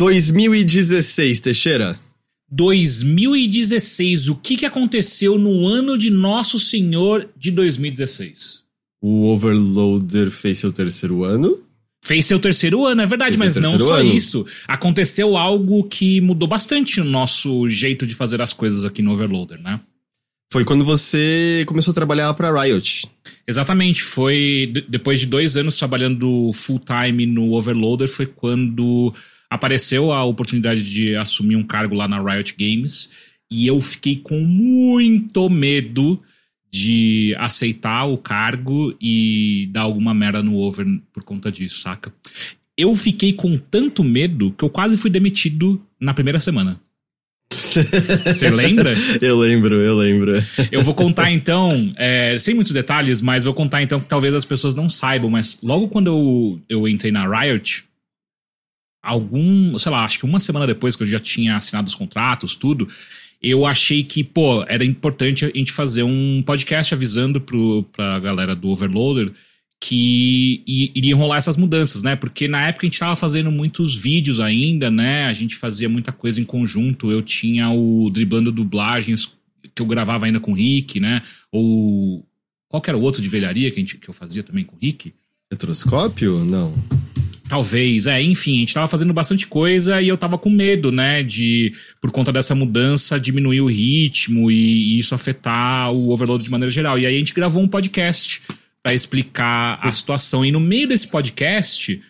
2016, Teixeira. 2016, o que, que aconteceu no ano de Nosso Senhor de 2016? O Overloader fez seu terceiro ano. Fez seu terceiro ano, é verdade, Fez mas não só ano. isso. Aconteceu algo que mudou bastante o nosso jeito de fazer as coisas aqui no Overloader, né? Foi quando você começou a trabalhar pra Riot. Exatamente, foi de- depois de dois anos trabalhando full time no Overloader, foi quando apareceu a oportunidade de assumir um cargo lá na Riot Games e eu fiquei com muito medo de aceitar o cargo e dar alguma merda no Over por conta disso, saca? Eu fiquei com tanto medo que eu quase fui demitido na primeira semana. Você lembra? eu lembro, eu lembro. Eu vou contar então, é, sem muitos detalhes, mas vou contar então que talvez as pessoas não saibam, mas logo quando eu, eu entrei na Riot, algum, sei lá, acho que uma semana depois que eu já tinha assinado os contratos, tudo, eu achei que, pô, era importante a gente fazer um podcast avisando pro, pra galera do Overloader que i- iria rolar essas mudanças, né? Porque na época a gente tava fazendo muitos vídeos ainda, né? A gente fazia muita coisa em conjunto. Eu tinha o Driblando Dublagens que eu gravava ainda com o Rick, né? Ou qual que era o outro de velharia que, a gente, que eu fazia também com o Rick? Retroscópio? Não. Talvez, é, enfim, a gente tava fazendo bastante coisa e eu tava com medo, né, de, por conta dessa mudança, diminuir o ritmo e, e isso afetar o overload de maneira geral. E aí a gente gravou um podcast pra explicar a situação. E no meio desse podcast,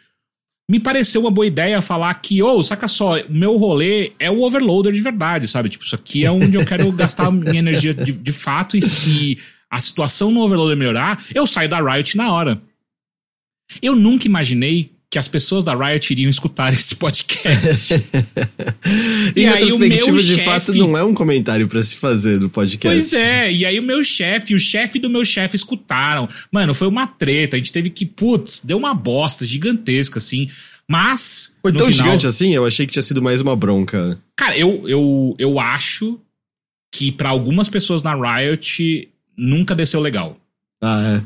me pareceu uma boa ideia falar que, ô, saca só, meu rolê é o overloader de verdade, sabe? Tipo, isso aqui é onde eu quero gastar minha energia de, de fato e se a situação no overloader melhorar, eu saio da Riot na hora. Eu nunca imaginei que as pessoas da Riot iriam escutar esse podcast. E aí o retrospectiva, meu de chefe- fato, não é um comentário pra se fazer do podcast. Pois é, e aí o meu chefe, o chefe do meu chefe escutaram. Mano, foi uma treta, a gente teve que, putz, deu uma bosta gigantesca, assim. Mas. Foi no tão final- gigante assim? Eu achei que tinha sido mais uma bronca. Cara, eu, eu, eu acho que pra algumas pessoas na Riot nunca desceu legal. Ah, é.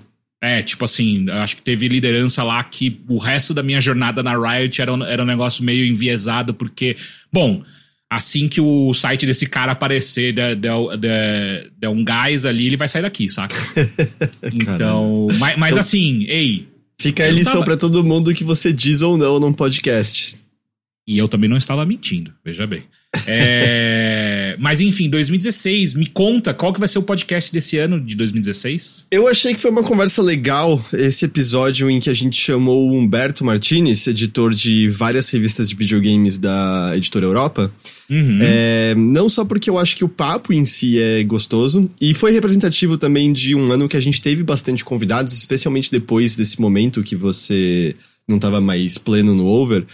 É, tipo assim, acho que teve liderança lá que o resto da minha jornada na Riot era um, era um negócio meio enviesado, porque, bom, assim que o site desse cara aparecer, der, der, der- der um gás ali, ele vai sair daqui, saca? então, mas, mas assim, ei, Fica a lição tava- pra todo mundo que você diz ou não num podcast. e eu também não estava mentindo, veja bem. É, mas enfim, 2016, me conta qual que vai ser o podcast desse ano de 2016? Eu achei que foi uma conversa legal esse episódio em que a gente chamou o Humberto Martinez, editor de várias revistas de videogames da editora Europa. Uhum. É, não só porque eu acho que o papo em si é gostoso, e foi representativo também de um ano que a gente teve bastante convidados, especialmente depois desse momento que você não estava mais pleno no over.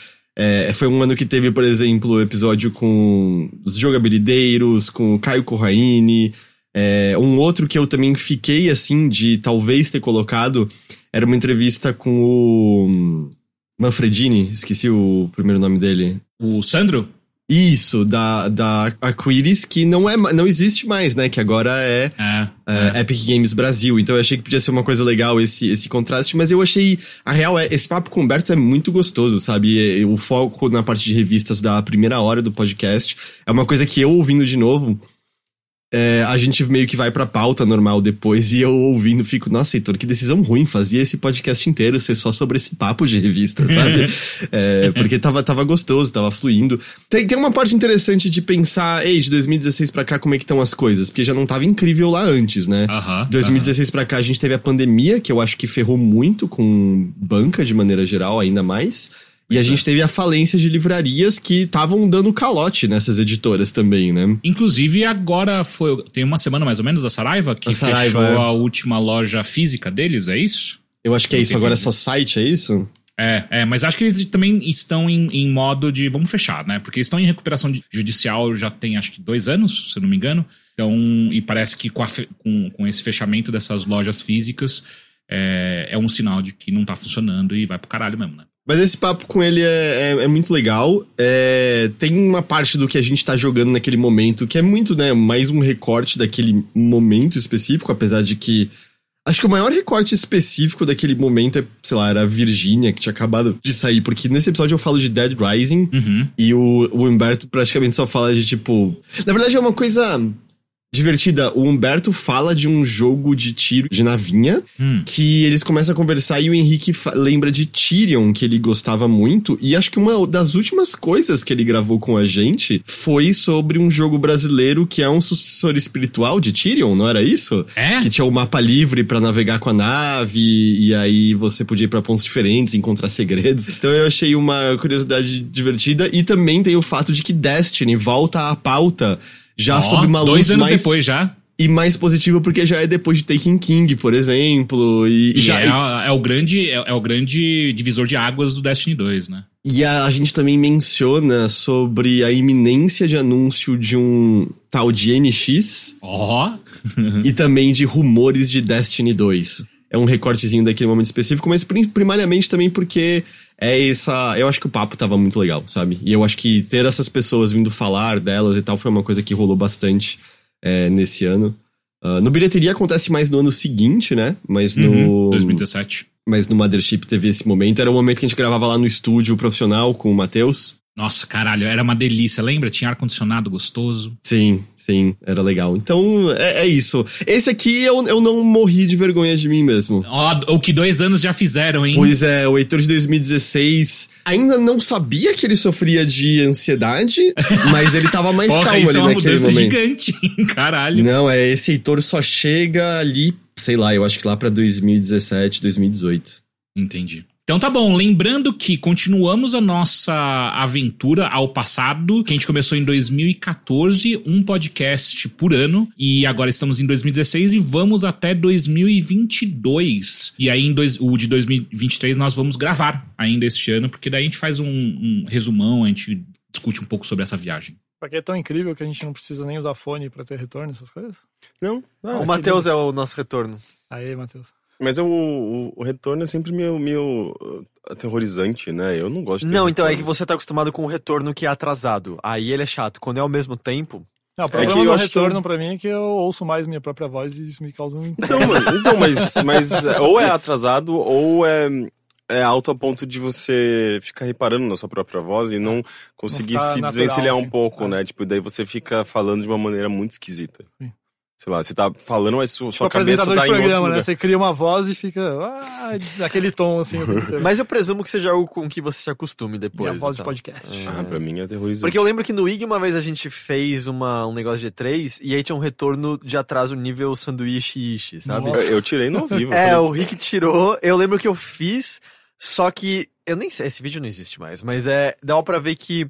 É, foi um ano que teve, por exemplo, episódio com os jogabilideiros, com o Caio Corraine. É, um outro que eu também fiquei assim de talvez ter colocado era uma entrevista com o Manfredini, esqueci o primeiro nome dele. O Sandro? Isso, da, da Aquiris, que não, é, não existe mais, né? Que agora é, É. é, Epic Games Brasil. Então eu achei que podia ser uma coisa legal esse, esse contraste, mas eu achei. A real é, esse papo com o Humberto é muito gostoso, sabe? O foco na parte de revistas da primeira hora do podcast é uma coisa que eu ouvindo de novo. É, a gente meio que vai pra pauta normal depois e eu ouvindo fico, nossa, Heitor, que decisão ruim, fazia esse podcast inteiro ser só sobre esse papo de revista, sabe? É, porque tava, tava gostoso, tava fluindo. Tem, tem uma parte interessante de pensar, ei, de 2016 pra cá, como é que estão as coisas? Porque já não tava incrível lá antes, né? Aham. 2016 pra cá a gente teve a pandemia, que eu acho que ferrou muito com banca de maneira geral, ainda mais. E a gente teve a falência de livrarias que estavam dando calote nessas editoras também, né? Inclusive, agora foi. Tem uma semana mais ou menos da Saraiva que A Saraiva, fechou é. a última loja física deles, é isso? Eu acho que é isso, agora é só site, é isso? É, é, mas acho que eles também estão em, em modo de vamos fechar, né? Porque estão em recuperação judicial já tem acho que dois anos, se eu não me engano. Então, e parece que com, a com, com esse fechamento dessas lojas físicas é, é um sinal de que não tá funcionando e vai pro caralho mesmo, né? Mas esse papo com ele é, é, é muito legal. É, tem uma parte do que a gente tá jogando naquele momento que é muito, né? Mais um recorte daquele momento específico, apesar de que Acho que o maior recorte específico daquele momento é, sei lá, era a Virgínia, que tinha acabado de sair, porque nesse episódio eu falo de Dead Rising Uhum. e o, o Humberto praticamente só fala de tipo. Na verdade é uma coisa divertida. O Humberto fala de um jogo de tiro de navinha Hum. que eles começam a conversar e o Henrique lembra de Tyrion, que ele gostava muito. E acho que uma das últimas coisas que ele gravou com a gente foi sobre um jogo brasileiro que é um sucessor espiritual de Tyrion, não era isso? É? Que tinha o mapa livre pra navegar com a nave, e aí você podia ir pra pontos diferentes, encontrar segredos. Então eu achei uma curiosidade divertida. E também tem o fato de que Destiny volta à pauta já Ó, sob uma luz dois anos mais depois já. e mais positiva porque já é depois de Taken King, por exemplo. E, E já, é, é o grande, é, é o grande divisor de águas do Destiny 2, né? e a, a gente também menciona sobre a iminência de anúncio de um tal de NX Ó. e também de rumores de Destiny 2. É um recortezinho daquele momento específico, mas prim- primariamente também porque é essa. Eu acho que o papo tava muito legal, sabe? E eu acho que ter essas pessoas vindo falar delas e tal foi uma coisa que rolou bastante é, nesse ano. Ah, no bilheteria acontece mais no ano seguinte, né? Mas no. Uhum, 2017. Mas no Mothership teve esse momento. Era o momento que a gente gravava lá no estúdio profissional com o Matheus. Nossa, caralho, era uma delícia, lembra? Tinha ar-condicionado gostoso. Sim, sim, era legal. Então, é, é isso. Esse aqui eu, eu não morri de vergonha de mim mesmo. Ó, o que dois anos já fizeram, hein? Pois é, o Heitor de 2016 ainda não sabia que ele sofria de ansiedade, mas ele tava mais Porra, calmo isso ali é uma naquele mudança momento. gigante, caralho. Não, é esse Heitor só chega ali, sei lá, eu acho que lá pra 2017, 2018. Entendi. Então tá bom, lembrando que continuamos a nossa aventura ao passado, que a gente começou em 2014, um podcast por ano, e agora estamos em 2016 e vamos até 2022. E aí em dois, o de 2023 nós vamos gravar ainda este ano, porque daí a gente faz um, um resumão, a gente discute um pouco sobre essa viagem. Porque é tão incrível que a gente não precisa nem usar fone pra ter retorno, essas coisas. Não, ah, o Matheus é o nosso retorno. Aí, Matheus. Mas o, o, o retorno é sempre meio, meio uh, aterrorizante, né? Eu não gosto de Não, então é que retorno. você tá acostumado com o retorno que é atrasado. Aí ele é chato. Quando é ao mesmo tempo. Não, o que problema do acho que retorno eu- pra mim é que eu ouço mais minha própria voz e isso me causa um Então, então mas, mas é, ou é atrasado ou é, é alto a ponto de você ficar reparando na sua própria voz e não conseguir ficar se natural, desvencilhar um assim. pouco, É. né? Tipo, daí você fica falando de uma maneira muito esquisita. Sim. Sei lá, você tá falando, mas sua, Tipo, sua cabeça apresentador tá de em outro programa, né? lugar. Você cria uma voz e fica ah, naquele tom assim. Mas eu presumo que seja algo com que você se acostume depois. Minha voz de então. podcast. Ah, pra mim é aterrorizante. Porque eu lembro que no IG uma vez a gente fez uma, um negócio de E3 e aí tinha um retorno de atraso nível sanduíche ishi, sabe? Nossa. Eu, tirei no ao vivo. É, falei, o Rick tirou. Eu lembro que eu fiz, só que. Eu nem sei, esse vídeo não existe mais, mas é. Dava pra ver que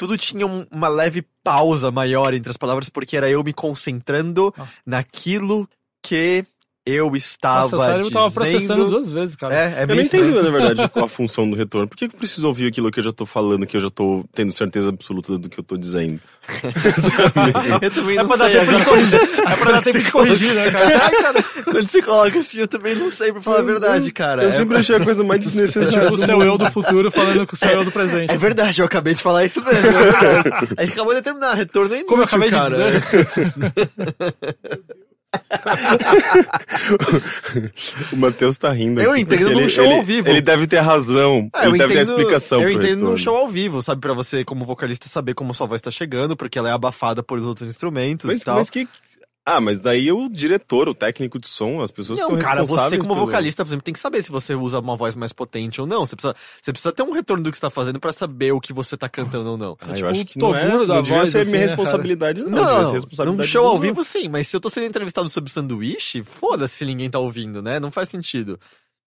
tudo tinha um- uma leve pausa maior entre as palavras, porque era eu me concentrando Ah. naquilo que eu estava Nossa, dizendo. tava processando duas vezes, cara. É, é Eu não estranho. entendi, na verdade, qual a função do retorno. Por que que eu preciso ouvir aquilo que eu já tô falando, que eu já tô tendo certeza absoluta do que eu tô dizendo? Eu também É não pra dar sei tempo de corrigir. É pra dar tempo de corrigir, né, cara? Ai, cara, quando você coloca assim, eu também não sei pra falar a verdade, cara. Eu É- sempre achei a coisa mais É desnecessária. tipo o seu eu do futuro falando com o seu eu do presente. É verdade, eu acabei de falar isso mesmo. É. A gente acabou de terminar, retorno é inútil, Como eu acabei de cara. dizer. O Matheus tá rindo. Eu entendo num show ele- ao vivo. Ele deve ter razão. Ah, eu ele deve ter a entendo- explicação Eu entendo retorno. show ao vivo, sabe? Pra você, como vocalista, saber como sua voz tá chegando, porque ela é abafada por outros instrumentos Mas, e tal. mas que... Ah, mas daí o diretor, o técnico de som, as pessoas Não, estão cara, você como pelo- vocalista, por exemplo, tem que saber se você usa uma voz mais potente ou não. Você precisa, você precisa ter um retorno do que você tá fazendo pra saber o que você tá cantando ou não. Ah, tipo eu acho que não é, da não devia voz, ser assim, minha né, cara? responsabilidade, não. Não, não, responsabilidade num show ao vivo sim, mas se eu tô sendo entrevistado sobre sanduíche, foda-se se ninguém tá ouvindo, né? Não faz sentido.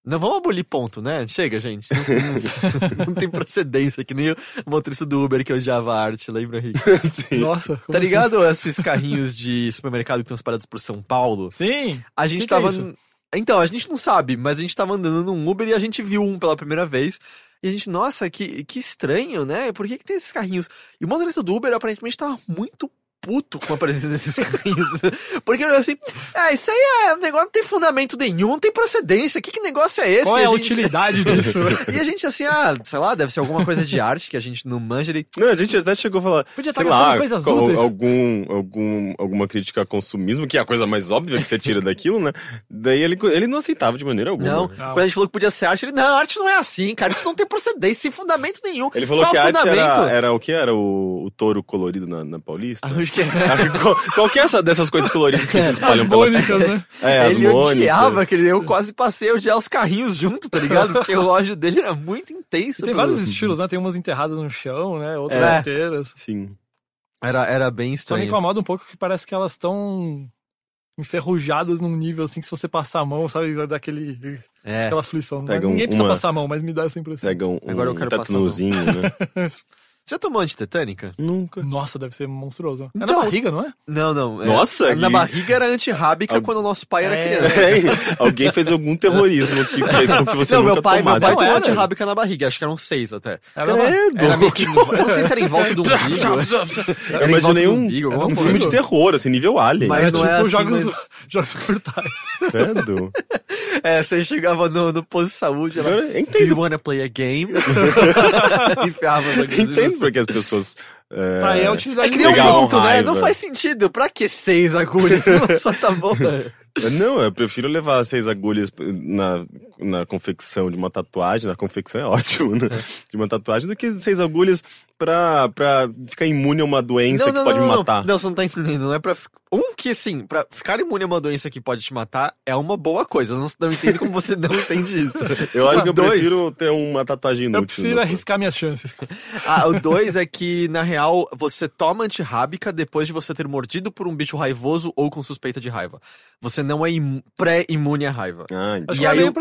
Não vamos abolir ponto, né? Chega, gente. Não, não- tem procedência, que nem o motorista do Uber que odiava a arte, lembra, Henrique? Sim. Nossa, como Tá ligado esses carrinhos de supermercado que estão espalhados por São Paulo? assim? Sim. A gente Que que é tava. isso? então, a gente não sabe, mas a gente tava andando num Uber e a gente viu um pela primeira vez. E a gente, nossa, que, que estranho, né? Por que, que tem esses carrinhos? E o motorista do Uber aparentemente tava muito puto com a presença desses cães. Porque eu assim, é, isso aí é um negócio, não tem fundamento nenhum, não tem procedência, que, que negócio é esse? Qual E é a gente- utilidade disso? E a gente assim, ah, sei lá, deve ser alguma coisa de arte que a gente não manja. Ele, Não, a gente até chegou a falar, Podia sei estar gastando lá, coisas co- úteis. algum, algum, alguma crítica a consumismo, que é a coisa mais óbvia que você tira daquilo, né? Daí ele, ele não aceitava de maneira alguma. não, Não. quando a gente falou que podia ser arte, ele, não, arte não é assim, cara, isso não tem procedência, sem fundamento nenhum. Ele falou Qual que a arte fundamento? era, era o que? Era o, o touro colorido na, na Paulista? Acho que qual, qual que é essa dessas coisas coloridas que se As espalham pela mônicas, né? É, as ele mônicas. odiava aquele. Eu quase passei a odiar os carrinhos junto, tá ligado? Porque o ódio dele era muito intenso. E tem vários estilos, né? Tem umas enterradas no chão, né? Outras É. inteiras. Sim. Era, era bem Só me estranho. incomoda um pouco que parece que elas estão enferrujadas num nível assim que se você passar a mão, sabe, vai dar aquele, É. aquela aflição. Pega um- Ninguém precisa uma- passar a mão, mas me dá essa impressão. Pega um, Agora eu um quero passar a tatuazinho, né? Você tomou antitetânica? Nunca. Nossa, deve ser monstruoso. É Então- na barriga, não é? Não, não. é- Nossa, Na e- barriga era antirrábica Al- quando o nosso pai era É. criança. É, alguém fez algum terrorismo que fez com que você não, nunca meu pai, meu tomasse. pai Não, tomou antirrábica na barriga, acho que eram seis até. Era na- Credo. Era meio que. Eu não sei se era em volta do umbigo. Eu em volta imaginei um, umbigo, um filme coisa. de terror, assim, nível Alien. Mas Era não tipo é assim, jogos, mas- jogos mortais. Credo. É, você chegava no, no posto de saúde, ela. Do you entendo, wanna play a game? Enfiava no entendo porque as pessoas... É, Tá, é a utilidade É que nem um ponto, né? Não faz sentido. Pra que seis agulhas? Só tá bom. Não, eu prefiro levar seis agulhas na, na confecção de uma tatuagem. Na confecção é ótimo, né? De uma tatuagem, do que seis agulhas pra, pra ficar imune a uma doença que pode me não, matar. Não, você não tá entendendo. Não é pra. Um que, assim, pra ficar imune a uma doença que pode te matar é uma boa coisa. Eu não, não entendo como você não entende isso. Eu acho que eu Dois. prefiro ter uma tatuagem inútil. Eu prefiro no- arriscar minhas chances. Ah, o dois é que, na real, você toma antirrábica depois de você ter mordido por um bicho raivoso ou com suspeita de raiva. Você não é im- pré-imune à raiva. Ah, Acho E que era aí meio eu-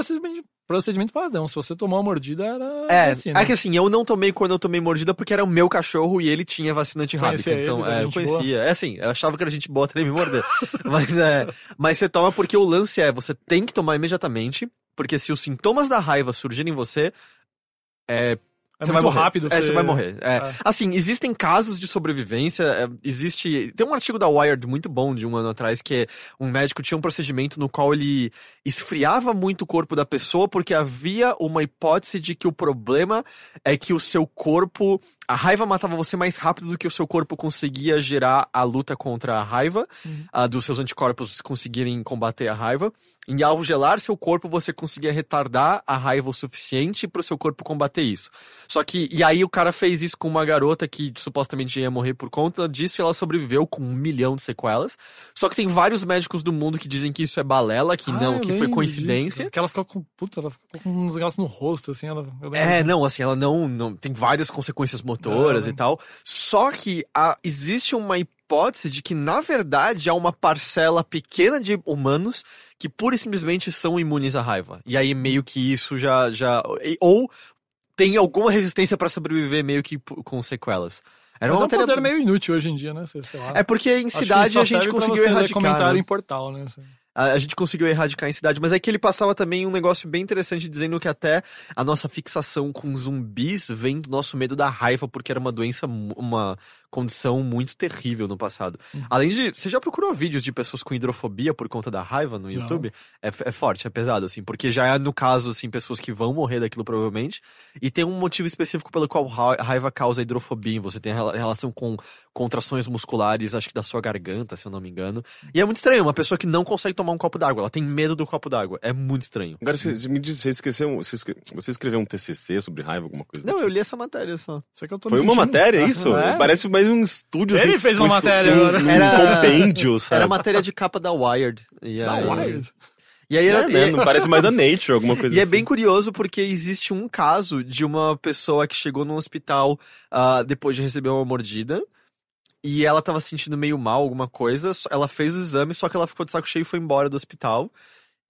procedimento padrão. Se você tomar uma mordida, era É, vacina. é que assim, eu não tomei quando eu tomei mordida porque era o meu cachorro e ele tinha vacina antirrábica. Conhecia ele, Então, era é, eu gente boa. conhecia. É assim, eu achava que era gente boa até ele me morder. mas, é, mas você toma porque o lance é, você tem que tomar imediatamente, porque se os sintomas da raiva surgirem em você, é, É você muito vai morrer. rápido. É, você vai morrer. É. É. Assim, existem casos de sobrevivência. é, existe. Tem um artigo da Wired muito bom de um ano atrás que é um médico tinha um procedimento no qual ele esfriava muito o corpo da pessoa porque havia uma hipótese de que o problema é que o seu corpo. A raiva matava você mais rápido do que o seu corpo conseguia gerar a luta contra a raiva, Uhum. a dos seus anticorpos conseguirem combater a raiva. E ao gelar seu corpo, você conseguia retardar a raiva o suficiente para o seu corpo combater isso. Só que, e aí o cara fez isso com uma garota que supostamente ia morrer por conta disso e ela sobreviveu com um milhão de sequelas. Só que tem vários médicos do mundo que dizem que isso é balela, que Ah, não, que foi coincidência. disso. Que ela ficou com. Puta, ela ficou com uns negócios no rosto, assim. Ela. É, não, assim, ela não, não tem várias consequências Não, e tal. Só que a- existe uma hipótese de que, na verdade, há uma parcela pequena de humanos que pura e simplesmente são imunes à raiva. E aí, meio que isso já. já ou tem alguma resistência pra sobreviver, meio que com sequelas. Era Mas uma é um matéria. poder meio inútil hoje em dia, né? Sei sei. É porque em cidade a gente conseguiu erradicar. comentário né? em portal, né? A, a gente conseguiu erradicar em cidade, mas é que ele passava também um negócio bem interessante dizendo que até a nossa fixação com zumbis vem do nosso medo da raiva, porque era uma doença, uma condição muito terrível no passado. Uhum. Além de. Você já procurou vídeos de pessoas com hidrofobia por conta da raiva no YouTube? É, é forte, é pesado, assim, porque já é, no caso, assim, pessoas que vão morrer daquilo provavelmente. E tem um motivo específico pelo qual raiva causa hidrofobia em você. Tem rela- relação com contrações musculares, acho que da sua garganta, se eu não me engano. E é muito estranho, uma pessoa que não consegue tomar um copo d'água, ela tem medo do copo d'água. É muito estranho. Agora, você, você me disse, você esqueceu, você, você escreveu um TCC sobre raiva, alguma coisa? Não, eu li essa matéria só. É que eu tô Foi uma matéria, isso? É? Parece mais um estúdio. Ele assim, fez uma um matéria um, agora. Um Era- compêndio, sabe? Era matéria de capa da Wired. E Da aí, Wired. E aí É, era, né? e- Não parece mais da Nature, alguma coisa E é assim. bem curioso porque existe um caso de uma pessoa que chegou num hospital ah, depois de receber uma mordida. E ela tava se sentindo meio mal, alguma coisa. Ela fez o exame, só que ela ficou de saco cheio e foi embora do hospital.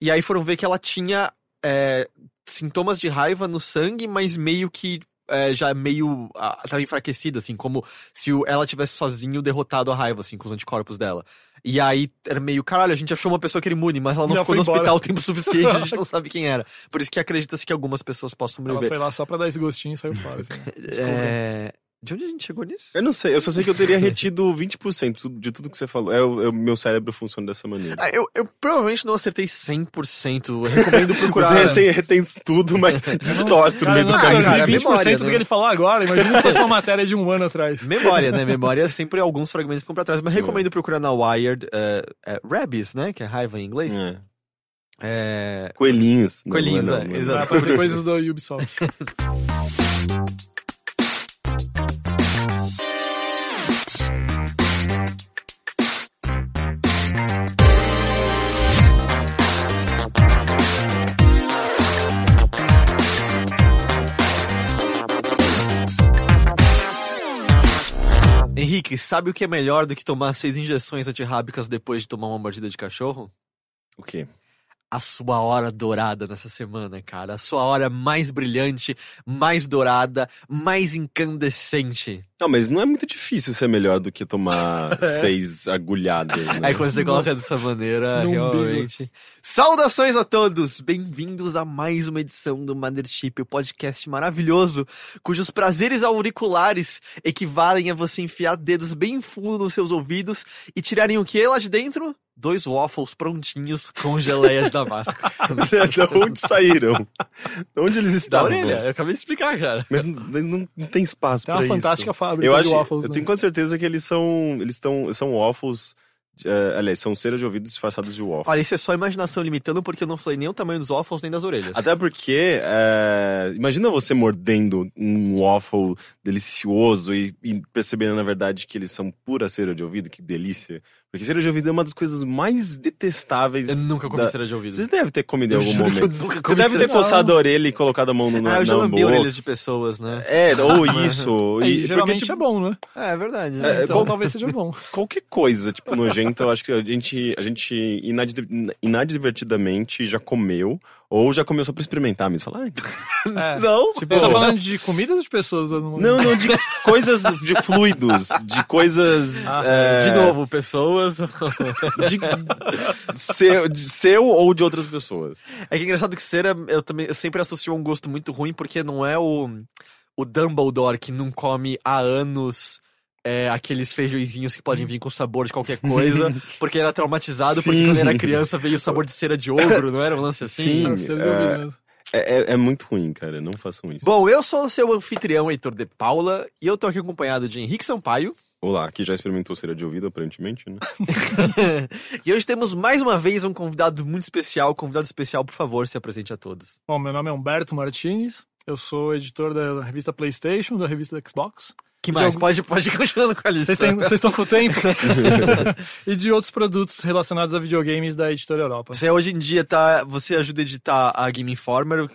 E aí foram ver que ela tinha é, sintomas de raiva no sangue, mas meio que é, já meio. ah, tava enfraquecida, assim, como se o- ela tivesse sozinho derrotado a raiva, assim, com os anticorpos dela. E aí era meio, caralho, a gente achou uma pessoa que era imune, mas ela não Já ficou foi no embora. hospital o tempo suficiente, a gente não sabe quem era. Por isso que acredita-se que algumas pessoas possam Ela sobreviver. foi lá só pra dar esse gostinho e saiu fora. Assim, né? É... De onde a gente chegou nisso? Eu não sei, eu só sei que eu teria retido 20% de tudo que você falou. É, o é o meu cérebro funciona dessa maneira. Ah, eu, eu provavelmente não acertei 100%. Eu recomendo procurar. Você recém retém tudo, mas distorce no Cara, meio eu do não caminho. cara, absorvi 20% memória, do né? que ele falou agora. Imagina se fosse uma matéria de um ano atrás. Memória, né? Memória sempre alguns fragmentos ficam pra trás. Mas recomendo procurar na Wired é, Rabies, né? Que é raiva em inglês. É. É. Coelhinhos. Não, Coelhinhos, não, é, não, exato. Coisas do Ubisoft. Henrique, sabe o que é melhor do que tomar seis injeções antirrábicas depois de tomar uma mordida de cachorro? O quê? A sua hora dourada nessa semana, cara. A sua hora mais brilhante, mais dourada, mais incandescente. Não, mas não é muito difícil ser melhor do que tomar seis agulhadas. Né? Aí quando você coloca dessa maneira, No realmente. Saudações a todos! Bem-vindos a mais uma edição do Mothership, o podcast maravilhoso, cujos prazeres auriculares equivalem a você enfiar dedos bem fundo nos seus ouvidos e tirarem o que lá de dentro? Dois waffles prontinhos com geleias damasco. de onde saíram? De onde eles da estavam? orelha, eu acabei de explicar, cara. Mas não, não- não tem espaço Tem pra uma isso. fantástica fábrica Eu de acho, waffles. eu né? tenho quase certeza que eles são, eles estão, são waffles, é, aliás, são cera de ouvido disfarçados de waffle. Olha, isso é só imaginação limitando, porque eu não falei nem o tamanho dos waffles nem das orelhas. Até porque, é, imagina você mordendo um waffle delicioso e, e percebendo, na verdade, que eles são pura cera de ouvido, que delícia. Porque cera de ouvido é uma das coisas mais detestáveis. Eu nunca comi da- cera de ouvido. Você deve ter comido em algum juro que eu momento. Você deve ter coçado a orelha e colocado a mão no, na, Ah, eu já lambi orelhas de pessoas, né? É, ou isso. Aí, e, porque, geralmente tipo, é bom, né? É, é verdade. É, né? Então qual- talvez seja bom. qualquer coisa, tipo, nojenta, eu acho que a gente, a gente inadver- inadvertidamente já comeu, ou já comeu só pra experimentar mesmo. Falar, "Ai, É. Não, Tipo, você tá falando de comida ou de pessoas? Não, não, de coisas, de fluidos, de coisas. Ah, é, De novo, pessoas. De seu, de seu ou de outras pessoas. É que é engraçado que cera, eu também eu sempre associo a um gosto muito ruim, porque não é o, o Dumbledore que não come há anos é, aqueles feijõezinhos que podem vir com sabor de qualquer coisa, porque era traumatizado, porque Sim. quando era criança veio o sabor de cera de ogro, não era um lance assim? Sim. É-. É, é- é muito ruim, cara. Não façam isso. Bom, eu sou o seu anfitrião, Heitor de Paula, e eu tô aqui acompanhado de Henrique Sampaio. Olá, que já experimentou cera de ouvido, aparentemente, né? e hoje temos mais uma vez um convidado muito especial. Convidado especial, por favor, se apresente a todos. Bom, meu nome é Humberto Martins. Eu sou editor da revista PlayStation, da revista Xbox. Que De mais? algum- Pode, pode ir continuando com a lista. Vocês estão com tempo? e de outros produtos relacionados a videogames da editora Europa. Você hoje em dia tá. Você ajuda a editar a Game Informer,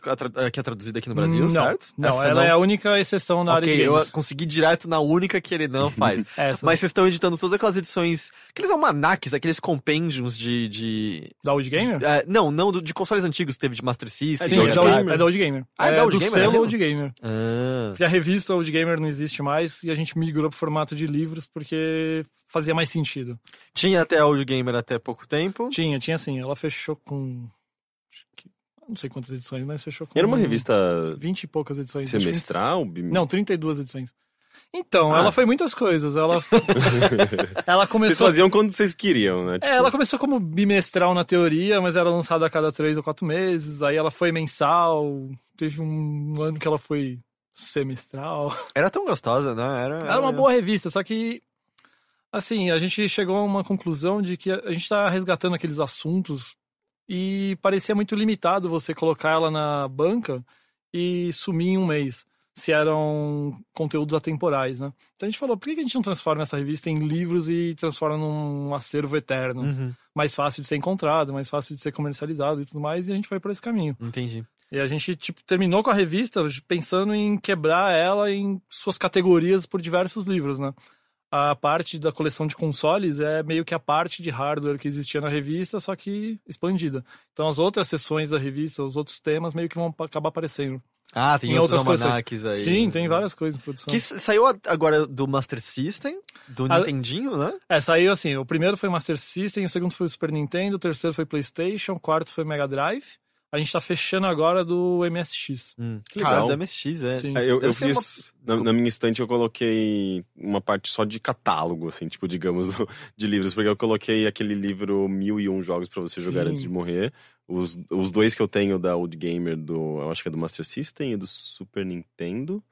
que é traduzida aqui no Brasil, não, certo? Não, Essa ela é a única exceção na área Ok, de eu games. consegui direto na única que ele não faz. Essa, Mas vocês estão editando todas aquelas edições, aqueles almanacs, aqueles compêndios de. de da Old Gamer? é, não, não, de consoles antigos teve de Master System. Sim, de é Old da, Old, Gamer. é da Old Gamer. Ah, é é da Old do Gamer, selo é Old Gamer. Ah. Porque a revista Old Gamer não existe mais e a gente migrou pro formato de livros porque fazia mais sentido. Tinha até Old Gamer até pouco tempo. Tinha, tinha sim. Ela fechou com. acho que- Não sei quantas edições, mas fechou com. Era uma revista 20 e poucas edições. que semestral? bim- Não, 32 edições. Então, Ah. ela foi muitas coisas. Ela, ela Vocês começou. faziam quando vocês queriam, né? Tipo, É, ela começou como bimestral na teoria, mas era lançada a cada três ou quatro meses. Aí ela foi mensal. Teve um ano que ela foi semestral. Era tão gostosa, né? Era, Era uma boa revista, só que. Assim, a gente chegou a uma conclusão de que a gente tá resgatando aqueles assuntos e parecia muito limitado você colocar ela na banca e sumir em um mês, se eram conteúdos atemporais, né? Então a gente falou, por que que a gente não transforma essa revista em livros e transforma num acervo eterno? Uhum, Mais fácil de ser encontrado, mais fácil de ser comercializado e tudo mais, e a gente foi por esse caminho. entendi. E a gente, tipo, terminou com a revista pensando em quebrar ela em suas categorias por diversos livros, né? A parte da coleção de consoles é meio que a parte de hardware que existia na revista, só que expandida. Então as outras seções da revista, os outros temas meio que vão acabar aparecendo. Ah, tem Em outros outras coisas. almanacs aí. Sim, tem várias coisas em produção. Que saiu a- agora do Master System, do Ah, Nintendinho, né? É, saiu assim, o primeiro foi Master System, o segundo foi o Super Nintendo, o terceiro foi PlayStation, o quarto foi Mega Drive. A gente tá fechando agora do MSX. Hum. Cara, do MSX, é. Sim. É, eu, eu fiz. uma- Na, na minha estante eu coloquei uma parte só de catálogo, assim, tipo, digamos, do- de livros, porque eu coloquei aquele livro Mil e Um Jogos pra você jogar Sim. antes de morrer. Os, os dois que eu tenho da Old Gamer, do, eu acho que é do Master System e do Super Nintendo.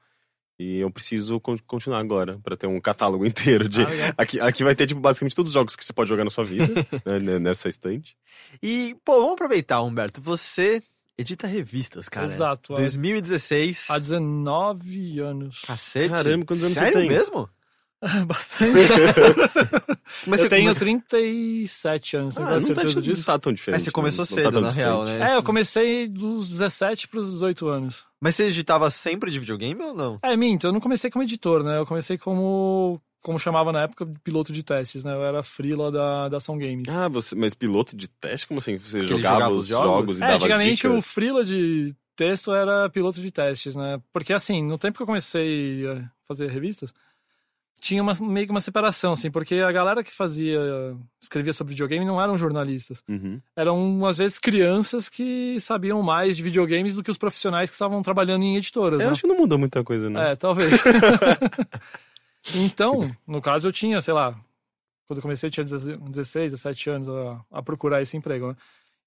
E eu preciso con- continuar agora, pra ter um catálogo inteiro de. Ah. Aqui, aqui vai ter, tipo, basicamente todos os jogos que você pode jogar na sua vida, né, nessa estante. E, pô, vamos aproveitar, Humberto. Você edita revistas, cara. Exato. há- 2016. Há 19 anos. Cacete. Caramba, quantos anos você Sério tem? mesmo? Bastante. Mas eu você- tenho mas- 37 anos, tenho Ah, não tá, certeza não disso. tá tão diferente. Mas você começou não tá cedo, tão na real, né? É, eu comecei dos 17 pros 18 anos. Mas você editava sempre de videogame ou não? É, minto, eu não comecei como editor, né? Eu comecei como, como chamava na época, de piloto de testes, né? Eu era freela da, da Ação Games. Ah, você, mas piloto de teste? Como assim? Você jogava, jogava os os jogos? jogos, e É, dava antigamente as o freela de texto era piloto de testes, né? Porque assim, no tempo que eu comecei a fazer revistas, tinha uma, meio que uma separação, assim, porque a galera que fazia, escrevia sobre videogame não eram jornalistas. Uhum. Eram, às vezes, crianças que sabiam mais de videogames do que os profissionais que estavam trabalhando em editoras, Eu né? acho que não mudou muita coisa, né? É, talvez. então, no caso, eu tinha, sei lá, quando eu comecei, eu tinha 16, 17 anos a, a procurar esse emprego, né?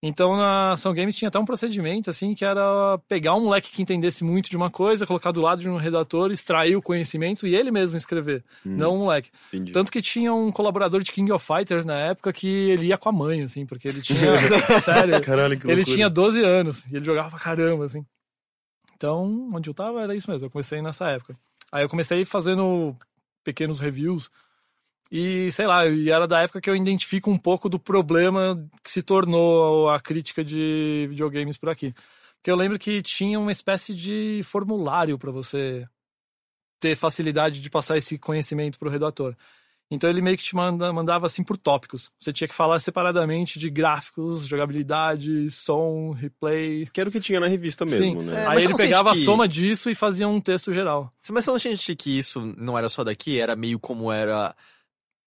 Então, na Ação Games tinha até um procedimento, assim, que era pegar um moleque que entendesse muito de uma coisa, colocar do lado de um redator, extrair o conhecimento e ele mesmo escrever, Hum, não o moleque. entendi. Tanto que tinha um colaborador de King of Fighters na época que ele ia com a mãe, assim, porque ele tinha. sério. Caralho, que Ele tinha 12 anos e ele jogava pra caramba, assim. Então, onde eu tava era isso mesmo. Eu comecei nessa época. Aí eu comecei fazendo pequenos reviews. E, sei lá, e era da época que eu identifico um pouco do problema que se tornou a crítica de videogames por aqui. Porque eu lembro que tinha uma espécie de formulário para você ter facilidade de passar esse conhecimento pro redator. Então ele meio que te manda, mandava assim por tópicos. Você tinha que falar separadamente de gráficos, jogabilidade, som, replay. Que era o que tinha na revista mesmo, Sim. né? É, Aí ele pegava que- a soma disso e fazia um texto geral. Mas você não sente que isso não era só daqui? Era meio como era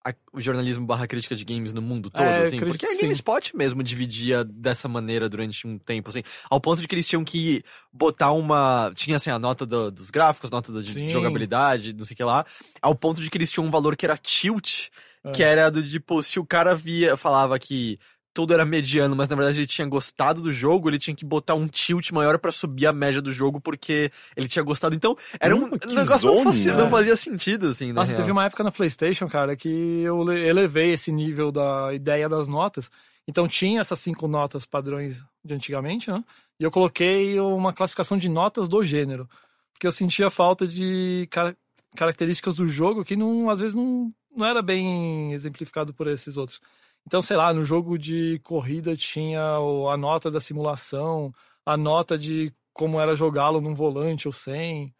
a- o jornalismo barra crítica de games no mundo todo, É, assim? Porque a sim. GameSpot mesmo dividia dessa maneira durante um tempo, assim. Ao ponto de que eles tinham que botar uma... Tinha, assim, a nota do- dos gráficos, nota da de jogabilidade, não sei o que lá. Ao ponto de que eles tinham um valor que era tilt, É. que era do tipo, se o cara via, falava que tudo era mediano, mas na verdade ele tinha gostado do jogo, ele tinha que botar um tilt maior pra subir a média do jogo porque ele tinha gostado. Então, era um Hum, que negócio não zona. fazia, não É. fazia sentido, assim, na Nossa, real. teve uma época na PlayStation, cara, que eu le- elevei esse nível da ideia das notas. Então tinha essas cinco notas padrões de antigamente, né? E eu coloquei uma classificação de notas do gênero. Porque eu sentia falta de cara- características do jogo que não, às vezes não, não era bem exemplificado por esses outros. Então, sei lá, no jogo de corrida tinha a nota da simulação, a nota de como era jogá-lo num volante ou sem.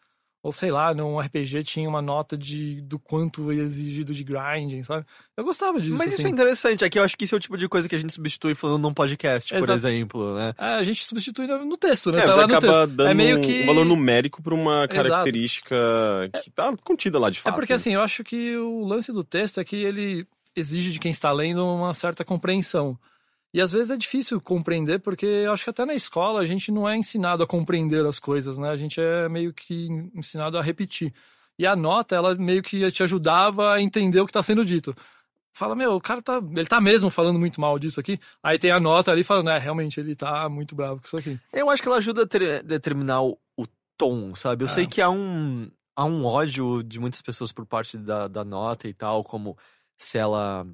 Ou sei lá, num RPG tinha uma nota de do quanto é exigido de grinding, sabe? Eu gostava disso. Mas isso assim. é interessante, é que eu acho que isso é o tipo de coisa que a gente substitui falando num podcast, por Exato. exemplo, né? É, a gente substitui no texto, né? É, Tá acaba texto. dando é meio um- que um valor numérico pra uma Exato. característica que tá contida lá de É fato. porque né? assim, eu acho que o lance do texto é que ele exige de quem está lendo uma certa compreensão. E às vezes é difícil compreender, porque eu acho que até na escola a gente não é ensinado a compreender as coisas, né? A gente é meio que ensinado a repetir. E a nota, ela meio que te ajudava a entender o que está sendo dito. Fala, meu, o cara tá. Ele tá mesmo falando muito mal disso aqui. Aí tem a nota ali falando, é, realmente, ele tá muito bravo com isso aqui. Eu acho que ela ajuda a ter- determinar o, o tom, sabe? Eu É. sei que há um, há um ódio de muitas pessoas por parte da, da nota e tal, como se ela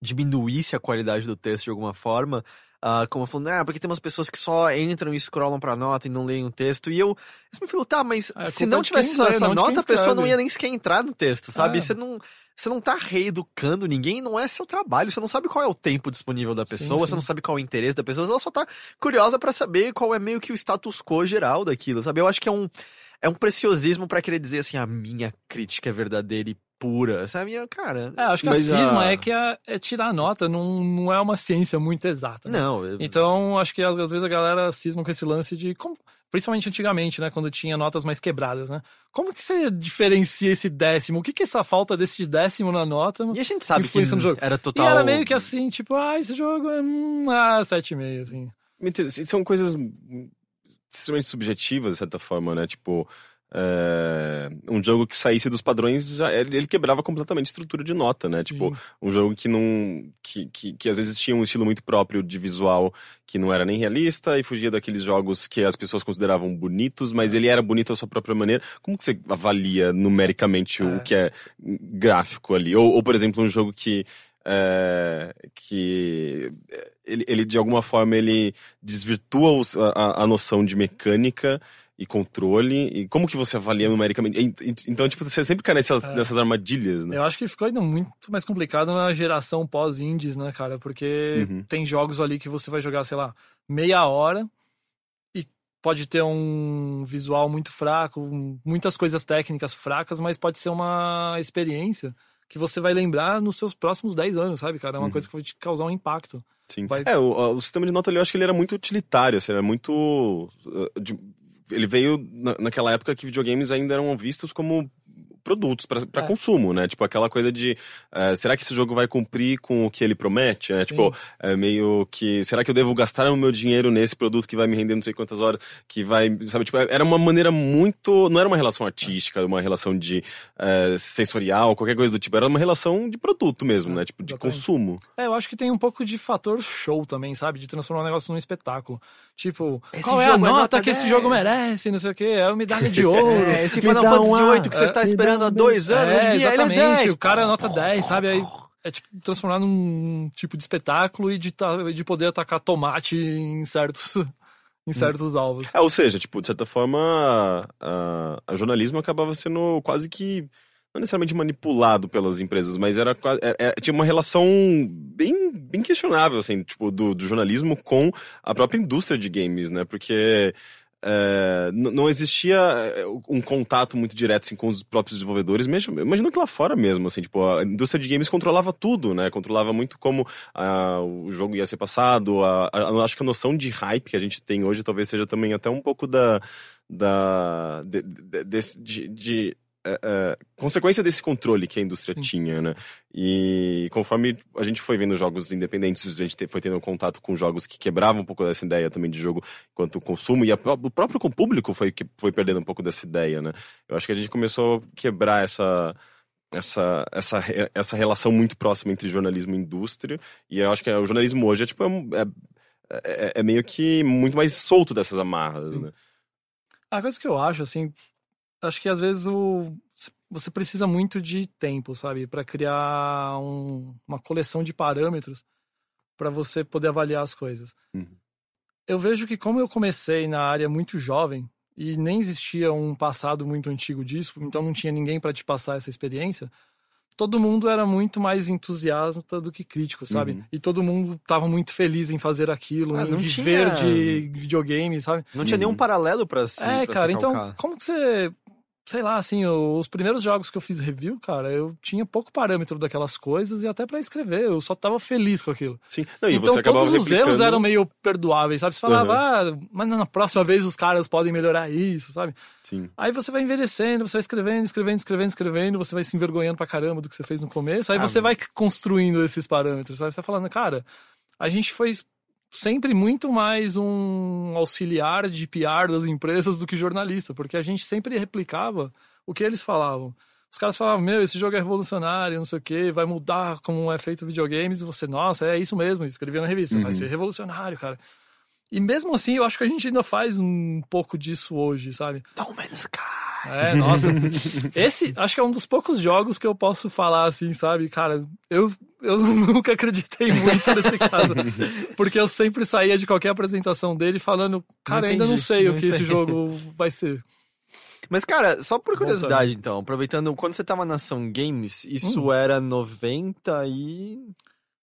diminuísse a qualidade do texto de alguma forma. ah, como falando, ah, porque tem umas pessoas que só entram e scrollam pra nota e não leem o texto. E eu, me falou, tá, mas É, se não é tivesse lê, essa não nota, a pessoa não ia nem sequer entrar no texto, sabe? É. Você não. Você não tá reeducando ninguém, não é seu trabalho, você não sabe qual é o tempo disponível da pessoa, sim. você não sabe qual é o interesse da pessoa, ela só tá curiosa pra saber qual é meio que o status quo geral daquilo, sabe? Eu acho que é um, é um preciosismo pra querer dizer assim, a minha crítica é verdadeira e pura, sabe? E, Cara, É, acho que Mas a cisma a- é que a- é tirar a nota, não, não é uma ciência muito exata. né? não. eu- Então, acho que às vezes a galera cisma com esse lance de. como- principalmente antigamente, né? Quando tinha notas mais quebradas, né? Como que você diferencia esse décimo? O que que é essa falta desse décimo na nota? E a gente sabe que no jogo. era E total. era meio que assim, tipo, ah, esse jogo é. Hum, ah, 7,5, assim. São coisas extremamente subjetivas, de certa forma, né? Tipo, é, um jogo que saísse dos padrões, já, ele, quebrava completamente a estrutura de nota, né? Tipo, Sim. um jogo que não. Que, que, que às vezes tinha um estilo muito próprio de visual que não era nem realista e fugia daqueles jogos que as pessoas consideravam bonitos, mas ele era bonito à sua própria maneira. Como que você avalia numericamente É. o que é gráfico ali? Ou, ou, por exemplo, um jogo que. É, que ele, ele, de alguma forma ele desvirtua os- a, a- noção de mecânica e controle e como que você avalia numericamente então tipo você sempre cai nessas, É. nessas armadilhas né Eu acho que ficou ainda muito mais complicado na geração pós-indies, né, cara? Porque Uhum. tem jogos ali que você vai jogar, sei lá, meia hora e pode ter um visual muito fraco, muitas coisas técnicas fracas, mas pode ser uma experiência que você vai lembrar nos seus próximos 10 anos, sabe, cara? É uma Uhum. coisa que vai te causar um impacto. Sim. Vai- É, o, o sistema de nota ali eu acho que ele era muito utilitário, assim, era muito. uh, de- ele veio na, naquela época que videogames ainda eram vistos como produtos para É. consumo, né? Tipo, aquela coisa de eh, será que esse jogo vai cumprir com o que ele promete? É, tipo, é meio que será que eu devo gastar o meu dinheiro nesse produto que vai me render não sei quantas horas, que vai, sabe, tipo, era uma maneira muito, não era uma relação artística, uma relação de eh, sensorial, qualquer coisa do tipo, era uma relação de produto mesmo, né? Tipo, de exatamente. consumo. É, eu acho que tem um pouco de fator show também, sabe? De transformar o negócio num espetáculo. Tipo, Esse qual é a é nota, nota que esse 10? jogo merece, não sei o quê, é uma medalha de ouro. É, esse Final Fantasy A. VIII que você está esperando dá há dois anos, É, adivinha, ele é exatamente. 10. O cara é nota 10, sabe? Aí é tipo transformar num tipo de espetáculo e de, ta- de poder atacar tomate em certos, em certos alvos. É, ou seja, tipo, de certa forma, a, a jornalismo acabava sendo quase que não necessariamente manipulado pelas empresas, mas era, quase- é- é- tinha uma relação bem, bem questionável, assim, tipo, do, do jornalismo com a própria indústria de games, né? Porque é, não existia é, um contato muito direto assim, com os próprios desenvolvedores, mesmo, imagino que lá fora mesmo, assim, tipo, a indústria de games controlava tudo, né? Controlava muito como ah, o jogo ia ser passado, a, a- acho que a noção de hype que a gente tem hoje talvez seja também até um pouco da... da de, de, de- de, é, é, consequência desse controle que a indústria Sim. tinha, né? E conforme a gente foi vendo jogos independentes, a gente te- foi tendo contato com jogos que quebravam um pouco dessa ideia também de jogo quanto consumo, e a o próprio com- público foi que foi perdendo um pouco dessa ideia, né? Eu acho que a gente começou a quebrar essa. Essa, essa, essa relação muito próxima entre jornalismo e indústria, e eu acho que o jornalismo hoje é tipo. É, é, é- é meio que muito mais solto dessas amarras, né? A coisa que eu acho, assim, acho que às vezes o, você precisa muito de tempo, sabe? Pra criar um- uma coleção de parâmetros pra você poder avaliar as coisas. Uhum. Eu vejo que como eu comecei na área muito jovem e nem existia um passado muito antigo disso, então não tinha ninguém pra te passar essa experiência, todo mundo era muito mais entusiasta do que crítico, sabe? Uhum. E todo mundo tava muito feliz em fazer aquilo, Ah, em não viver tinha- de videogame, sabe? Não tinha nenhum Uhum. paralelo pra se É, pra cara, se então, como que você. Sei lá, assim, os primeiros jogos que eu fiz review, cara, eu tinha pouco parâmetro daquelas coisas e até pra escrever, eu só tava feliz com aquilo. Sim. Não, e então todos os erros eram meio perdoáveis, sabe? Você falava, ah, mas na próxima vez os caras podem melhorar isso, sabe? Sim. Aí você vai envelhecendo, você vai escrevendo, escrevendo, escrevendo, escrevendo, você vai se envergonhando pra caramba do que você fez no começo, aí Ah, você vai construindo esses parâmetros, sabe? Você vai falando, cara, a gente foi sempre muito mais um auxiliar de PR das empresas do que jornalista, porque a gente sempre replicava o que eles falavam. Os caras falavam, meu, esse jogo é revolucionário, não sei o que, vai mudar como é feito videogames, e você, nossa, é isso mesmo, escrevia na revista, vai Uhum. ser revolucionário, cara. E mesmo assim, eu acho que a gente ainda faz um pouco disso hoje, sabe? No Man's Sky. É, nossa. Esse, acho que é um dos poucos jogos que eu posso falar assim, sabe? Cara, eu, eu nunca acreditei muito nesse caso. Porque eu sempre saía de qualquer apresentação dele falando, cara, ainda não sei o não que esse sei." jogo vai ser. Mas, cara, só por curiosidade, então, aproveitando, quando você tava na Ação Games, isso Hum. era 90 e...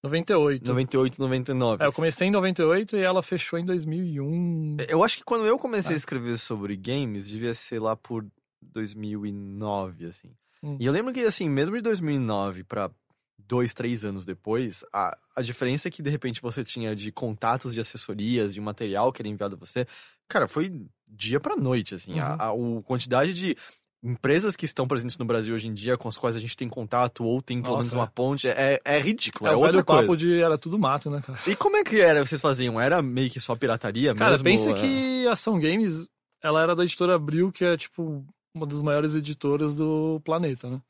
98. 98, 99. É, eu comecei em 98 e ela fechou em 2001. Eu acho que quando eu comecei Ah. a escrever sobre games, devia ser lá por 2009, assim. Hum. E eu lembro que, assim, mesmo de 2009 pra dois, três anos depois, a, a diferença que, de repente, você tinha de contatos de assessorias, de material que era enviado a você, cara, foi dia pra noite, assim. A, a o- quantidade de empresas que estão presentes no Brasil hoje em dia, com as quais a gente tem contato ou tem pelo Nossa, menos é. uma ponte, é, é ridículo. É, É, o outra coisa. papo de era tudo mato, né, cara? E como é que era vocês faziam? Era meio que só pirataria Cara, mesmo? pensa É. que a Ação Games, ela era da editora Abril, que é, tipo, uma das maiores editoras do planeta, né?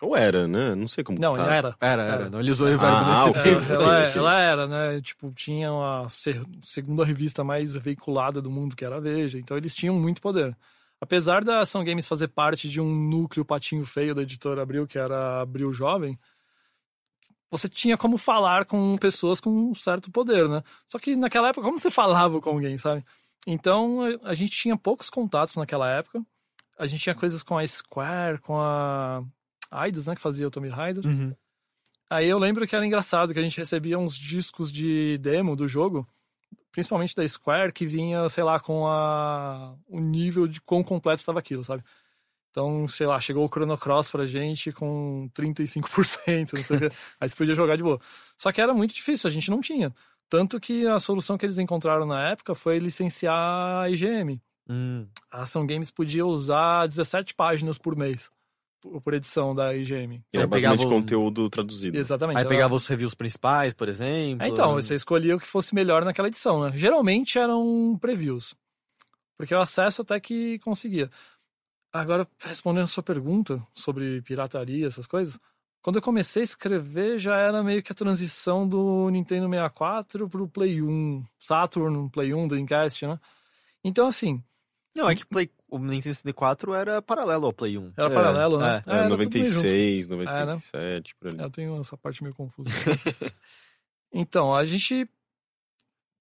Ou era, né? Não sei como Não, tá. era. Era, era. Era. Não, ele usou o verbo Ah, nesse ok, tempo. É, ela, ela era, né? Tipo, tinha a segunda revista mais veiculada do mundo, que era a Veja. Então eles tinham muito poder. Apesar da Ação Games fazer parte de um núcleo patinho feio da editora Abril, que era Abril Jovem, você tinha como falar com pessoas com um certo poder, né? Só que naquela época, como você falava com alguém, sabe? Então a- gente tinha poucos contatos naquela época. A gente tinha coisas com a Square, com a Eidos, né? Que fazia o Tomb Raider. Uhum. Aí eu lembro que era engraçado que a gente recebia uns discos de demo do jogo, principalmente da Square, que vinha, sei lá, com a o nível de quão completo estava aquilo, sabe? Então, sei lá, chegou o Chrono Cross pra gente com 35%, não sei o quê. Aí você podia jogar de boa. Só que era muito difícil, a gente não tinha. Tanto que a solução que eles encontraram na época foi licenciar a IGM. Hum. A Ação Games podia usar 17 páginas por mês, por edição da IGM. Era Então basicamente pegava conteúdo traduzido. Exatamente. Aí era- pegava os reviews principais, por exemplo. É, então, você escolhia o que fosse melhor naquela edição, né? Geralmente eram previews. Porque o acesso até que conseguia. Agora, respondendo a sua pergunta sobre pirataria, essas coisas, quando eu comecei a escrever, já era meio que a transição do Nintendo 64 pro Play 1, Saturn, Play 1, Dreamcast, né? Então, assim, Não, é que Play, o Nintendo 64 era paralelo ao Play 1. era É, paralelo, né? é, É, era tudo meio junto. 96, né? 97, por ali. É, Eu tenho essa parte meio confusa. então, a gente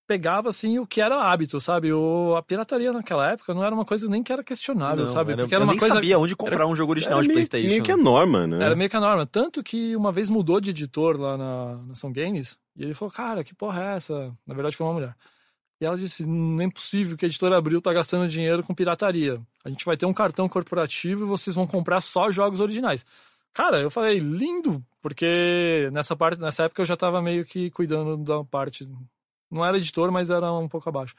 pegava assim o que era hábito, sabe? O, a pirataria naquela época não era uma coisa nem que era questionável, Não, sabe? era, Porque era eu uma nem coisa sabia onde comprar um jogo original Era de meio, PlayStation. meio que a norma, né? era meio que a norma, tanto que uma vez mudou de editor lá na, na Ação Games, e ele falou: "Cara, que porra é essa?" Na verdade foi uma mulher. E ela disse: "Não é possível que a editora Abril tá gastando dinheiro com pirataria. A gente vai ter um cartão corporativo e vocês vão comprar só jogos originais." Cara, eu falei: "Lindo", porque nessa parte, nessa época eu já tava meio que cuidando da parte não era editor, mas era um pouco abaixo.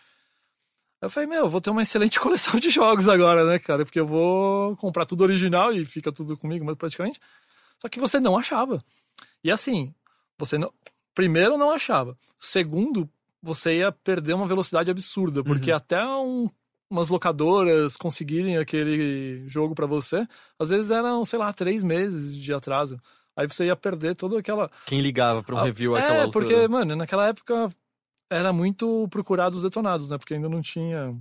Eu falei, meu, eu vou ter uma excelente coleção de jogos agora, né, cara? Porque eu vou comprar tudo original e fica tudo comigo, mas praticamente. Só que você não achava. E assim, você não. Primeiro, não achava. Segundo, você ia perder uma velocidade absurda, porque até um- umas locadoras conseguirem aquele jogo pra você, às vezes eram, sei lá, três meses de atraso. Aí você ia perder toda aquela. Quem ligava pra um Ah, review é, aquela altura? porque, mano, naquela época era muito procurado os detonados, né? Porque ainda não tinha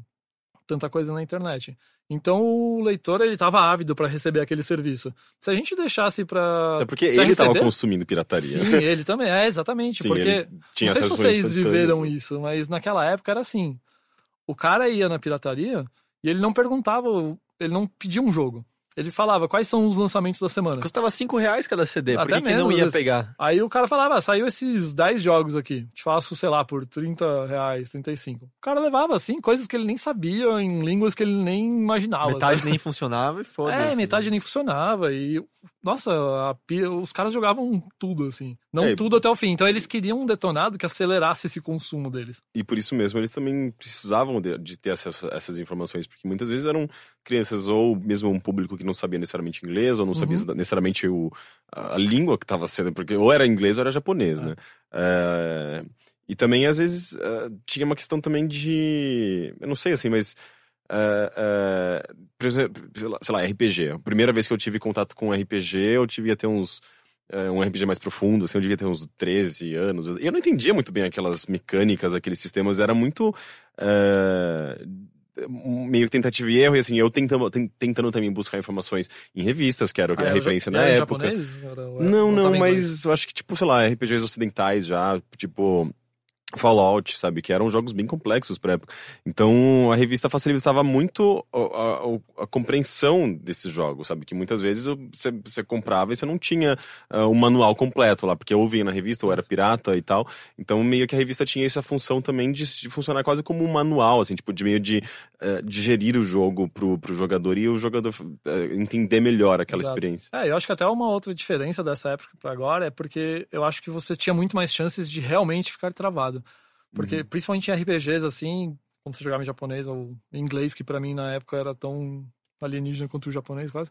tanta coisa na internet. Então o leitor, ele tava ávido pra receber aquele serviço. Se a gente deixasse pra... É porque ele tava receber- consumindo pirataria. Sim, ele também. É, exatamente. Sim, porque... não sei se vocês viveram isso, mas naquela época era assim. O cara ia na pirataria e ele não perguntava, ele não pedia um jogo. Ele falava quais são os lançamentos da semana. Custava 5 reais cada CD, por Até que que não menos, ia vezes. pegar? Aí o cara falava, ah, saiu esses 10 jogos aqui, te faço, sei lá, por 30 reais, 35. O cara levava, assim, coisas que ele nem sabia, em línguas que ele nem imaginava. metade sabe? nem funcionava e foda-se. É, metade né? nem funcionava. E, nossa, a os caras jogavam tudo, assim. Não É, tudo até o fim. Então eles queriam um detonado que acelerasse esse consumo deles. E por isso mesmo eles também precisavam de, de ter acesso a essas informações, porque muitas vezes eram crianças ou mesmo um público que não sabia necessariamente inglês, ou não sabia Uhum. necessariamente o, a, a língua que estava sendo, porque ou era inglês ou era japonês, É. né? É, e também, às vezes, é, tinha uma questão também de. Eu não sei assim, mas. É, é, por exemplo, sei lá- RPG. A primeira vez que eu tive contato com RPG, eu tive até uns. é, um RPG mais profundo, assim, eu devia ter uns 13 anos. E eu não entendia muito bem aquelas mecânicas, aqueles sistemas, era muito. é, meio tentativa e erro, e assim, eu tentando, ten- tentando também buscar informações em revistas, que era Ah, a era referência ja- na era época. japonês? Era- era- Não, não, em inglês? mas eu acho que, tipo, sei lá, RPGs ocidentais já, tipo. Fallout, sabe? Que eram jogos bem complexos pra época. Então, a revista facilitava muito a, a- a compreensão desses jogos, sabe? Que muitas vezes você, você comprava e você não tinha ah, um manual completo lá, porque eu ouvia na revista, ou era pirata e tal. Então, meio que a revista tinha essa função também de, de funcionar quase como um manual, assim, tipo, de meio de eh, digerir o jogo pro, pro jogador e o jogador eh, entender melhor aquela Exato. experiência. É, eu acho que até uma outra diferença dessa época pra agora é porque eu acho que você tinha muito mais chances de realmente ficar travado. Porque, Uhum. principalmente em RPGs, assim, quando você jogava em japonês ou em inglês, que pra mim na época era tão alienígena contra o japonês, quase.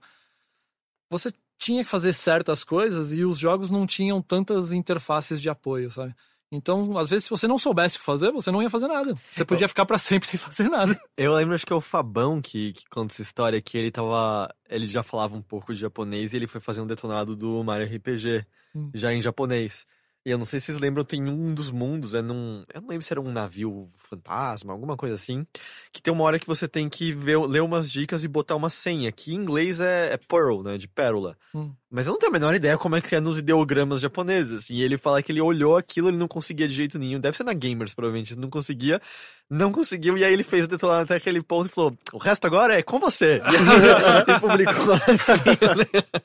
Você tinha que fazer certas coisas e os jogos não tinham tantas interfaces de apoio, sabe? Então, às vezes, se você não soubesse o que fazer, você não ia fazer nada. Você podia ficar pra sempre sem fazer nada. Eu lembro, acho que é o Fabão que, que conta essa história, que ele tava. Ele já falava um pouco de japonês e ele foi fazer um detonado do Mario RPG, Hum. já em japonês. E eu não sei se vocês lembram, tem um dos mundos, é num. Eu não lembro se era um navio fantasma, alguma coisa assim. Que tem uma hora que você tem que ver, ler umas dicas e botar uma senha, que em inglês é, é Pearl, né? De pérola. Hum. Mas eu não tenho a menor ideia como é que é nos ideogramas japoneses. assim. E ele fala que ele olhou aquilo, ele não conseguia de jeito nenhum. Deve ser na Gamers, provavelmente. Não conseguia. Não conseguiu. E aí ele fez o detonado até aquele ponto e falou: o resto agora é com você. E ele publicou assim o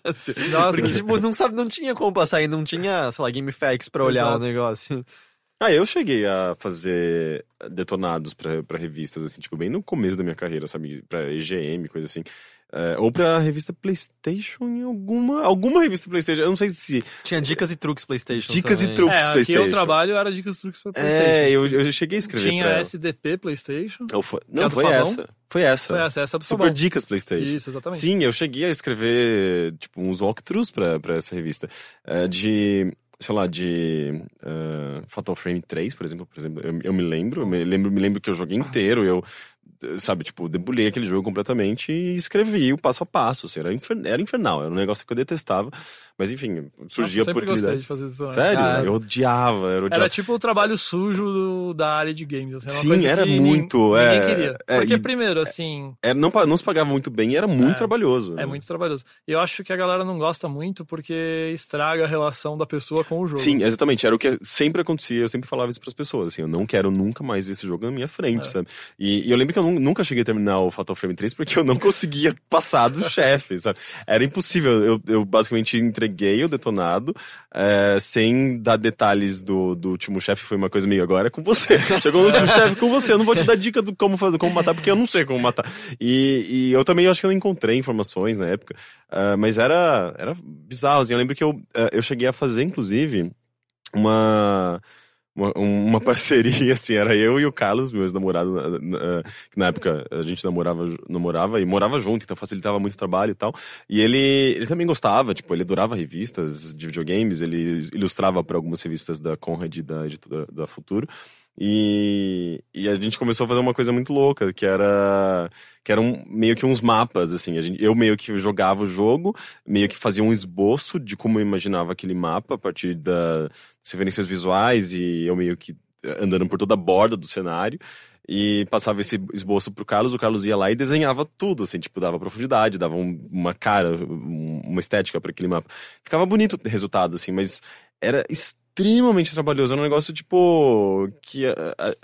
negócio. Nossa. Porque, tipo, não, sabe, não tinha como passar e não tinha, sei lá, GameFAQs pra olhar Exato. o negócio. Ah, eu cheguei a fazer detonados pra, pra revistas, assim, tipo, bem no começo da minha carreira, sabe? Pra EGM, coisa assim. É, ou pra revista PlayStation em alguma. Alguma revista PlayStation. Eu não sei se. Tinha dicas e truques PlayStation. Dicas e também. truques. É, aqui PlayStation. eu trabalho era dicas truques pra PlayStation. É, eu, eu cheguei a escrever. Tinha pra ela. SDP PlayStation. Ou foi... é Não, do foi Fabão? essa. Foi essa. Foi essa, essa é do Super Fabão. Dicas PlayStation. Isso, exatamente. Sim, eu cheguei a escrever, tipo, uns walkthroughs pra, pra essa revista. É, de, sei lá, de eh, Fatal Frame 3, por exemplo. Por exemplo eu, eu me lembro, eu me lembro, me lembro que eu joguei inteiro, eu, sabe, tipo, debulhei aquele jogo completamente e escrevi o passo a passo. Assim, era, infer- era infernal, era um negócio que eu detestava. Mas, enfim, surgia Nossa, a eu sempre gostei oportunidade. de fazer isso. Sério? Ah, eu odiava, era odiava. Era tipo o trabalho sujo do- da área de games. Assim, Sim, era muito, Ninguém é, queria. é, Porque, e- primeiro, assim, Era- não, não se pagava muito bem e era muito É, trabalhoso. é muito trabalhoso. E eu acho que a galera não gosta muito porque estraga a relação da pessoa com o jogo. Sim, exatamente. Era o que sempre acontecia. Eu sempre falava isso pras pessoas. Assim, eu não quero nunca mais ver esse jogo na minha frente, É. sabe? E, e eu lembro que eu nu- nunca cheguei a terminar o Fatal Frame 3 porque eu não conseguia passar do chefe, sabe? Era impossível. Eu, eu basicamente entreguei o detonado é, sem dar detalhes do, do último chefe. Foi uma coisa meio agora é com você. Chegou no último chefe com você. Eu não vou te dar dica do como fazer, como matar, porque eu não sei como matar. E, e eu também acho que eu não encontrei informações na época. Ah, mas era, era bizarro. Assim. Eu lembro que eu, ah, eu cheguei a fazer, inclusive, uma, uma, uma parceria, assim, era eu e o Carlos, meu ex-namorado, na, na- que na época a gente namorava, namorava e morava junto, então facilitava muito o trabalho e tal. E ele, ele também gostava, tipo, ele adorava revistas de videogames, ele ilustrava para algumas revistas da Conrad e da da Futuro. E, e a gente começou a fazer uma coisa muito louca, que era que eram meio que uns mapas, assim. Gente, eu meio que jogava o jogo, meio que fazia um esboço de como eu imaginava aquele mapa a partir das referências visuais e eu meio que eh, andando por toda a borda do cenário. E passava esse esboço pro Carlos, o Carlos ia lá e desenhava tudo, assim, tipo, dava profundidade, dava um- uma cara, um- uma estética para aquele mapa. Ficava bonito o resultado, assim, mas era extremamente trabalhoso. Era um negócio, tipo, que. ah, ah,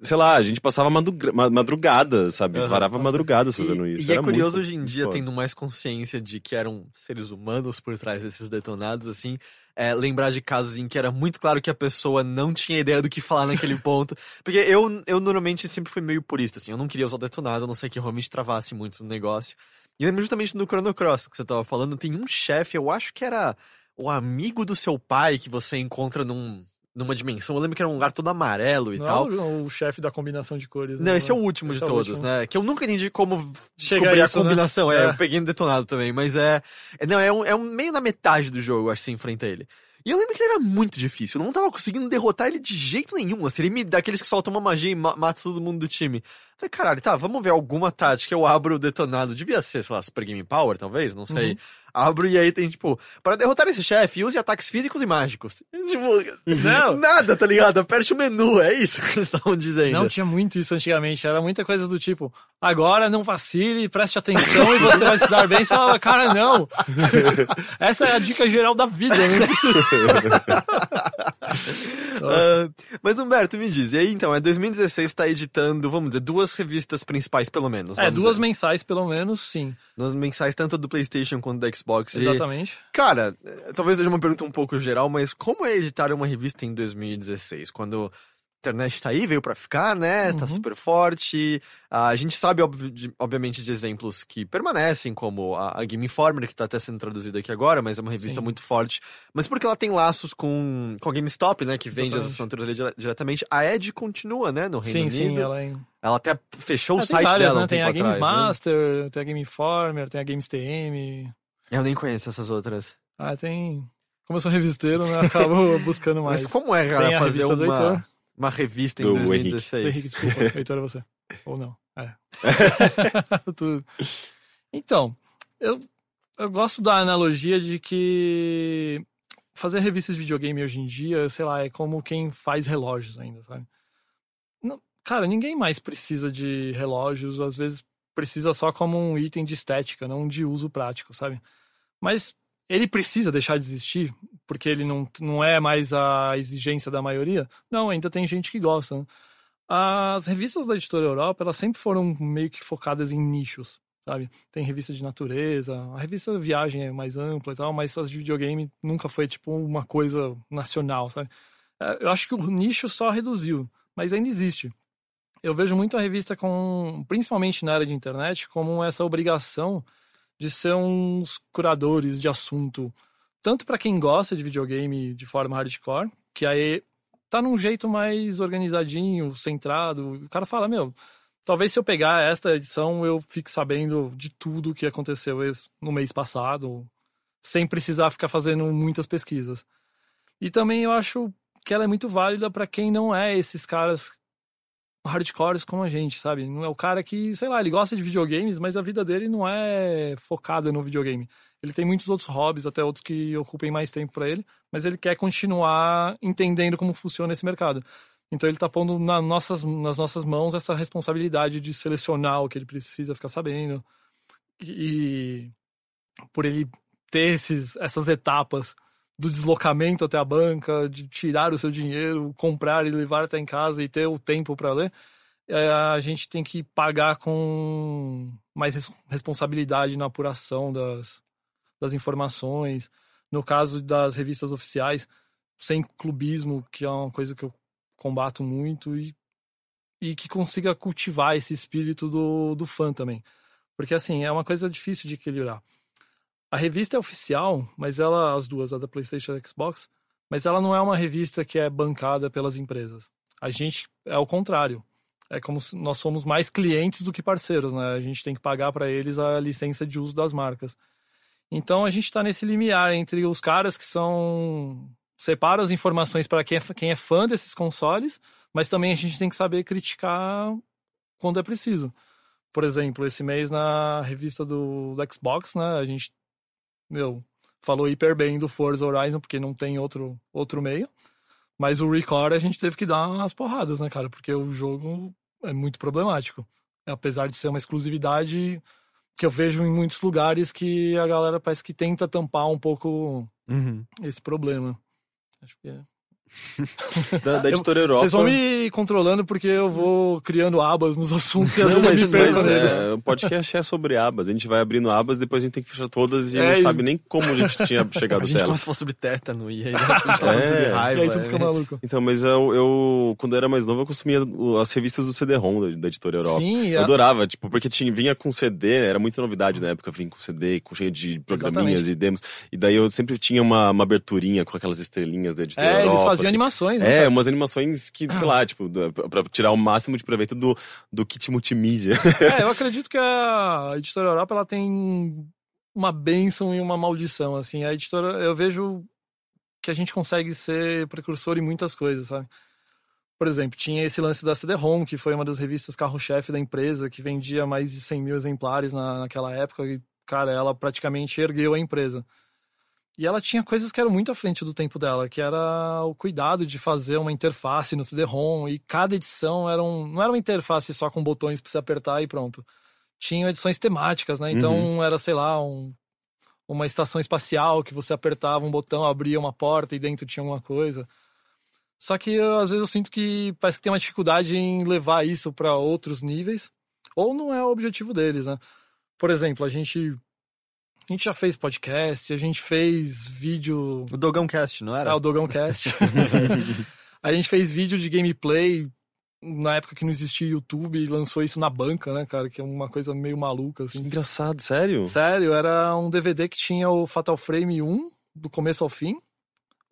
Sei lá, a gente passava madruga- ma- madrugada, sabe? Aham, Varava madrugadas fazendo E, isso. e é Era muito- curioso hoje em dia, foda. tendo mais consciência de que eram seres humanos por trás desses detonados, assim, é, lembrar de casos em que era muito claro que a pessoa não tinha ideia do que falar naquele ponto. Porque eu, eu normalmente sempre fui meio purista, assim, eu não queria usar detonado, a não ser que realmente travasse muito no negócio. E lembro justamente no Chrono Cross que você tava falando, tem um chefe, eu acho que era o amigo do seu pai que você encontra num, numa dimensão. Eu lembro que era um lugar todo amarelo e Não tal. é o, chefe da combinação de cores. Não, né? esse é o último Esse de é todos, último. né? Que eu nunca entendi como Chega descobrir a a isso, né? combinação. É, É. eu peguei no detonado também, mas é. é não, é um, é um meio na metade do jogo, acho que você enfrenta ele. E eu lembro que ele era muito difícil. Eu não tava conseguindo derrotar ele de jeito nenhum. Assim, ele me daqueles que soltam uma magia e ma mata todo mundo do time. Falei, caralho, tá, vamos ver alguma tática. Eu abro o detonado. Devia ser, sei lá, Super Game Power, talvez, não sei. Uhum. Abro e aí tem, tipo, para derrotar esse chefe, use ataques físicos e mágicos. Tipo, Não. nada, tá ligado? Aperte o menu, é isso que eles estavam dizendo. Não tinha muito isso antigamente, era muita coisa do tipo, agora não vacile, preste atenção e você vai se dar bem. Você falava, cara, não. Essa é a dica geral da vida, né? Ah, mas Humberto, me diz, e aí então, é 2016 tá editando, vamos dizer, duas revistas principais pelo menos. É, duas dizer. mensais pelo menos, sim. Duas mensais, tanto do Playstation quanto do Xbox. E, Exatamente. cara, eh, talvez seja uma pergunta um pouco geral, mas como é editar uma revista em 2016? Quando internet tá aí, veio pra ficar, né? Tá Uhum. super forte. Ah, a gente sabe, obviamente, de exemplos que permanecem, como a, Game Informer, que tá até sendo traduzida aqui agora, mas é uma revista Sim. muito forte. Mas porque ela tem laços com, com a GameStop, né? Que vende as Exatamente. assinaturas ali dire- diretamente. A Ed continua, né? No Reino Sim, Unido. sim, ela é... Ela até fechou o Ah, tem site várias, dela né? um Tem a Games atrás, né? Master, tem a Game Informer, tem a Games TM. Eu nem conheço essas outras. Ah, tem... Como eu sou revisteiro, né? eu Acabo buscando mais. Mas como é, Tem cara, fazer uma. Uma revista em Do 2016? Henrique, desculpa. Heitor é você. Ou não. É. Tudo. Então, eu, eu gosto da analogia de que fazer revistas de videogame hoje em dia, sei lá, é como quem faz relógios ainda, sabe? Não- cara, ninguém mais precisa de relógios, às vezes precisa só como um item de estética, não de uso prático, sabe? Mas ele precisa deixar de existir porque ele não, não é mais a exigência da maioria? Não, ainda tem gente que gosta. né? As revistas da Editora Europa, elas sempre foram meio que focadas em nichos, sabe? Tem revista de natureza, a revista Viagem é mais ampla e tal, mas as de videogame nunca foi, tipo, uma coisa nacional, sabe? É, Eu acho que o nicho só reduziu, mas ainda existe. Eu vejo muito a revista com, principalmente na área de internet, como essa obrigação de ser uns curadores de assunto, tanto para quem gosta de videogame de forma hardcore, que aí tá num jeito mais organizadinho, centrado. O cara fala, meu, talvez se eu pegar esta edição eu fique sabendo de tudo que aconteceu no mês passado, sem precisar ficar fazendo muitas pesquisas. E também eu acho que ela é muito válida para quem não é esses caras hardcores como a gente, sabe? Não é o cara que, sei lá, ele gosta de videogames, mas a vida dele não é focada no videogame. Ele tem muitos outros hobbies, até outros que ocupem mais tempo para ele, mas ele quer continuar entendendo como funciona esse mercado. Então ele tá pondo na nossas, nas nossas mãos essa responsabilidade de selecionar o que ele precisa ficar sabendo. E por ele ter esses, essas etapas do deslocamento até a banca, de tirar o seu dinheiro, comprar e levar até em casa e ter o tempo para ler, é, a gente tem que pagar com mais res- responsabilidade na apuração das, das informações. No caso das revistas oficiais, sem clubismo, que é uma coisa que eu combato muito, e, e que consiga cultivar esse espírito do, do fã também. Porque, assim, é uma coisa difícil de equilibrar. A revista é oficial, mas ela, as duas, a da PlayStation e a Xbox, mas ela não é uma revista que é bancada pelas empresas. A gente é o contrário. É como se nós somos mais clientes do que parceiros, né? A gente tem que pagar para eles a licença de uso das marcas. Então a gente está nesse limiar entre os caras que são separa as informações para quem, é, quem é fã desses consoles, mas também a gente tem que saber criticar quando é preciso. Por exemplo, esse mês na revista do, do Xbox, né, a gente meu, falou hiper bem do Forza Horizon, porque não tem outro, outro meio. Mas o Record a gente teve que dar umas porradas, né, cara? Porque o jogo é muito problemático. Apesar de ser uma exclusividade que eu vejo em muitos lugares que a galera parece que tenta tampar um pouco Uhum. esse problema. Acho que é. Da, da editora Europa. Vocês vão me controlando porque eu vou criando abas nos assuntos e às Não, vezes mas, eu me perco mas neles. é, o podcast é sobre abas. A gente vai abrindo abas, depois a gente tem que fechar todas e É, não e- sabe nem como a gente tinha chegado A gente até como elas. se fosse sobre tétano e aí de repente tá falando É. sobre E raiva. aí tu fica é. maluco. Então, mas eu, eu, quando eu era mais novo, eu consumia as revistas do CD-ROM da, da editora Europa. Sim, Eu a- adorava, tipo, porque tinha, vinha com CD, era muita novidade na época, vinha com CD, com cheio de programinhas Exatamente. e demos. E daí eu sempre tinha uma, uma aberturinha com aquelas estrelinhas da editora é, Europa. Faziam assim. animações, né? É, cara? umas animações que, sei lá, tipo, pra tirar o máximo de proveito do, do kit multimídia. É, eu acredito que a editora Europa ela tem uma bênção e uma maldição, assim. A editora, eu vejo que a gente consegue ser precursor em muitas coisas, sabe? Por exemplo, tinha esse lance da CD-ROM, que foi uma das revistas carro-chefe da empresa, que vendia mais de 100 mil exemplares na, naquela época, e, cara, ela praticamente ergueu a empresa. E ela tinha coisas que eram muito à frente do tempo dela, que era o cuidado de fazer uma interface no CD-ROM, e cada edição era um, não era uma interface só com botões para você apertar e pronto. Tinham edições temáticas, né? Então era, sei lá, um, uma estação espacial que você apertava um botão, abria uma porta e dentro tinha alguma coisa. Só que eu, às vezes eu sinto que parece que tem uma dificuldade em levar isso para outros níveis, ou não é o objetivo deles, né? Por exemplo, a gente a gente já fez podcast, a gente fez vídeo O Dogão Cast, não era? ah, o Dogão Cast. A gente fez vídeo de gameplay na época que não existia YouTube e lançou isso na banca, né, cara? Que é uma coisa meio maluca, assim. Engraçado, sério? Sério, era um DVD que tinha o Fatal Frame 1, do começo ao fim.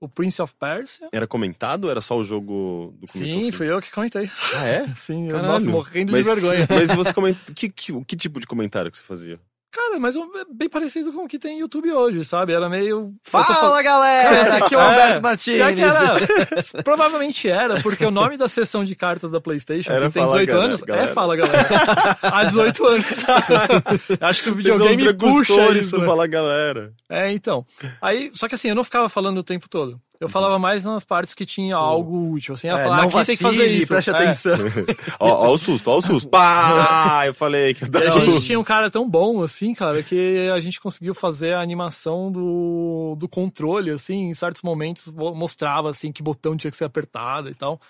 O Prince of Persia. Era comentado ou era só o jogo do começo Sim, fui eu que comentei. Ah, é? Sim, eu, Caralho. nossa, morrendo Mas- de vergonha. Mas você comenta... Que, que, que tipo de comentário que você fazia? Cara, mas é bem parecido com o que tem YouTube hoje, sabe? Era meio. Fala, fal- galera! Cara, Aqui é o é, Alberto Pior Martins. era. Provavelmente era, porque o nome da sessão de cartas da PlayStation, Era que tem Fala, 18 galera, anos, galera. é Fala Galera. Há 18 anos. Acho que o videogame puxa isso. né? Fala Galera. É, então. Aí, só que assim, eu não ficava falando o tempo todo. Eu falava mais nas partes que tinha algo útil, assim, eu É, falava, não aqui tem que fazer vacile, isso. preste É. atenção. Ó, ó o susto, ó o susto. Pá! Eu falei que ia dar E a susto. gente tinha um cara tão bom, assim, cara, que a gente conseguiu fazer a animação do, do controle, assim, em certos momentos mo- mostrava, assim, que botão tinha que ser apertado e tal.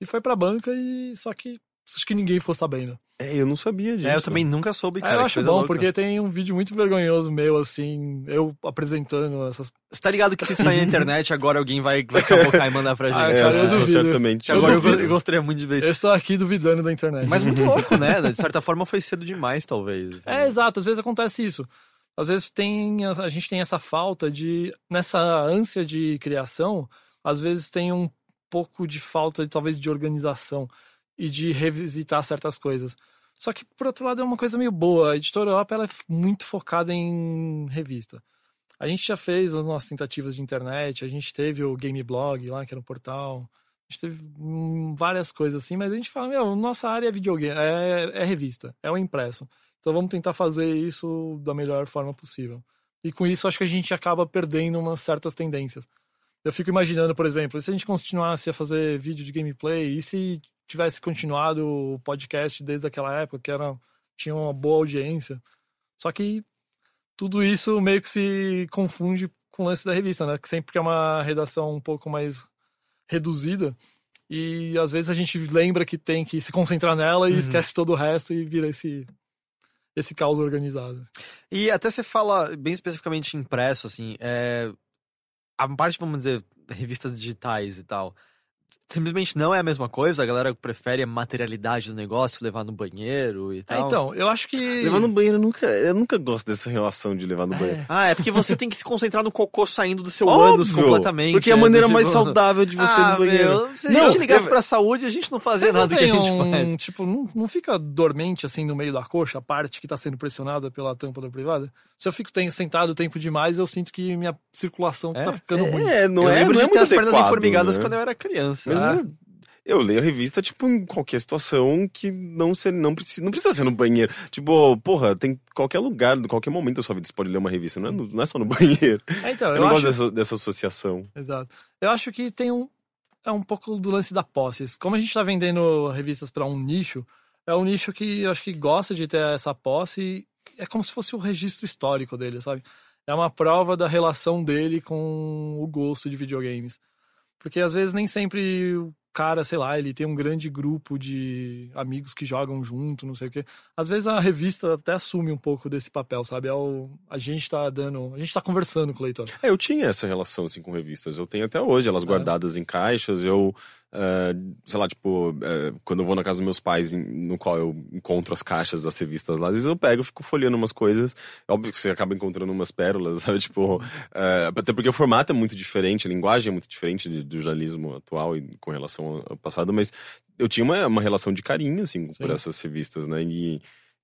E foi pra banca e só que acho que ninguém ficou sabendo. É, eu não sabia disso. É, eu também nunca soube, Aí cara. eu que acho bom, louca. porque tem um vídeo muito vergonhoso meu, assim, eu apresentando essas... Você tá ligado que se está na internet, agora alguém vai, vai cavocar e mandar pra gente. Ah, É, cara, eu duvido. certamente. Eu agora eu, duvido. eu gostaria muito de ver isso. Eu estou aqui duvidando da internet. Mas muito louco, né? De certa forma foi cedo demais, talvez. É, exato. Às vezes acontece isso. Às vezes tem, a, a gente tem essa falta de. Nessa ânsia de criação, às vezes tem um pouco de falta, talvez, de organização e de revisitar certas coisas. Só que, por outro lado, é uma coisa meio boa. A editora Up ela é muito focada em revista. A gente já fez as nossas tentativas de internet, a gente teve o Game Blog lá, que era um portal. A gente teve hum, várias coisas assim, mas a gente fala, meu, nossa área é videogame, é, é revista, é o impresso. Então vamos tentar fazer isso da melhor forma possível. E com isso acho que a gente acaba perdendo umas certas tendências. Eu fico imaginando, por exemplo, se a gente continuasse a fazer vídeo de gameplay e se tivesse continuado o podcast desde aquela época, que era, tinha uma boa audiência. Só que tudo isso meio que se confunde com o lance da revista, né? Que sempre que é uma redação um pouco mais reduzida. E às vezes a gente lembra que tem que se concentrar nela e Uhum. esquece todo o resto e vira esse, esse caos organizado. E até você fala bem especificamente impresso, assim, é... a parte, vamos dizer, revistas digitais e tal, simplesmente não é a mesma coisa? A galera prefere a materialidade do negócio, levar no banheiro e É, tal? então, eu acho que. Levar no banheiro, eu nunca, eu nunca gosto dessa relação de levar no banheiro. Ah, é porque você tem que se concentrar no cocô saindo do seu Óbvio, ânus completamente. Porque é a né, maneira do mais tipo- saudável de você ir ah, no banheiro. Meu, se a Não, gente ligasse eu- pra saúde, a gente não fazia Vocês não nada do que a gente um, faz. tipo, não, não fica dormente assim no meio da coxa, a parte que tá sendo pressionada pela tampa da privada? Se eu fico tem- sentado tempo demais, eu sinto que minha circulação É? tá ficando ruim. É, não eu é, lembro não é de ter muito as pernas adequado, enformigadas né? quando eu era criança. Mas Ah, não é- eu leio a revista, tipo, em qualquer situação que não, ser, não, precisa, não precisa ser no banheiro. Tipo, porra, tem qualquer lugar, em qualquer momento da sua vida você pode ler uma revista, não é, não é só no banheiro. É, então, Eu, eu, não acho. gosto dessa, dessa associação. Exato. Eu acho que tem um. É um pouco do lance da posse. Como a gente tá vendendo revistas para um nicho, é um nicho que eu acho que gosta de ter essa posse. É como se fosse o registro histórico dele, sabe? É uma prova da relação dele com o gosto de videogames. Porque às vezes nem sempre o cara, sei lá, ele tem um grande grupo de amigos que jogam junto, não sei o quê. Às vezes a revista até assume um pouco desse papel, sabe? É o, a gente tá dando. A gente tá conversando com o leitor. É, eu tinha essa relação, assim, com revistas. Eu tenho até hoje, elas É. guardadas em caixas. Eu, eh, sei lá, tipo, eh, quando eu vou na casa dos meus pais, em- no qual eu encontro as caixas das revistas lá, às vezes eu pego, fico folheando umas coisas. É óbvio que você acaba encontrando umas pérolas, sabe? Tipo, eh, até porque o formato é muito diferente, a linguagem é muito diferente do jornalismo atual e com relação ao- passado, mas eu tinha uma, uma relação de carinho, assim, por Sim. essas revistas, né? E,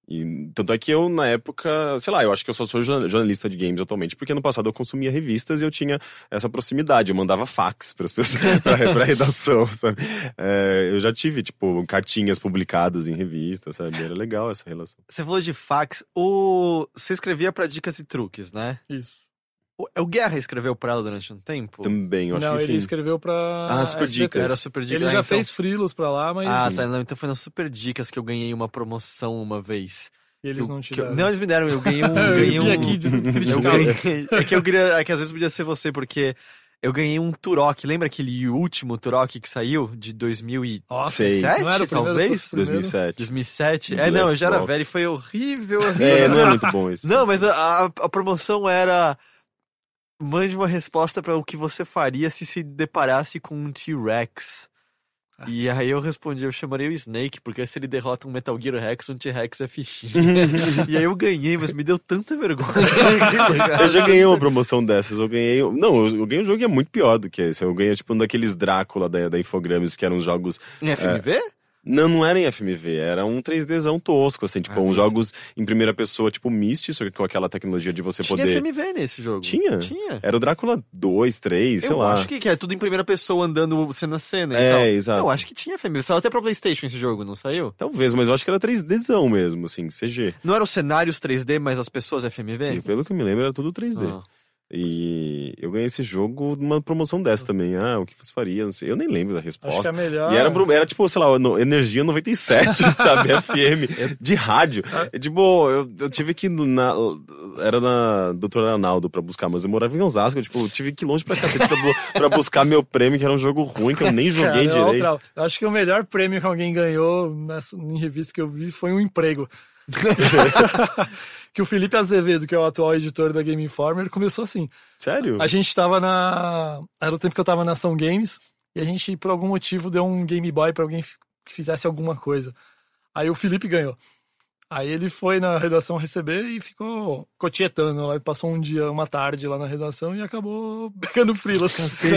e tanto é que eu, na época, sei lá, eu acho que eu só sou jorna- jornalista de games atualmente, porque no passado eu consumia revistas e eu tinha essa proximidade. Eu mandava fax para as pessoas, pra, pra redação, sabe? É, eu já tive, tipo, cartinhas publicadas em revistas, sabe? Era legal essa relação. Você falou de fax. O... Você escrevia pra dicas e truques, né? Isso. O, o Guerra escreveu pra ela durante um tempo? Também, eu acho Não, que ele sim. escreveu pra. Ah, Super SBT. Dicas. Era super dica. Ele Ah, já então- fez frilos pra lá, mas Ah, tá. Não, então foi nas Super Dicas que eu ganhei uma promoção uma vez. eles Eu- não te que eu- deram. Não, eles me deram. Eu ganhei um. Eu ganhei um aqui ganhei, é que eu queria. É que às vezes podia ser você, porque eu ganhei um Turok. Lembra aquele último Turok que saiu? De 2007, Nossa, não era o primeiro, talvez? se fosse o primeiro. 2007. 2007? Black É, não, eu já era velho e foi horrível, horrível. É, não é muito bom isso. Não, mas a, a promoção era. Mande uma resposta para o que você faria se se deparasse com um T-Rex. E aí eu respondi, eu chamaria o Snake, porque se ele derrota um Metal Gear Rex, um T-Rex é fichinha. e aí eu ganhei, mas me deu tanta vergonha. Eu já ganhei uma promoção dessas. Eu ganhei. Não, eu ganhei um jogo que é muito pior do que esse. Eu ganhei, tipo, um daqueles Drácula da, da Infogrames, que eram jogos. Em FMV? Não, não era em FMV, era um 3Dzão tosco, assim, tipo, Ah, uns jogos em primeira pessoa, tipo Myst, só que com aquela tecnologia de você Tinha poder. FMV nesse jogo. Tinha? Tinha. Era o Drácula 2, 3, sei eu lá. acho que, que é tudo em primeira pessoa andando cena a cena É, exato. Eu acho que tinha FMV. Saiu até pra Playstation esse jogo, não saiu? Talvez, mas eu acho que era 3Dzão mesmo, assim, CG. Não eram os cenários 3D, mas as pessoas FMV? E pelo que eu me lembro, era tudo 3D. Ah. E eu ganhei esse jogo numa promoção dessa também. Ah, o que você faria? Não sei. Eu nem lembro da Acho resposta. que é melhor. E era, era tipo, sei lá, no- Energia 97, sabe? FM, de rádio. É, tipo, eu, eu tive que ir na. Era na Doutor Arnaldo pra buscar, mas eu morava em Osasco. Tipo, eu tive que ir longe pra cacete pra, pra buscar meu prêmio, que era um jogo ruim, que eu nem joguei Cara, é direito. outra- eu acho que o melhor prêmio que alguém ganhou nessa, em revista que eu vi foi um emprego. que o Felipe Azevedo, que é o atual editor da Game Informer, começou assim. Sério? A gente tava na. Era o tempo que eu tava na Ação Games, e a gente, por algum motivo, deu um Game Boy pra alguém que fizesse alguma coisa. Aí o Felipe ganhou. Aí ele foi na redação receber e ficou cotietando lá. e Passou um dia, uma tarde lá na redação e acabou pegando frila. Assim,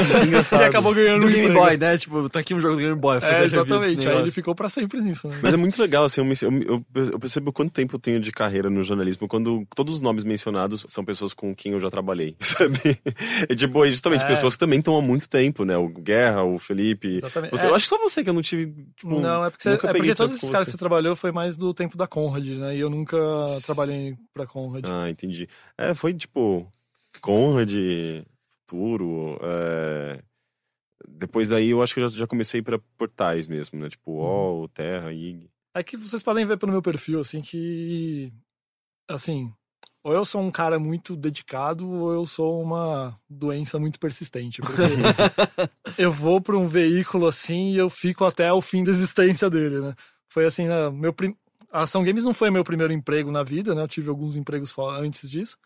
e acabou ganhando Do um Game emprego. Boy, né? Tipo, tá aqui um jogo do Game Boy. fazer É, exatamente. Aí ele ficou pra sempre nisso, né? Mas é muito legal, assim, eu, me- eu eu, percebo quanto tempo eu tenho de carreira no jornalismo quando todos os nomes mencionados são pessoas com quem eu já trabalhei, sabe? E, tipo, é justamente É. pessoas que também estão há muito tempo, né? O Guerra, o Felipe. Exatamente. Você, É. Eu acho que só você que eu não tive. Tipo, Não, é porque, você- é porque todos esses caras você. que você trabalhou foi mais do tempo da Conrad, né? E eu nunca trabalhei pra Conrad. Ah, entendi. É, foi tipo. Conrad, Futuro. é, Depois daí eu acho que eu já, já comecei para portais mesmo, né? Tipo, Uhum. UOL, Terra, IG. É que vocês podem ver pelo meu perfil, assim, que. Assim. Ou eu sou um cara muito dedicado, ou eu sou uma doença muito persistente. Porque eu vou pra um veículo assim e eu fico até o fim da existência dele, né? Foi assim, né? meu prim... a Ação Games não foi meu primeiro emprego na vida, né? Eu tive alguns empregos antes disso.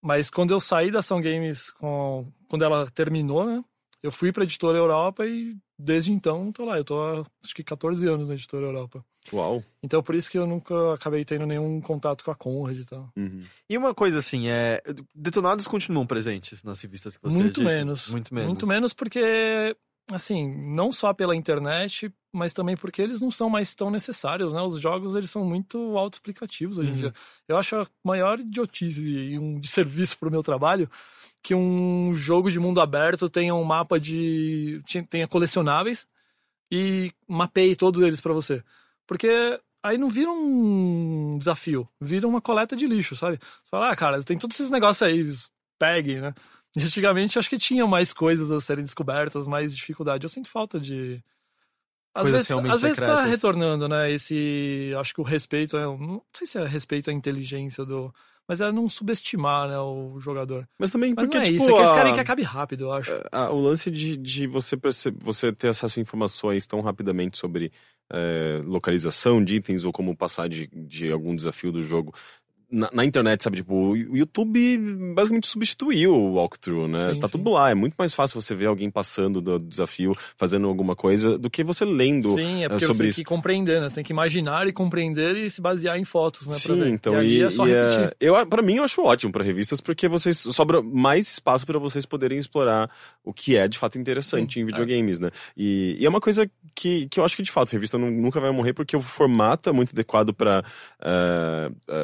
Mas quando eu saí da Ação Games, com... quando ela terminou, né? Eu fui pra Editora Europa e desde então tô lá. Eu tô há, acho que 14 anos na Editora Europa. Uau. Então por isso que eu nunca acabei tendo nenhum contato com a Conrad e tal. Uhum. E uma coisa assim, é. Detonados continuam presentes nas revistas que você Muito edita? menos. Muito menos. Muito menos porque, assim, não só pela internet, mas também porque eles não são mais tão necessários, né? Os jogos, eles são muito autoexplicativos hoje em Uhum. dia. Eu acho a maior idiotice e um desserviço pro meu trabalho que um jogo de mundo aberto tenha um mapa de... tenha colecionáveis e mapeie todos eles pra você. Porque aí não vira um desafio, vira uma coleta de lixo, sabe? Você fala, ah, cara, tem todos esses negócios aí, pegue, né? Antigamente acho que tinha mais coisas a serem descobertas, mais dificuldade. Eu sinto falta de. Às Coisas vezes, realmente às vezes tá secretas. retornando, né? Esse. Acho que o respeito. É, não sei se é respeito à inteligência do. Mas é não subestimar, né, o jogador. Mas também Mas porque, não é tipo, isso, é que eles a- querem que acabe rápido, eu acho. a- o lance de, de você, perce- você ter acesso a informações tão rapidamente sobre é, localização de itens ou como passar de, de algum desafio do jogo na, na internet, sabe? Tipo, o YouTube basicamente substituiu o walkthrough, né? Sim, tá sim. tudo lá. É muito mais fácil você ver alguém passando do desafio, fazendo alguma coisa, do que você lendo. Sim, é porque sobre você tem isso. que compreender, né? Você tem que imaginar e compreender e se basear em fotos, né? pra Sim, então e, e, é só e, repetir. é, eu para mim eu acho ótimo para revistas porque vocês sobra mais espaço para vocês poderem explorar o que é de fato interessante Sim, em videogames, né? E, e é uma coisa que, que eu acho que de fato a revista nu- nunca vai morrer porque o formato é muito adequado para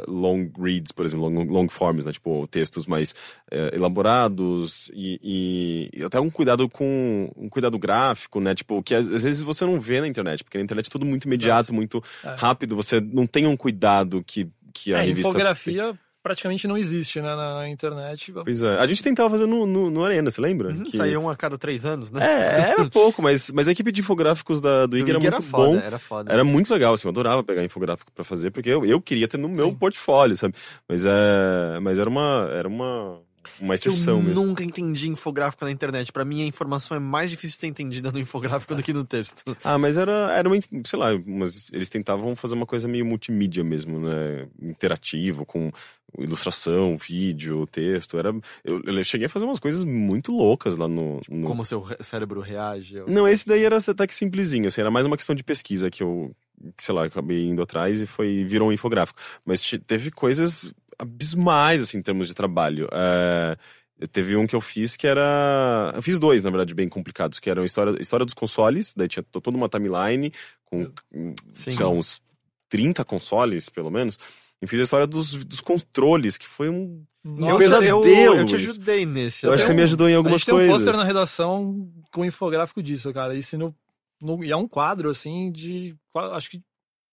long reads, por exemplo, long, long forms, né? Tipo textos mais eh, elaborados e, e- até um cuidado com um cuidado gráfico, né? Tipo que às, às vezes você não vê na internet porque na internet é tudo muito imediato, muito É. rápido. Você não tem um cuidado que que a É, revista infografia praticamente não existe, né, na internet. Pois é. A gente tentava fazer no, no, no Arena, você lembra? Uhum, Que- Saiu um a cada três anos, né? É, era pouco, mas, mas a equipe de infográficos da, do Do IG era Ig muito foda, bom. Era foda. Era muito legal, assim, eu adorava pegar infográfico pra fazer, porque eu, eu queria ter no meu Sim. portfólio, sabe? Mas, é, mas era uma. Era uma uma Que eu exceção mesmo. nunca entendi infográfico na internet. Pra mim, a informação é mais difícil de ser entendida no infográfico do que no texto. Ah, mas era, era uma, sei lá, mas eles tentavam fazer uma coisa meio multimídia mesmo, né? Interativo, com ilustração, vídeo, texto. Era, eu, eu cheguei a fazer umas coisas muito loucas lá no. no- Como o seu re- cérebro reage. eu- Não, esse daí era até que simplesinho, assim, era mais uma questão de pesquisa que eu, sei lá, acabei indo atrás e foi, virou um infográfico. Mas te- teve coisas abismais, assim, em termos de trabalho. É, teve um que eu fiz que era. Eu fiz dois, na verdade, bem complicados, que eram a história, história dos consoles, daí tinha to- toda uma timeline com, Sim. sei lá, uns 30 consoles, pelo menos. E fiz a história dos, dos controles, que foi um. Nossa, eu, pesadelo, eu, eu te ajudei nesse. Eu acho que você me ajudou em algumas gente tem um coisas. pôster na redação com infográfico disso, cara. Isso no, no- e é um quadro, assim, de. Acho que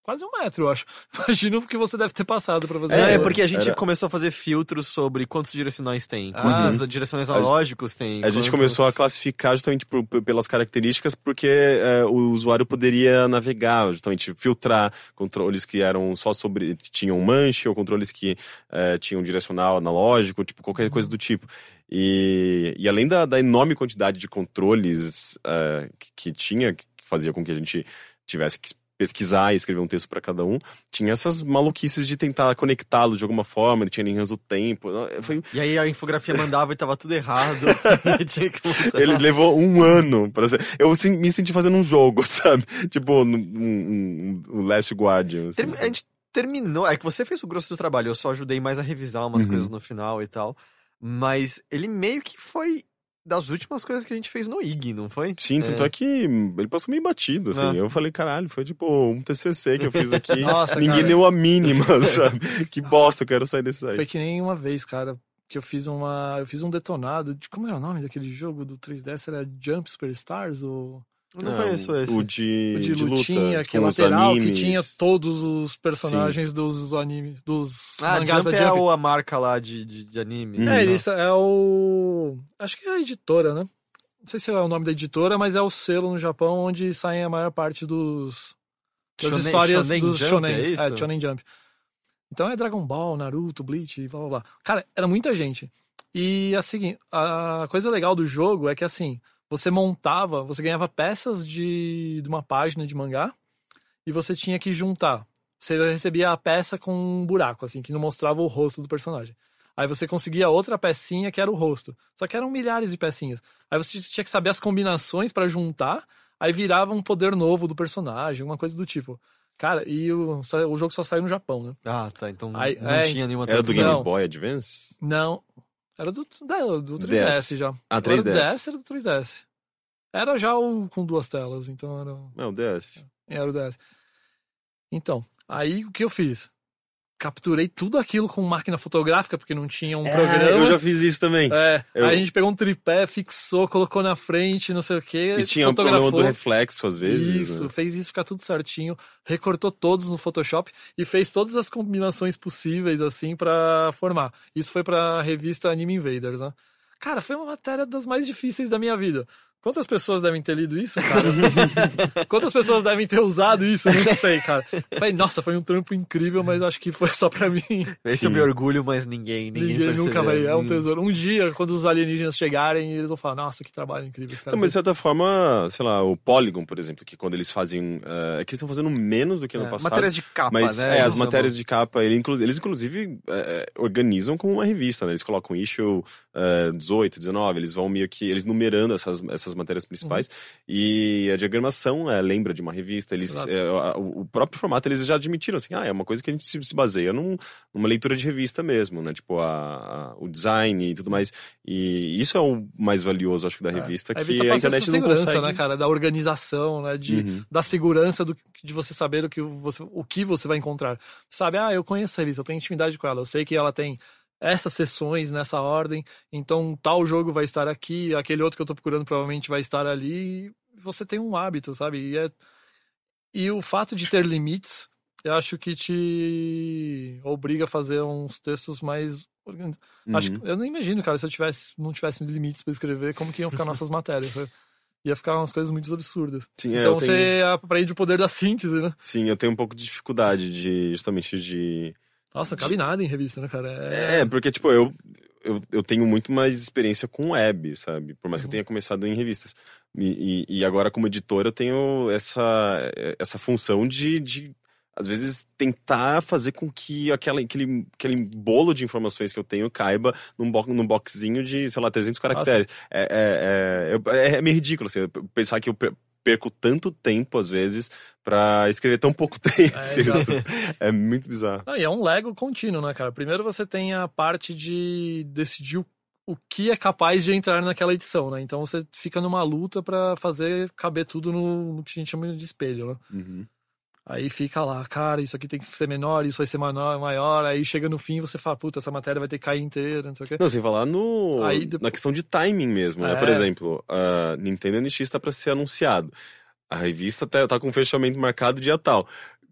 quase um metro, eu acho. Imagino o que você deve ter passado pra fazer. É, é aquilo. porque a gente Era- começou a fazer filtros sobre quantos direcionais tem, Ah. quantos direcionais analógicos tem. A gente começou a classificar justamente por- por- pelas características, porque é, o usuário poderia navegar, justamente filtrar controles que eram só sobre. que tinham manche, ou controles que é, tinham direcional analógico, tipo, qualquer coisa do tipo. E, e além da, da enorme quantidade de controles é, que, que tinha, que fazia com que a gente tivesse que pesquisar e escrever um texto para cada um, tinha essas maluquices de tentar conectá-los de alguma forma, tinha linhas do tempo. Foi, E aí a infografia mandava e tava tudo errado. ele levou um ano pra ser. Eu me senti fazendo um jogo, sabe? Tipo, um, um, um Last Guardian. assim. A gente terminou. É que você fez o grosso do trabalho, eu só ajudei mais a revisar umas Uhum. coisas no final e tal. Mas ele meio que foi das últimas coisas que a gente fez no IG, não foi? Sim, tanto é. que ele passou meio batido, assim. Ah. Eu falei, caralho, foi tipo um TCC que eu fiz aqui. Nossa, Ninguém cara. deu a mínima, sabe? Que bosta, eu quero sair desse aí. Foi que nem uma vez, cara, que eu fiz uma. Eu fiz um detonado. De, como era o nome daquele jogo do 3DS? Era Jump Superstars? Ou. Eu não conheço esse. O de, O de, de lutinha, luta, que é lateral, que tinha todos os personagens dos animes. Dos Ah, mangás Jump da é Jump. o- a marca lá de, de, de anime. Hum. É, Não. isso é o. Acho que é a editora, né? Não sei se é o nome da editora, mas é o selo no Japão onde saem a maior parte dos. Das Shonen- histórias Shonen dos Jump, shonen. é isso? É, Shonen Jump. Então é Dragon Ball, Naruto, Bleach e blá blá blá. Cara, era muita gente. E assim, a coisa legal do jogo é que assim, você montava, você ganhava peças de, de uma página de mangá e você tinha que juntar. Você recebia a peça com um buraco, assim, que não mostrava o rosto do personagem. Aí você conseguia outra pecinha que era o rosto. Só que eram milhares de pecinhas. Aí você tinha que saber as combinações pra juntar, aí virava um poder novo do personagem, uma coisa do tipo. Cara, e o, o jogo só saiu no Japão, né? Ah, tá. Então Aí- não é, tinha nenhuma Era do tradução. Game. Boy Advance? Não. Era do, da- do 3DS já. Ah, Era do 3DS. DS, era do 3DS. Era já o com duas telas, então era, Não, DS. era o DS. Então, aí o que eu fiz? Capturei tudo aquilo com máquina fotográfica, porque não tinha um programa. É, eu já fiz isso também. É, Eu- aí a gente pegou um tripé, fixou, colocou na frente, não sei o que, E tinha o problema do reflexo, às vezes. Isso, né? fez isso ficar tudo certinho, recortou todos no Photoshop e fez todas as combinações possíveis, assim, pra formar. Isso foi pra revista Anime Invaders, né? Cara, foi uma matéria das mais difíceis da minha vida. Quantas pessoas devem ter lido isso, cara? Quantas pessoas devem ter usado isso? Eu não sei, cara. Falei, nossa, foi um trampo incrível, mas acho que foi só pra mim. Esse Sim. eu me orgulho, mas ninguém, ninguém, Ninguém percebeu. nunca vai. É um tesouro. Um dia, quando os alienígenas chegarem, eles vão falar, nossa, que trabalho incrível Não, mas de fez." certa forma, sei lá, o Polygon, por exemplo, que quando eles fazem. eh, é que eles estão fazendo menos do que ano É, passado. matérias de capa, Mas né? é, as Eles matérias de capa, ele eles inclusive é, é, organizam como uma revista, né? Eles colocam issue é, 18, 19, eles vão meio que, eles numerando essas, essas matérias principais. E a diagramação é, lembra de uma revista, eles, é, a- o próprio formato eles já admitiram, assim, ah, é uma coisa que a gente se, se baseia num- numa leitura de revista mesmo, né? Tipo, a, a- o design e tudo mais. E isso é o mais valioso, acho que, da revista, A que revista a internet não consegue. né, cara? Da organização, né? De, Uhum. Da segurança do, de você saber o que você, o que você vai encontrar. Sabe, ah, eu conheço essa revista, eu tenho intimidade com ela, eu sei que ela tem essas sessões nessa ordem, então tal jogo vai estar aqui, aquele outro que eu tô procurando provavelmente vai estar ali. Você tem um hábito, sabe? E, é- e o fato de ter limites, eu acho que te obriga a fazer uns textos mais organizados. Uhum. eu não imagino, cara, se eu tivesse, não tivesse limites pra escrever, como que iam ficar nossas matérias, sabe? Ia ficar umas coisas muito absurdas. Sim, é, então tenho- você aprende o poder da síntese, né? Sim, eu tenho um pouco de dificuldade de, justamente, de... Nossa, não cabe nada em revista, né, cara? É, É, porque, tipo, eu, eu, eu tenho muito mais experiência com web, sabe? Por mais que eu Uhum. tenha começado em revistas. E, e, e agora, como editor, eu tenho essa, essa função de, de, às vezes, tentar fazer com que aquela, aquele, aquele bolo de informações que eu tenho caiba num, bo num boxzinho de, sei lá, 300 caracteres. É, é, é, é, é meio ridículo, assim, pensar que eu perco tanto tempo, às vezes, pra escrever tão pouco tempo. É. É muito bizarro. Não, e é um Lego contínuo, né, cara? Primeiro você tem a parte de decidir o, que é capaz de entrar naquela edição, né? Então você fica numa luta pra fazer caber tudo no, no que a gente chama de espelho, né? Uhum. Aí fica lá, cara, isso aqui tem que ser menor, isso vai ser maior, maior. Aí chega no fim você fala, puta, essa matéria vai ter que cair inteira, não sei o quê. Não, sem falar no, Aí depois- na questão de timing mesmo, né? É. Por exemplo, a Nintendo NX tá pra ser anunciado. A revista tá, tá com fechamento marcado dia tal.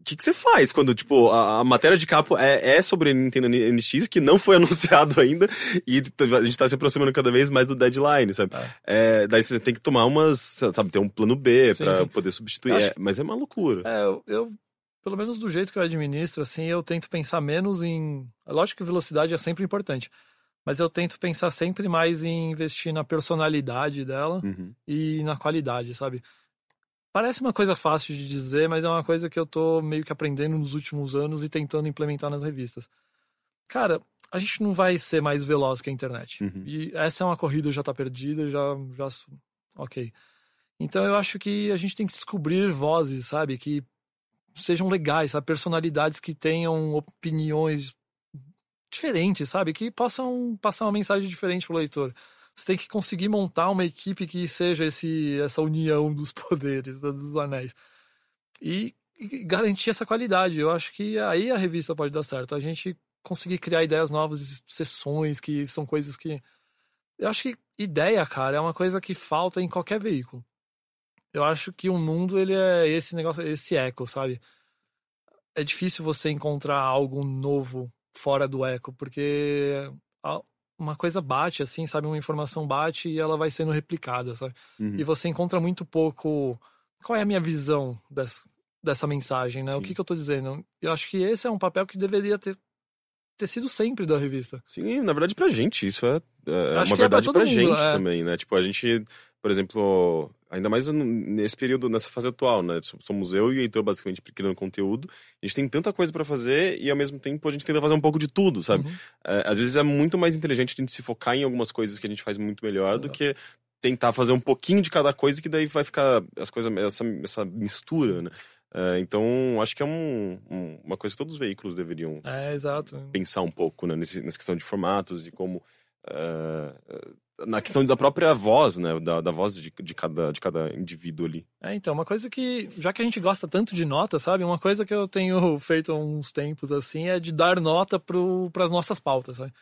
O que, que você faz quando, tipo, a, a matéria de capa é, é sobre Nintendo NX, que não foi anunciado ainda, e a gente tá se aproximando cada vez mais do deadline, sabe? É, daí você tem que tomar umas, sabe, ter um plano B Sim, pra sim. poder substituir. Acho É, mas é uma loucura. É, eu, eu, pelo menos do jeito que eu administro, assim, eu tento pensar menos em. Lógico que velocidade é sempre importante, mas eu tento pensar sempre mais em investir na personalidade dela Uhum. e na qualidade, sabe? Parece uma coisa fácil de dizer, mas é uma coisa que eu tô meio que aprendendo nos últimos anos e tentando implementar nas revistas. Cara, a gente não vai ser mais veloz que a internet. Uhum. E essa é uma corrida já tá perdida, já, já. Ok. Então eu acho que a gente tem que descobrir vozes, sabe? Que sejam legais, sabe? Personalidades que tenham opiniões diferentes, sabe? Que possam passar uma mensagem diferente pro leitor. Você tem que conseguir montar uma equipe que seja esse, essa união dos poderes, né, dos anéis. E, e garantir essa qualidade. Eu acho que aí a revista pode dar certo. A gente conseguir criar ideias novas, sessões, que são coisas que. Eu acho que ideia, cara, é uma coisa que falta em qualquer veículo. Eu acho que o mundo, ele é esse negócio, esse eco, sabe? É difícil você encontrar algo novo fora do eco, porque uma coisa bate, assim, sabe? Uma informação bate e ela vai sendo replicada, sabe? Uhum. E você encontra muito pouco. Qual é a minha visão dessa, dessa mensagem, né? O Sim. que, que eu tô dizendo? Eu acho que esse é um papel que deveria ter, ter sido sempre da revista. Sim, na verdade, pra gente, isso é, é uma que é pra verdade pra mundo, gente é. também, né? Tipo, a gente, por exemplo, ainda mais nesse período, nessa fase atual, né? Somos eu e o Heitor, basicamente, criando conteúdo. A gente tem tanta coisa pra fazer e, ao mesmo tempo, a gente tenta fazer um pouco de tudo, sabe? Uhum. É, às vezes é muito mais inteligente a gente se focar em algumas coisas que a gente faz muito melhor do Exato. que tentar fazer um pouquinho de cada coisa que daí vai ficar as coisas, essa, essa mistura, Sim. né? É, então, acho que é um- um- uma coisa que todos os veículos deveriam É, pensar um pouco né, nesse, nessa questão de formatos e como eh, na questão da própria voz, né, da, da voz de, de, cada, de cada indivíduo ali. É, então, uma coisa que, já que a gente gosta tanto de nota, sabe? Uma coisa que eu tenho feito há uns tempos, assim, é de dar nota para as nossas pautas, sabe?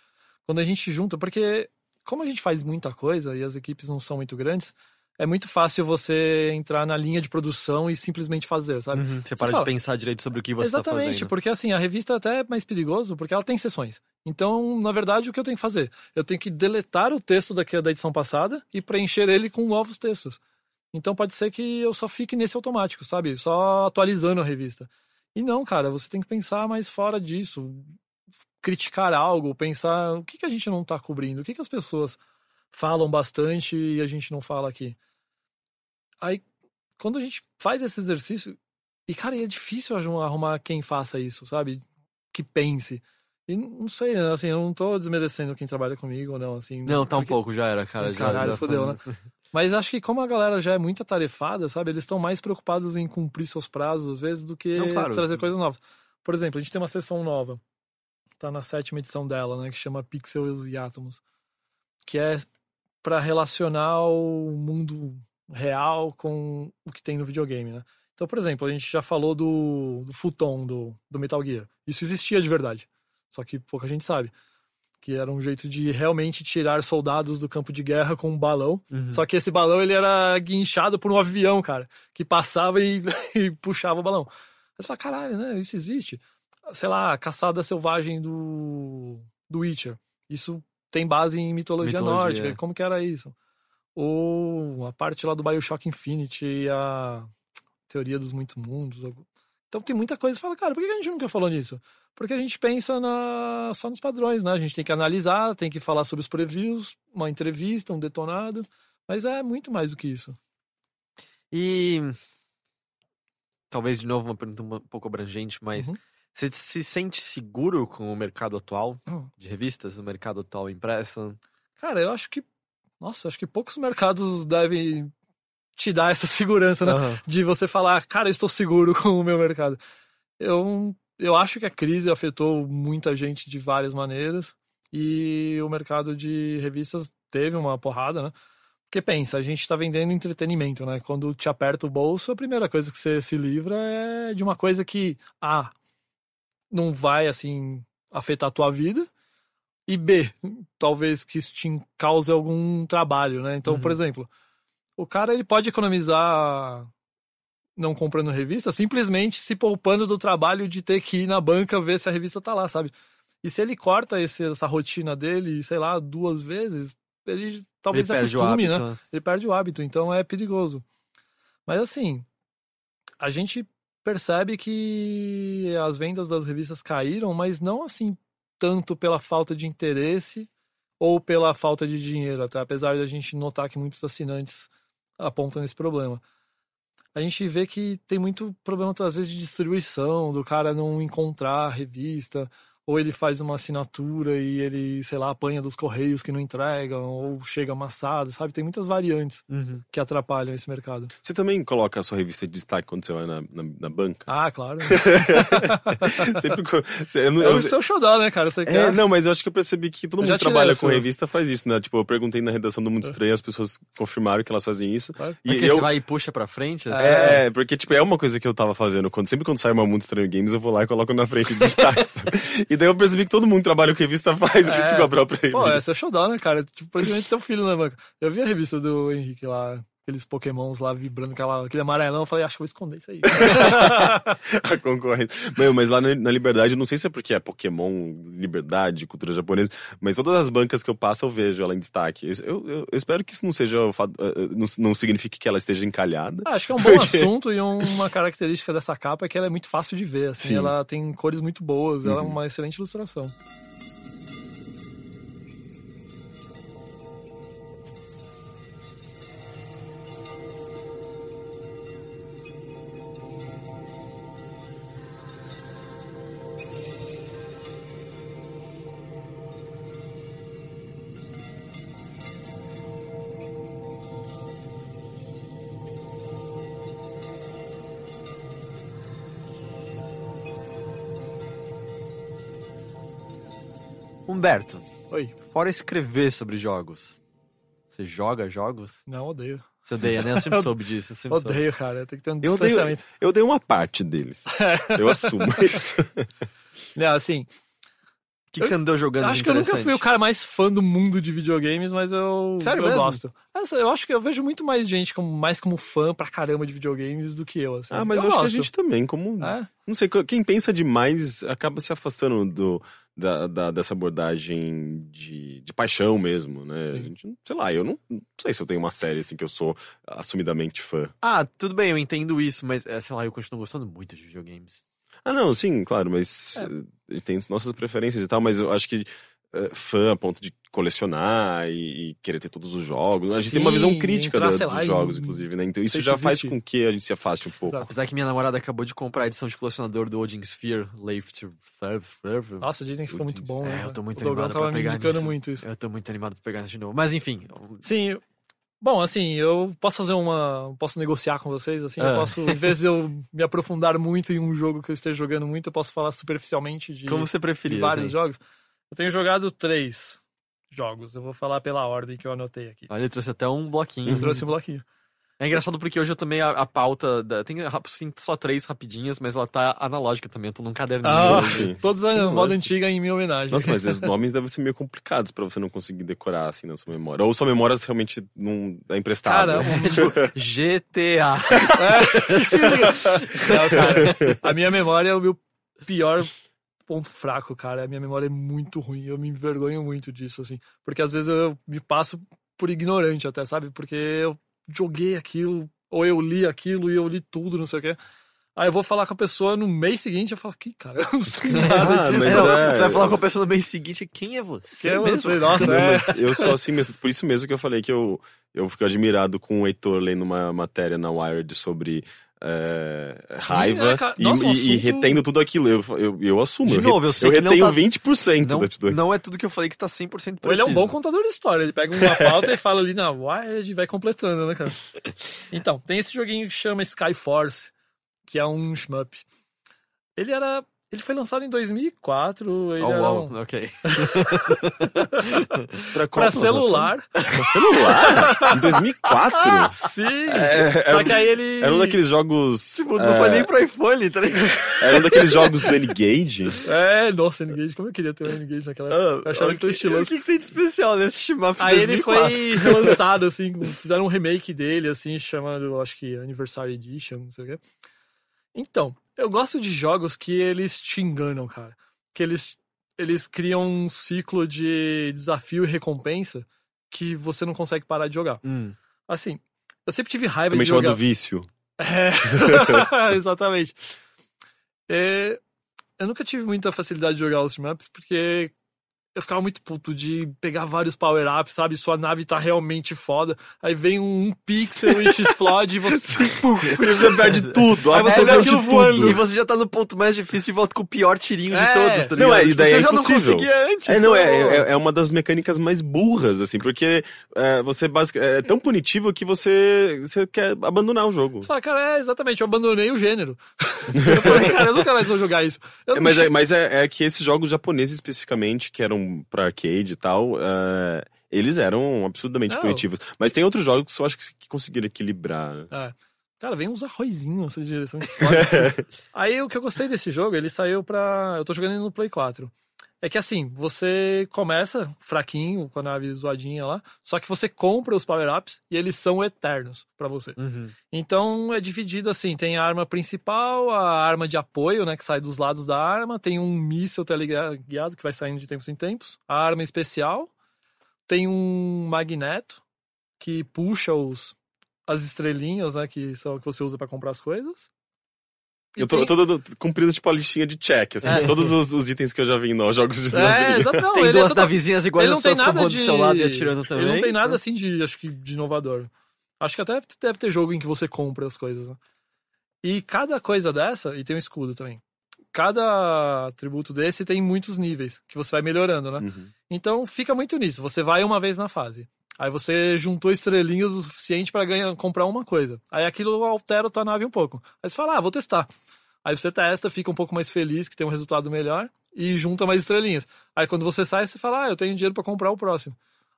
Quando a gente junta, porque como a gente faz muita coisa e as equipes não são muito grandes, é muito fácil você entrar na linha de produção e simplesmente fazer, sabe? Uhum, Você para fala- de pensar direito sobre o que você tá Exatamente, fazendo. porque assim, a revista até é mais perigoso porque ela tem sessões. Então, na verdade, o que eu tenho que fazer? Eu tenho que deletar o texto daqui da edição passada e preencher ele com novos textos. Então pode ser que eu só fique nesse automático, sabe? Só atualizando a revista. E não, cara, você tem que pensar mais fora disso. Criticar algo, pensar o que, que a gente não tá cobrindo, o que, que as pessoas falam bastante e a gente não fala aqui. Aí, quando a gente faz esse exercício, e cara, é difícil arrum- arrumar quem faça isso, sabe? Que pense. E não sei, assim, eu não tô desmerecendo quem trabalha comigo ou não, assim. Não, tá um pouco, já era, cara. já, Caralho, já fodeu, né? Mas acho que como a galera já é muito atarefada, sabe? Eles estão mais preocupados em cumprir seus prazos, às vezes, do que Não, claro. trazer coisas novas. Por exemplo, a gente tem uma sessão nova. Tá na sétima edição dela, né? Que chama Pixels e Átomos. Que é para relacionar o mundo real com o que tem no videogame, né? Então, por exemplo, a gente já falou do, do futon do, do Metal Gear. Isso existia de verdade. Só que pouca gente sabe. Que era um jeito de realmente tirar soldados do campo de guerra com um balão. Uhum. Só que esse balão ele era guinchado por um avião, cara, que passava e, e puxava o balão. Aí você fala, caralho, né? Isso existe. Sei lá, a caçada selvagem do, do Witcher. Isso tem base em mitologia, Mitologia, nórdica. é. Como que era isso? Ou a parte lá do Bioshock Infinity e a teoria dos muitos mundos. Então tem muita coisa que fala, cara, por que a gente nunca falou nisso? Porque a gente pensa na, só nos padrões, né? A gente tem que analisar, tem que falar sobre os previews, uma entrevista, um detonado. Mas é muito mais do que isso. E. Talvez de novo uma pergunta um pouco abrangente, mas Uhum. Você se sente seguro com o mercado atual Hum. de revistas, o mercado atual impresso? Cara, eu acho que. Nossa, acho que poucos mercados devem te dar essa segurança, né? Aham. De você falar, cara, eu estou seguro com o meu mercado. Eu, eu acho que a crise afetou muita gente de várias maneiras. E o mercado de revistas teve uma porrada, né? Porque pensa, a gente tá vendendo entretenimento, né? Quando te aperta o bolso, a primeira coisa que você se livra é de uma coisa que, A, não vai, assim, afetar a tua vida. E B, talvez que isso te cause algum trabalho, né? Então, por Uhum. exemplo, o cara ele pode economizar não comprando revista, simplesmente se poupando do trabalho de ter que ir na banca ver se a revista tá lá, sabe? E se ele corta esse- essa rotina dele, sei lá, duas vezes, ele talvez Ele acostume, hábito. né? Ele perde o hábito, então é perigoso. Mas assim, a gente percebe que as vendas das revistas caíram, mas não assim tanto pela falta de interesse ou pela falta de dinheiro, até apesar de a gente notar que muitos assinantes apontam esse problema. A gente vê que tem muito problema, às vezes, de distribuição, do cara não encontrar a revista, ou ele faz uma assinatura e ele, sei lá, apanha dos correios que não entregam, ou chega amassado, sabe? Tem muitas variantes Uhum. que atrapalham esse mercado. Você também coloca a sua revista de destaque quando você vai na, na, na banca? Ah, claro. Sempre. eu não- É eu- o seu showdown, né, cara? Você É, quer... não, mas eu acho que eu percebi que todo Eu mundo que trabalha com revista faz isso, né? Tipo, eu perguntei na redação do Mundo Estranho, as pessoas confirmaram que elas fazem isso. Claro. E Porque eu, você vai e puxa pra frente? assim? É, porque, tipo, é uma coisa que eu tava fazendo. Quando, sempre quando sai uma Mundo Estranho Games, eu vou lá e coloco na frente de destaque. e daí eu percebi que todo mundo que trabalha com revista faz É. isso com a própria revista. Pô, esse é showdown, né, cara? Tipo, praticamente teu filho na banca. Eu vi a revista do Henrique lá, aqueles pokémons lá vibrando, aquela, aquele amarelão, eu falei, acho que vou esconder isso aí. a concorrência. Meu, mas lá na, Liberdade, não sei se é porque é Pokémon, Liberdade, cultura japonesa, mas todas as bancas que eu passo eu vejo ela em destaque. Eu, eu- eu espero que isso não seja. eh, eh, Não, não signifique que ela esteja encalhada. Ah, acho que é um bom Porque- assunto e um- uma característica dessa capa é que ela é muito fácil de ver, assim, Sim. ela tem cores muito boas, ela é Uhum. uma excelente ilustração. Humberto, Oi, fora escrever sobre jogos, você joga jogos? não, odeio. Você odeia, né? Eu sempre soube disso. Sempre soube. Odeio, cara, tem que ter um Eu odeio, distanciamento. eu dei uma parte deles. Eu assumo isso. Não, assim, que, que você andou jogando de acho que eu nunca fui o cara mais fã do mundo de videogames, mas eu, Sério eu mesmo? gosto. Eu acho que eu vejo muito mais gente como, mais como fã pra caramba de videogames do que eu, assim. Ah, mas eu, acho gosto. que a gente também, como. É? Não sei, quem pensa demais acaba se afastando do, da, da- dessa abordagem de, de paixão mesmo, né? A gente, sei lá, eu não, não sei se eu tenho uma série assim que eu sou assumidamente fã. Ah, tudo bem, eu entendo isso, mas, é, sei lá, eu continuo gostando muito de videogames. Ah, não, sim, claro, mas É. a gente tem nossas preferências e tal, mas eu acho que eh, fã a ponto de colecionar e, e querer ter todos os jogos. A gente tem uma Sim, visão crítica entrar, da- sei dos lá, jogos, inclusive, né? Então isso já faz existe. com que a gente se afaste um pouco. Exato. Apesar que minha namorada acabou de comprar a edição de colecionador do Odin Sphere, Live to Serve. Nossa, dizem que ficou muito bom, né? É, eu tô muito o animado pra me pegar indicando nisso. muito isso. Eu tô muito animado pra pegar isso de novo. Mas enfim, Sim. Bom, assim, eu posso fazer uma. Posso negociar com vocês, assim, eu Ah. posso, em vez de eu me aprofundar muito em um jogo que eu esteja jogando muito, eu posso falar superficialmente de, como você de preferia? vários assim? jogos. Eu tenho jogado três jogos. Eu vou falar pela ordem que eu anotei aqui. Olha, ele trouxe até um bloquinho. Eu trouxe um bloquinho. É engraçado porque hoje eu também a, a pauta. Da, tem, tem só três rapidinhas, mas ela tá analógica também. Eu tô num caderninho. Ah, hoje. Todos a moda antiga em minha homenagem. Nossa, mas os nomes devem ser meio complicados pra você não conseguir decorar assim na sua memória. Ou sua memória realmente não é emprestada. Cara, É tipo, GTA. É. Não, cara, a minha memória é o meu pior ponto fraco, cara. A minha memória é muito ruim. Eu me envergonho muito disso, assim. Porque às vezes eu me passo por ignorante até, sabe? Porque eu joguei aquilo, ou eu li aquilo e eu li tudo, não sei o quê. Aí eu vou falar com a pessoa no mês seguinte, eu falo, que cara, eu não sei nada Ah, disso. mas Não, é- Você vai falar com a pessoa no mês seguinte, quem é você? Que é mesmo? você? Nossa, Não, é. mas eu sou assim mesmo, por isso mesmo que eu falei que eu, eu fico admirado com o Heitor lendo uma matéria na Wired sobre é, Sim, raiva é, cara. e, Nossa, um e- e assunto- retendo tudo aquilo. Eu, eu, eu assumo. De eu, novo, eu sei eu que não retenho tá- 20% Não, da tudo. não é tudo que eu falei que está 100% preciso. Ele é um bom contador de história. Ele pega uma pauta e fala ali na Wired e vai completando, né, cara? Então, tem esse joguinho que chama Skyforce, que é um shmup. Ele era... Ele foi lançado em 2004. Ele Oh, uau, um- ok. Pra, pra celular. Pra celular? em 2004? Sim! É, Só era- que aí ele... Era um daqueles jogos. Tipo, é, não foi nem pro iPhone, tá ligado? Era um daqueles jogos do N-Gage. É, nossa, N-Gage. Como eu queria ter um N-Gage naquela época. Eu achava ele tão O estiloso. que, que tem de especial nesse shmup Aí ele 2004? foi relançado, assim, fizeram um remake dele, assim, chamando, acho que Anniversary Edition, não sei o quê. Então, eu gosto de jogos que eles te enganam, cara. Que eles, eles criam um ciclo de desafio e recompensa que você não consegue parar de jogar. Hum. Assim, eu sempre tive raiva Também de jogar... vício. É, exatamente. É, eu nunca tive muita facilidade de jogar os maps porque eu ficava muito puto de pegar vários power-ups, sabe? Sua nave tá realmente foda. Aí vem um, um pixel e te explode e você. Puf, E você perde tudo. Aí você vê absolutamente aquilo voando. E você já tá no ponto mais difícil e volta com o pior tirinho É. de todos, tá ligado? Não, é, e Tipo, daí você é já não impossível. conseguia antes. É, não, é, como- é, é uma das mecânicas mais burras, assim, porque é, você basic, é tão punitivo que você, você quer abandonar o jogo. Você fala, cara, é exatamente, eu abandonei o gênero. eu falei, cara, eu nunca mais vou jogar isso. Eu É, mas é, mas é, é que esses jogos japoneses especificamente, que eram pra arcade e tal, é, eles eram absurdamente Não. punitivos. Mas tem outros jogos que eu acho que, que conseguiram equilibrar. né? É. Cara, vem uns arrozinhos nessa direção. Aí o que eu gostei desse jogo, ele saiu pra. Eu tô jogando ele no Play 4. É que assim, você começa fraquinho, com a nave zoadinha lá, só que você compra os power-ups e eles são eternos pra você. Uhum. Então é dividido assim: tem a arma principal, a arma de apoio, né, que sai dos lados da arma, tem um míssil teleguiado que vai saindo de tempos em tempos, a arma especial, tem um magneto que puxa os as estrelinhas, né, que são que você usa pra comprar as coisas. Eu tô, tem- dando- cumprindo, tipo, a listinha de check, assim, É. de todos os, os itens que eu já vi nos jogos de É, não, Tem ele duas é total- navezinhas iguais ele não tem nada de do seu lado e atirando também. Ele não tem nada assim de, acho que de inovador. Acho que até deve ter jogo em que você compra as coisas. né? E cada coisa dessa, e tem um escudo também. Cada atributo desse tem muitos níveis que você vai melhorando, né? Uhum. Então fica muito nisso. Você vai uma vez na fase. Aí você juntou estrelinhas o suficiente para ganhar, comprar uma coisa. Aí aquilo altera a tua nave um pouco. Aí você fala, ah, vou testar. Aí você testa, fica um pouco mais feliz que tem um resultado melhor e junta mais estrelinhas. Aí quando você sai, você fala, ah, eu tenho dinheiro para comprar o próximo.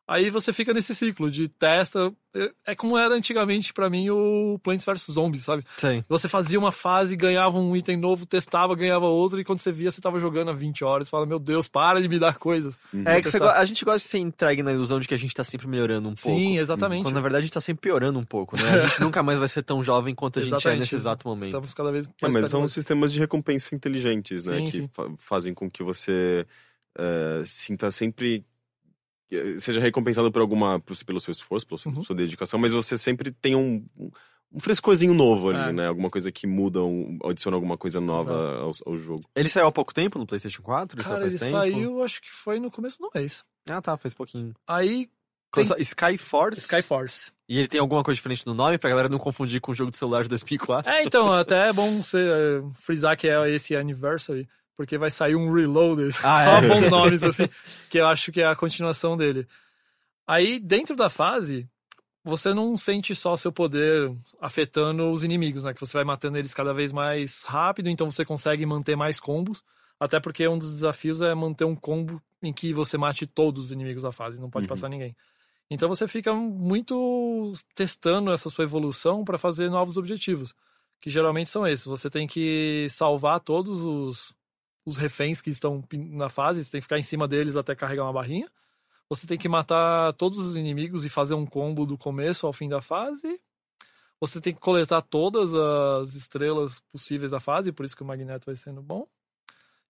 Aí você fica nesse ciclo de testa. É- É como era antigamente pra mim o Plants vs Zombies, sabe? Sim. Você fazia uma fase, ganhava um item novo, testava, ganhava outro, e quando você via, você tava jogando há 20 horas. Você fala, meu Deus, para de me dar coisas. É que go- a gente gosta de ser entregue na ilusão de que a gente tá sempre melhorando um pouco. Sim, exatamente. Quando na verdade a gente tá sempre piorando um pouco, né? A gente nunca mais vai ser tão jovem quanto a gente é Exatamente. nesse exato momento. Estamos cada vez É, mais mas perto são da- sistemas de recompensa inteligentes, né? Sim, que sim. fa- fazem com que você eh, sinta sempre. Eh, Seja recompensado por alguma. pelo seu esforço, pela sua, Uhum. sua dedicação, mas você sempre tem um. um frescorzinho novo ali, É. né? Alguma coisa que muda, um, adiciona alguma coisa nova ao, ao jogo. Ele saiu há pouco tempo no PlayStation 4? Ele saiu Cara, ele tempo? saiu, acho que foi no começo do mês. Ah, tá, faz pouquinho. Aí, Tem- Skyforce? Skyforce. E ele tem alguma coisa diferente no nome pra galera não confundir com o jogo de celular de 2004? É, então, até é bom você eh, frisar que é esse Anniversary, porque vai sair um Reloaded. Ah, Só é? bons nomes, assim, que eu acho que é a continuação dele. Aí, dentro da fase, você não sente só seu poder afetando os inimigos, né? Que você vai matando eles cada vez mais rápido, então você consegue manter mais combos. Até porque um dos desafios é manter um combo em que você mate todos os inimigos da fase, não pode Uhum. passar ninguém. Então você fica muito testando essa sua evolução para fazer novos objetivos, que geralmente são esses. Você tem que salvar todos os, os reféns que estão na fase, você tem que ficar em cima deles até carregar uma barrinha. Você tem que matar todos os inimigos e fazer um combo do começo ao fim da fase. Você tem que coletar todas as estrelas possíveis da fase, por isso que o Magneto vai sendo bom.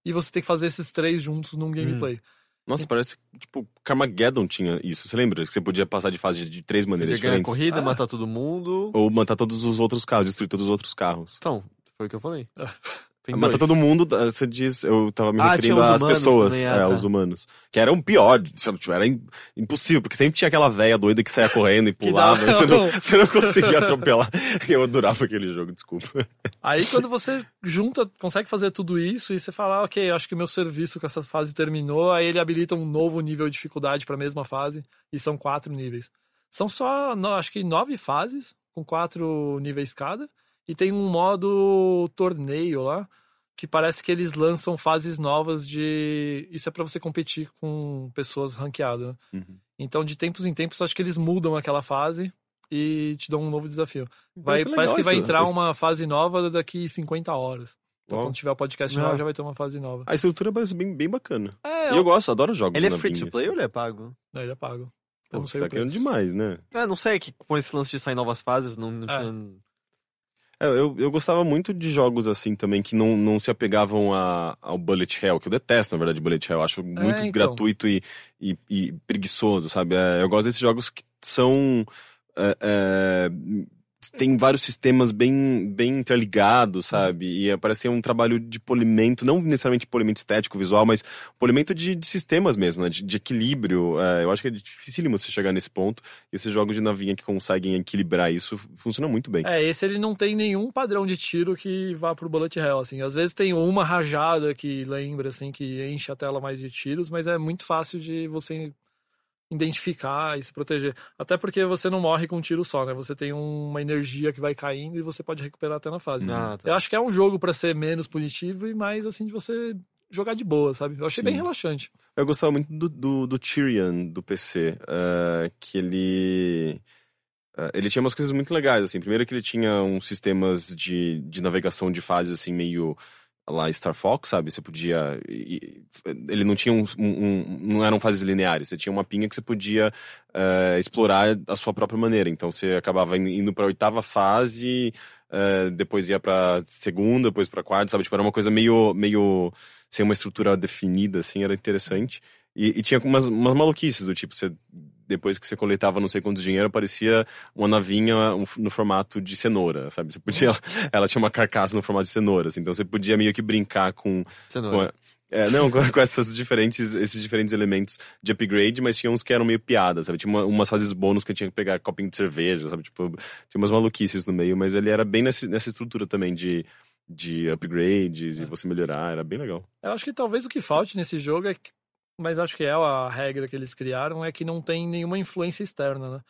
E você tem que fazer esses três juntos num gameplay. Nossa, parece tipo Carmageddon tinha isso. Você lembra? Que você podia passar de fase de, de três maneiras Podia ganhar a diferentes. corrida, Ah. matar todo mundo. Ou matar todos os outros carros, destruir todos os outros carros. Então, Foi o que eu falei. Tem Mata dois. todo mundo, você diz, eu tava me Ah, referindo às pessoas, também, é, ah, tá. os humanos. Que eram pior, se não tiver, era im- impossível, porque sempre tinha aquela velha doida que saia correndo e pulava, e você, não, você não conseguia atropelar. Eu adorava aquele jogo, desculpa. Aí quando você junta, consegue fazer tudo isso e você fala, ah, ok, acho que o meu serviço com essa fase terminou, aí ele habilita um novo nível de dificuldade para a mesma fase e são quatro níveis. São só, acho que nove fases com quatro níveis cada e tem um modo torneio lá que parece que eles lançam fases novas de isso é para você competir com pessoas ranqueadas. né? Uhum. Então de tempos em tempos acho que eles mudam aquela fase e te dão um novo desafio. Vai, Parece parece legal que vai entrar né? uma fase nova daqui 50 horas. Então, Uau. quando tiver o podcast Ah. lá, já vai ter uma fase nova. A estrutura parece bem, bem bacana. É, E eu gosto, adoro jogos Ele é free to play ou ele é pago? não, ele é pago. Pô, Eu não sei tá o querendo preço. demais, né? É, não sei, que com esse lance de sair novas fases, não, não É. tinha... É, eu, eu gostava muito de jogos assim também que não, não se apegavam a, ao Bullet Hell, que eu detesto, na verdade, Bullet Hell. Eu acho muito então. gratuito e, e, e preguiçoso, sabe? É, eu gosto desses jogos que são. é, é, tem vários sistemas bem, bem interligados, sabe? E é, parece ser um trabalho de polimento, não necessariamente polimento estético, visual, mas polimento de, de sistemas mesmo, né? De, de equilíbrio. É, eu acho que é dificílimo você chegar nesse ponto. Esses jogos de navinha que conseguem equilibrar isso funcionam muito bem. É, esse ele não tem nenhum padrão de tiro que vá pro bullet hell, assim. Às vezes tem uma rajada que lembra, assim, que enche a tela mais de tiros, mas é muito fácil de você identificar e se proteger. Até porque você não morre com um tiro só, né? Você tem uma energia que vai caindo e você pode recuperar até na fase. Ah, tá. Eu acho que é um jogo pra ser menos punitivo e mais, assim, de você jogar de boa, sabe? Eu achei Sim. bem relaxante. Eu gostava muito do, do, do Tyrion do PC, eh, que ele. eh, ele tinha umas coisas muito legais, assim. Primeiro que ele tinha uns sistemas de, de navegação de fases, assim, meio lá Star Fox, sabe? Você podia. ele não tinha um, um- Não eram fases lineares. Você tinha uma pinha que você podia eh, explorar a sua própria maneira. Então você acabava indo- indo pra oitava fase, eh, depois ia pra segunda, depois pra quarta, sabe? Tipo, era uma coisa meio. meio sem uma estrutura definida, assim, era interessante. E, e tinha umas, umas maluquices do tipo, você, depois que você coletava não sei quantos dinheiro, aparecia uma navinha no formato de cenoura, sabe? Você podia, ela tinha uma carcaça no formato de cenoura, assim, então você podia meio que brincar com, com Cenoura. a- é, não, com, com essas diferentes, esses diferentes elementos de upgrade, mas tinha uns que eram meio piadas, sabe? Tinha uma- umas fases bônus que eu tinha que pegar copinho de cerveja, sabe? Tipo, tinha umas maluquices no meio, mas ele era bem nesse, nessa estrutura também de, de upgrades e você melhorar, era bem legal. Eu acho que talvez o que falte nesse jogo é mas acho que é a regra que eles criaram, é que não tem nenhuma influência externa, né?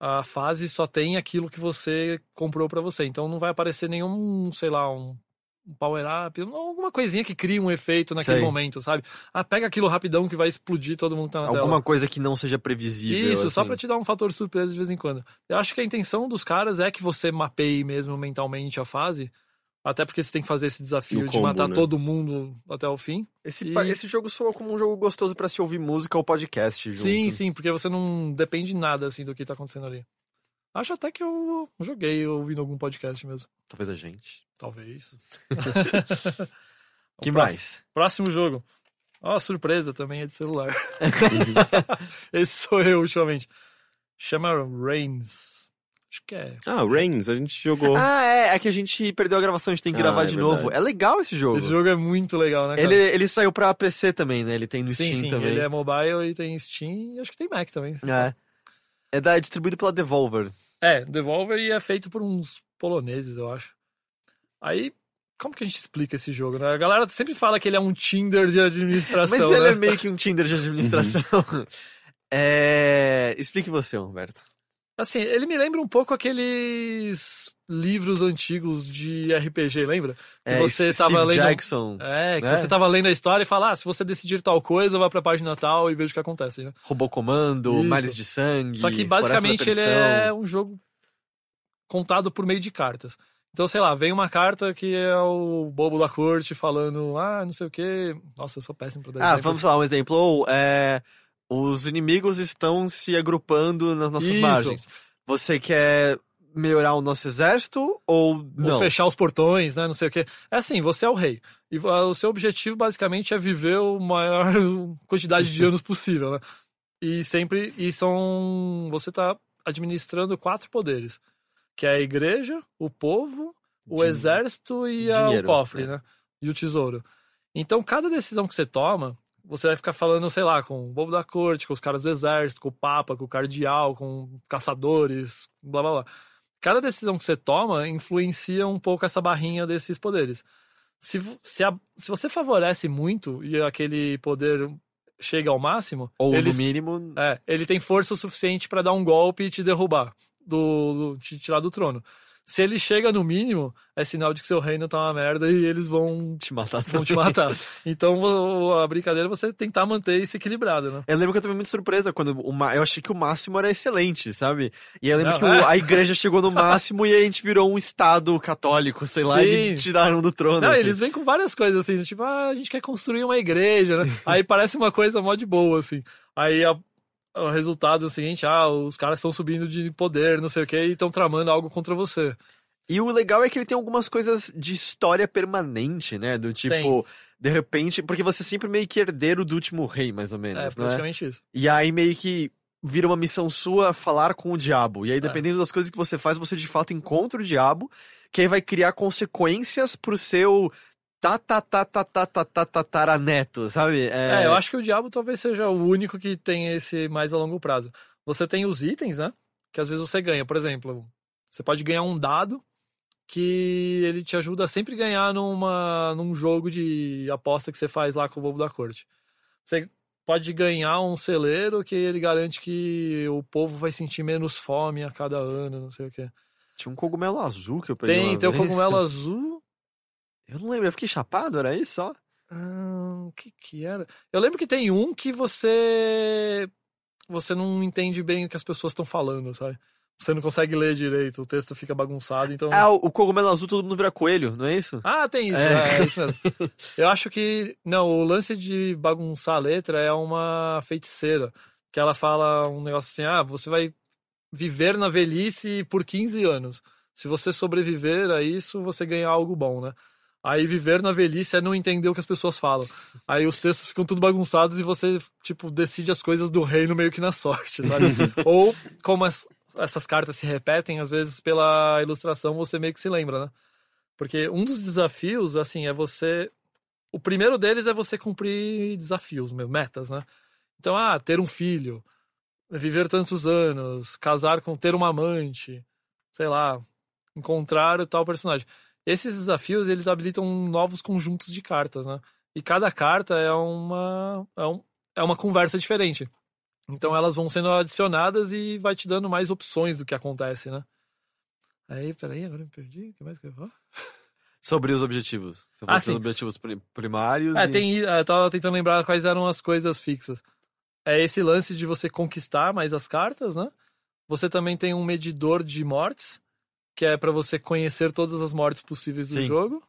A fase só tem aquilo que você comprou pra você. Então não vai aparecer nenhum, sei lá, um, um power-up, alguma coisinha que crie um efeito naquele Sei. momento, sabe? Ah, pega aquilo rapidão que vai explodir todo mundo que tá na Alguma tela. coisa que não seja previsível. Isso, só assim. pra te dar um fator surpresa de vez em quando. Eu acho que a intenção dos caras é que você mapeie mesmo mentalmente a fase, até porque você tem que fazer esse desafio No de combo, matar né? todo mundo até o fim. Esse, E- esse jogo soa como um jogo gostoso pra se ouvir música ou podcast junto. Sim, sim, porque você não depende de nada assim do que tá acontecendo ali. Acho até que eu joguei ouvindo algum podcast mesmo. Talvez a gente. Talvez. que O próximo- mais? Próximo jogo. Ó, surpresa também é de celular. Esse sou eu ultimamente. Chama Reigns. Acho que é. Ah, Reigns, a gente jogou. Ah, é. É que a gente perdeu a gravação, a gente tem que Ah, gravar é de verdade. novo. É legal esse jogo. Esse jogo é muito legal, né? Cara? Ele, ele saiu pra PC também, né? Ele tem no sim, Steam sim, também. ele é mobile e tem Steam e acho que tem Mac também. É. É, da, é distribuído pela Devolver. É, Devolver e é feito por uns poloneses, eu acho. Aí, como que a gente explica esse jogo, né? A galera sempre fala que ele é um Tinder de administração, Mas ele né? é meio que um Tinder de administração. é... Explique você, Humberto. Assim, ele me lembra um pouco aqueles livros antigos de RPG, lembra? Que É, você Steve tava lendo... Jackson, É, que né? você tava lendo a história e fala, ah, se você decidir tal coisa, vai pra página tal e veja o que acontece, né? Robô Comando, Isso. Males de Sangue. Só que basicamente ele é um jogo contado por meio de cartas. Então, sei lá, vem uma carta que é o bobo da corte falando, ah, não sei o quê. Nossa, eu sou péssimo pra dar Ah, exemplos. vamos falar um exemplo. Ou, é, os inimigos estão se agrupando nas nossas Isso. margens. Você quer melhorar o nosso exército ou Ou não? fechar os portões, né? Não sei o quê. É assim, você é o rei. E o seu objetivo, basicamente, é viver o maior quantidade de anos possível, né? E sempre. E são. Você tá administrando quatro poderes. Que é a igreja, o povo, o exército e a- o cofre, é. né? E o tesouro. Então, cada decisão que você toma, você vai ficar falando, sei lá, com o povo da corte, com os caras do exército, com o papa, com o cardeal, com caçadores, blá blá blá. Cada decisão que você toma influencia um pouco essa barrinha desses poderes. Se, se, a- se você favorece muito e aquele poder chega ao máximo, Ou eles no mínimo. é, ele tem força o suficiente pra dar um golpe e te derrubar, do, do- te tirar do trono. Se ele chega no mínimo, é sinal de que seu reino tá uma merda e eles vão, Te matar vão te matar. Então o- a brincadeira é você tentar manter isso equilibrado, né? Eu lembro que eu tomei muito surpresa quando o ma- eu achei que o máximo era excelente, sabe? E eu lembro Não, que o- é. a igreja chegou no máximo e a gente virou um estado católico, sei lá, e Sim. tiraram do trono. Não, assim. eles vêm com várias coisas assim, tipo, ah, a gente quer construir uma igreja, né? Aí parece uma coisa mó de boa, assim. Aí a- o resultado é o seguinte, ah, os caras estão subindo de poder, não sei o que, e estão tramando algo contra você. E o legal é que ele tem algumas coisas de história permanente, né? Do tipo, Tem. de repente, porque você é sempre meio que herdeiro do último rei, mais ou É, menos, né? praticamente isso. E aí meio que vira uma missão sua falar com o diabo. E aí, dependendo das coisas que você faz, você de fato encontra o diabo, que aí vai criar consequências pro seu tataraneto, sabe? É, eu acho que o diabo talvez seja o único que tem esse mais a longo prazo. Você tem os itens, né? Que às vezes você ganha. Por exemplo, você pode ganhar um dado que ele te ajuda a sempre ganhar numa, num jogo de aposta que você faz lá com o bobo da corte. Você pode ganhar um celeiro que ele garante que o povo vai sentir menos fome a cada ano, não sei o quê. Tinha um cogumelo azul que eu peguei. Tem, tem o cogumelo azul. Eu não lembro, eu fiquei chapado, era isso só? Ah, O que que era? Eu lembro que tem um que você você não entende bem o que as pessoas estão falando, sabe? Você não consegue ler direito, o texto fica bagunçado, então. Ah, o, cogumelo azul todo mundo vira coelho, não é isso? Ah, tem isso, É. é, é isso mesmo. Eu acho que. Não, o lance de bagunçar a letra é uma feiticeira. Que ela fala um negócio assim: ah, você vai viver na velhice por 15 anos. Se você sobreviver a isso, você ganha algo bom, né? Aí viver na velhice é não entender o que as pessoas falam. Aí os textos ficam tudo bagunçados e você, tipo, decide as coisas do reino meio que na sorte, sabe? Ou como as- essas cartas se repetem, às vezes pela ilustração você meio que se lembra, né? Porque um dos desafios, assim, é você. O primeiro deles é você cumprir desafios, metas, né? Então, ah, ter um filho, viver tantos anos, casar com ter uma amante, sei lá, encontrar tal personagem. Esses desafios, eles habilitam novos conjuntos de cartas, né? E cada carta é uma, é, um, é uma conversa diferente. Então elas vão sendo adicionadas e vai te dando mais opções do que acontece, né? Aí, peraí, agora me perdi. O que mais que eu ia falar? Sobre os objetivos. Você Ah, sim. os objetivos pri- primários. É, e- tem. Eu tava tentando lembrar quais eram as coisas fixas. É esse lance de você conquistar mais as cartas, né? Você também tem um medidor de mortes, que é pra você conhecer todas as mortes possíveis do Sim. jogo.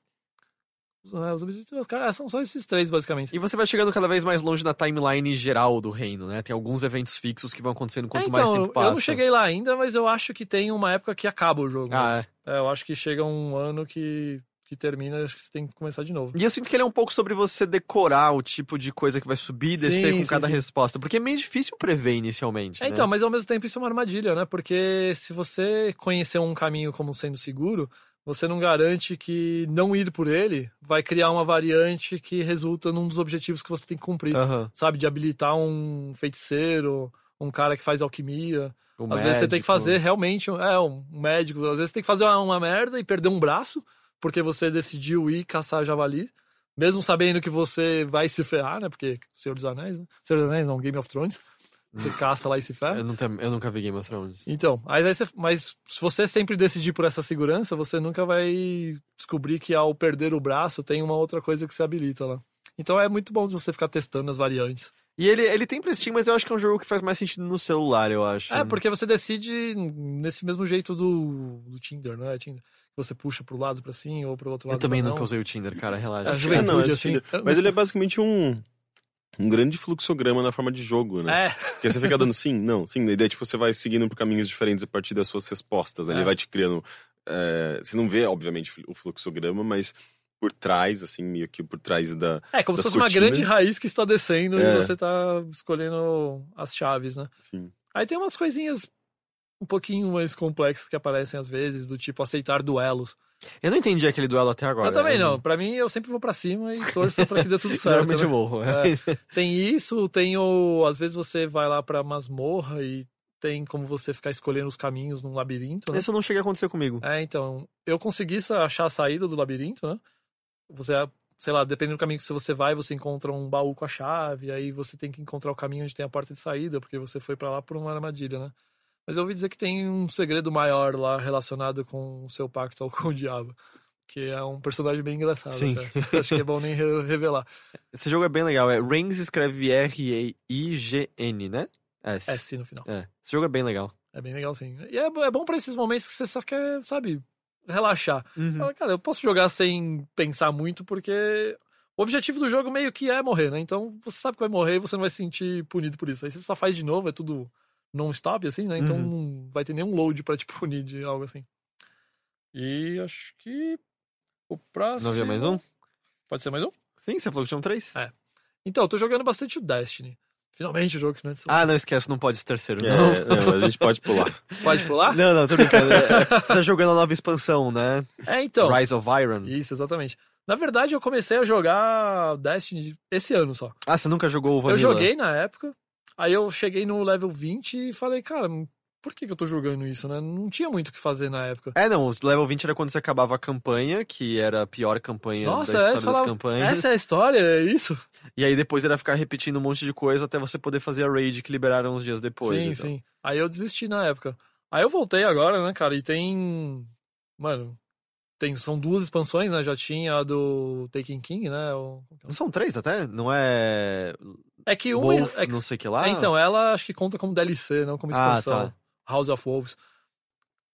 É, os objetivos, cara, são só esses três, basicamente. E você vai chegando cada vez mais longe na timeline geral do reino, né? Tem alguns eventos fixos que vão acontecendo quanto É, mais então, tempo passa. eu não cheguei lá ainda, mas eu acho que tem uma época que acaba o jogo. Ah, é. É, eu acho que chega um ano que, que termina, acho que você tem que começar de novo. E eu sinto que ele é um pouco sobre você decorar o tipo de coisa que vai subir e descer Sim, com sim, cada sim. resposta. Porque é meio difícil prever inicialmente. É, né? então, mas ao mesmo tempo isso é uma armadilha, né? Porque se você conhecer um caminho como sendo seguro, você não garante que não ir por ele vai criar uma variante que resulta num dos objetivos que você tem que cumprir. Aham. Sabe? De habilitar um feiticeiro, um cara que faz alquimia. O Às vezes você tem médico. que fazer realmente, é, um médico. Às vezes você tem que fazer uma merda e perder um braço, porque você decidiu ir caçar javali. Mesmo sabendo que você vai se ferrar, né? Porque Senhor dos Anéis, né? Senhor dos Anéis, não, Game of Thrones. Você caça lá e se ferra. Eu, tenho- eu nunca vi Game of Thrones. Então, aí aí você- mas se você sempre decidir por essa segurança, você nunca vai descobrir que ao perder o braço tem uma outra coisa que se habilita lá. Então é muito bom você ficar testando as variantes. E ele, ele tem pra Steam, mas eu acho que é um jogo que faz mais sentido no celular, eu acho. É, porque você decide nesse mesmo jeito do, do Tinder, não é, Tinder? Você puxa pro lado pra sim ou pro outro lado Eu também nunca não. usei o Tinder, cara, relaxa. Ah, juventude, não, é assim. Mas ele é basicamente um, um grande fluxograma na forma de jogo, né? É, Porque você fica dando sim, não, sim, e daí tipo, você vai seguindo por caminhos diferentes a partir das suas respostas. né? Ele É. vai te criando. é, você não vê, obviamente, o fluxograma, mas por trás, assim, meio que por trás da. é como se fosse uma cortinas. grande raiz que está descendo É. e você tá escolhendo as chaves, né? Sim. Aí tem umas coisinhas um pouquinho mais complexos que aparecem às vezes, do tipo aceitar duelos. Eu não entendi aquele duelo até agora. eu também né? não. Pra mim, eu sempre vou pra cima e torço pra que dê tudo certo. Normalmente né? morro. É. Tem isso, tem o. Às vezes você vai lá pra masmorra e tem como você ficar escolhendo os caminhos num labirinto. Né? Isso não chega a acontecer comigo. É, então. Eu consegui achar a saída do labirinto, né? Você, sei lá, dependendo do caminho que você vai, você encontra um baú com a chave, aí você tem que encontrar o caminho onde tem a porta de saída, porque você foi pra lá por uma armadilha, né? Mas eu ouvi dizer que tem um segredo maior lá relacionado com o seu pacto com o diabo. Que é um personagem bem engraçado. Sim. até. Acho que é bom nem re- revelar. Esse jogo é bem legal. É Reigns escreve R-E-I-G-N, né? S. S no final. É. Esse jogo é bem legal. É bem legal, sim. E é, é bom pra esses momentos que você só quer, sabe, relaxar. Uhum. Fala, cara, eu posso jogar sem pensar muito, porque o objetivo do jogo meio que é morrer, né? Então você sabe que vai morrer e você não vai se sentir punido por isso. Aí você só faz de novo, é tudo non-stop, assim, né? Então Uhum. não vai ter nenhum load pra te punir de algo assim. E acho que o próximo. Não havia mais um? Pode ser mais um? Sim, você falou que tinham três. É. Então, eu tô jogando bastante o Destiny. Finalmente o jogo que não é de Ah, não esquece, não pode ser terceiro. É, Não. não, a gente pode pular. Pode pular? Não, não, tô brincando. É, Você tá jogando a nova expansão, né? É, então. Rise of Iron. Isso, exatamente. Na verdade, eu comecei a jogar Destiny esse ano só. Ah, você nunca jogou o Eu Vanilla? joguei na época, aí eu cheguei no level 20 e falei, cara, por que, que eu tô jogando isso, né? Não tinha muito o que fazer na época. É, não, o level 20 era quando você acabava a campanha, que era a pior campanha Nossa, da é, história você das falava, campanhas. essa é a história, é isso? E aí depois era ficar repetindo um monte de coisa até você poder fazer a raid que liberaram uns dias depois. sim, então. sim. Aí eu desisti na época. Aí eu voltei agora, né, cara, e tem... Mano, tem, são duas expansões, né? Já tinha a do Taken King, né? o- Não são três até? Não é. É que uma... Wolf, é que- não sei que lá? é, então, ela acho que conta como DLC, não como Ah, expansão. tá. House of Wolves.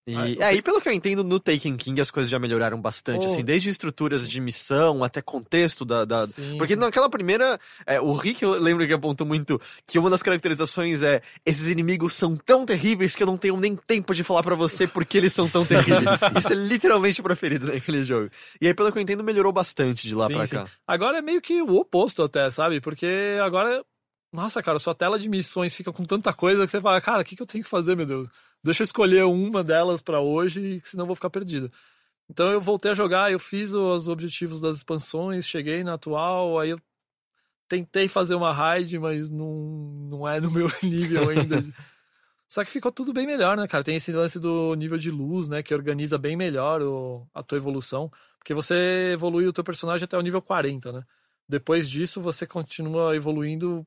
E, Ah, eu é, e pelo que eu entendo, no Taken King as coisas já melhoraram bastante, Oh. assim, desde estruturas de missão até contexto da. da- Porque naquela primeira. é, o Rick eu lembro que apontou muito que uma das caracterizações é esses inimigos são tão terríveis que eu não tenho nem tempo de falar pra você porque eles são tão terríveis. Isso é literalmente o preferido naquele jogo. E aí, pelo que eu entendo, melhorou bastante de lá Sim, pra sim. cá. Agora é meio que o oposto até, sabe? Porque agora, nossa, cara, sua tela de missões fica com tanta coisa que você fala, cara, o que, que eu tenho que fazer, meu Deus? Deixa eu escolher uma delas pra hoje, senão eu vou ficar perdido. Então eu voltei a jogar, eu fiz os objetivos das expansões, cheguei na atual, aí eu tentei fazer uma raid, mas não, não é no meu nível ainda. Só que ficou tudo bem melhor, né, cara? Tem esse lance do nível de luz, né, que organiza bem melhor o- a tua evolução. Porque você evolui o teu personagem até o nível 40, né? Depois disso, você continua evoluindo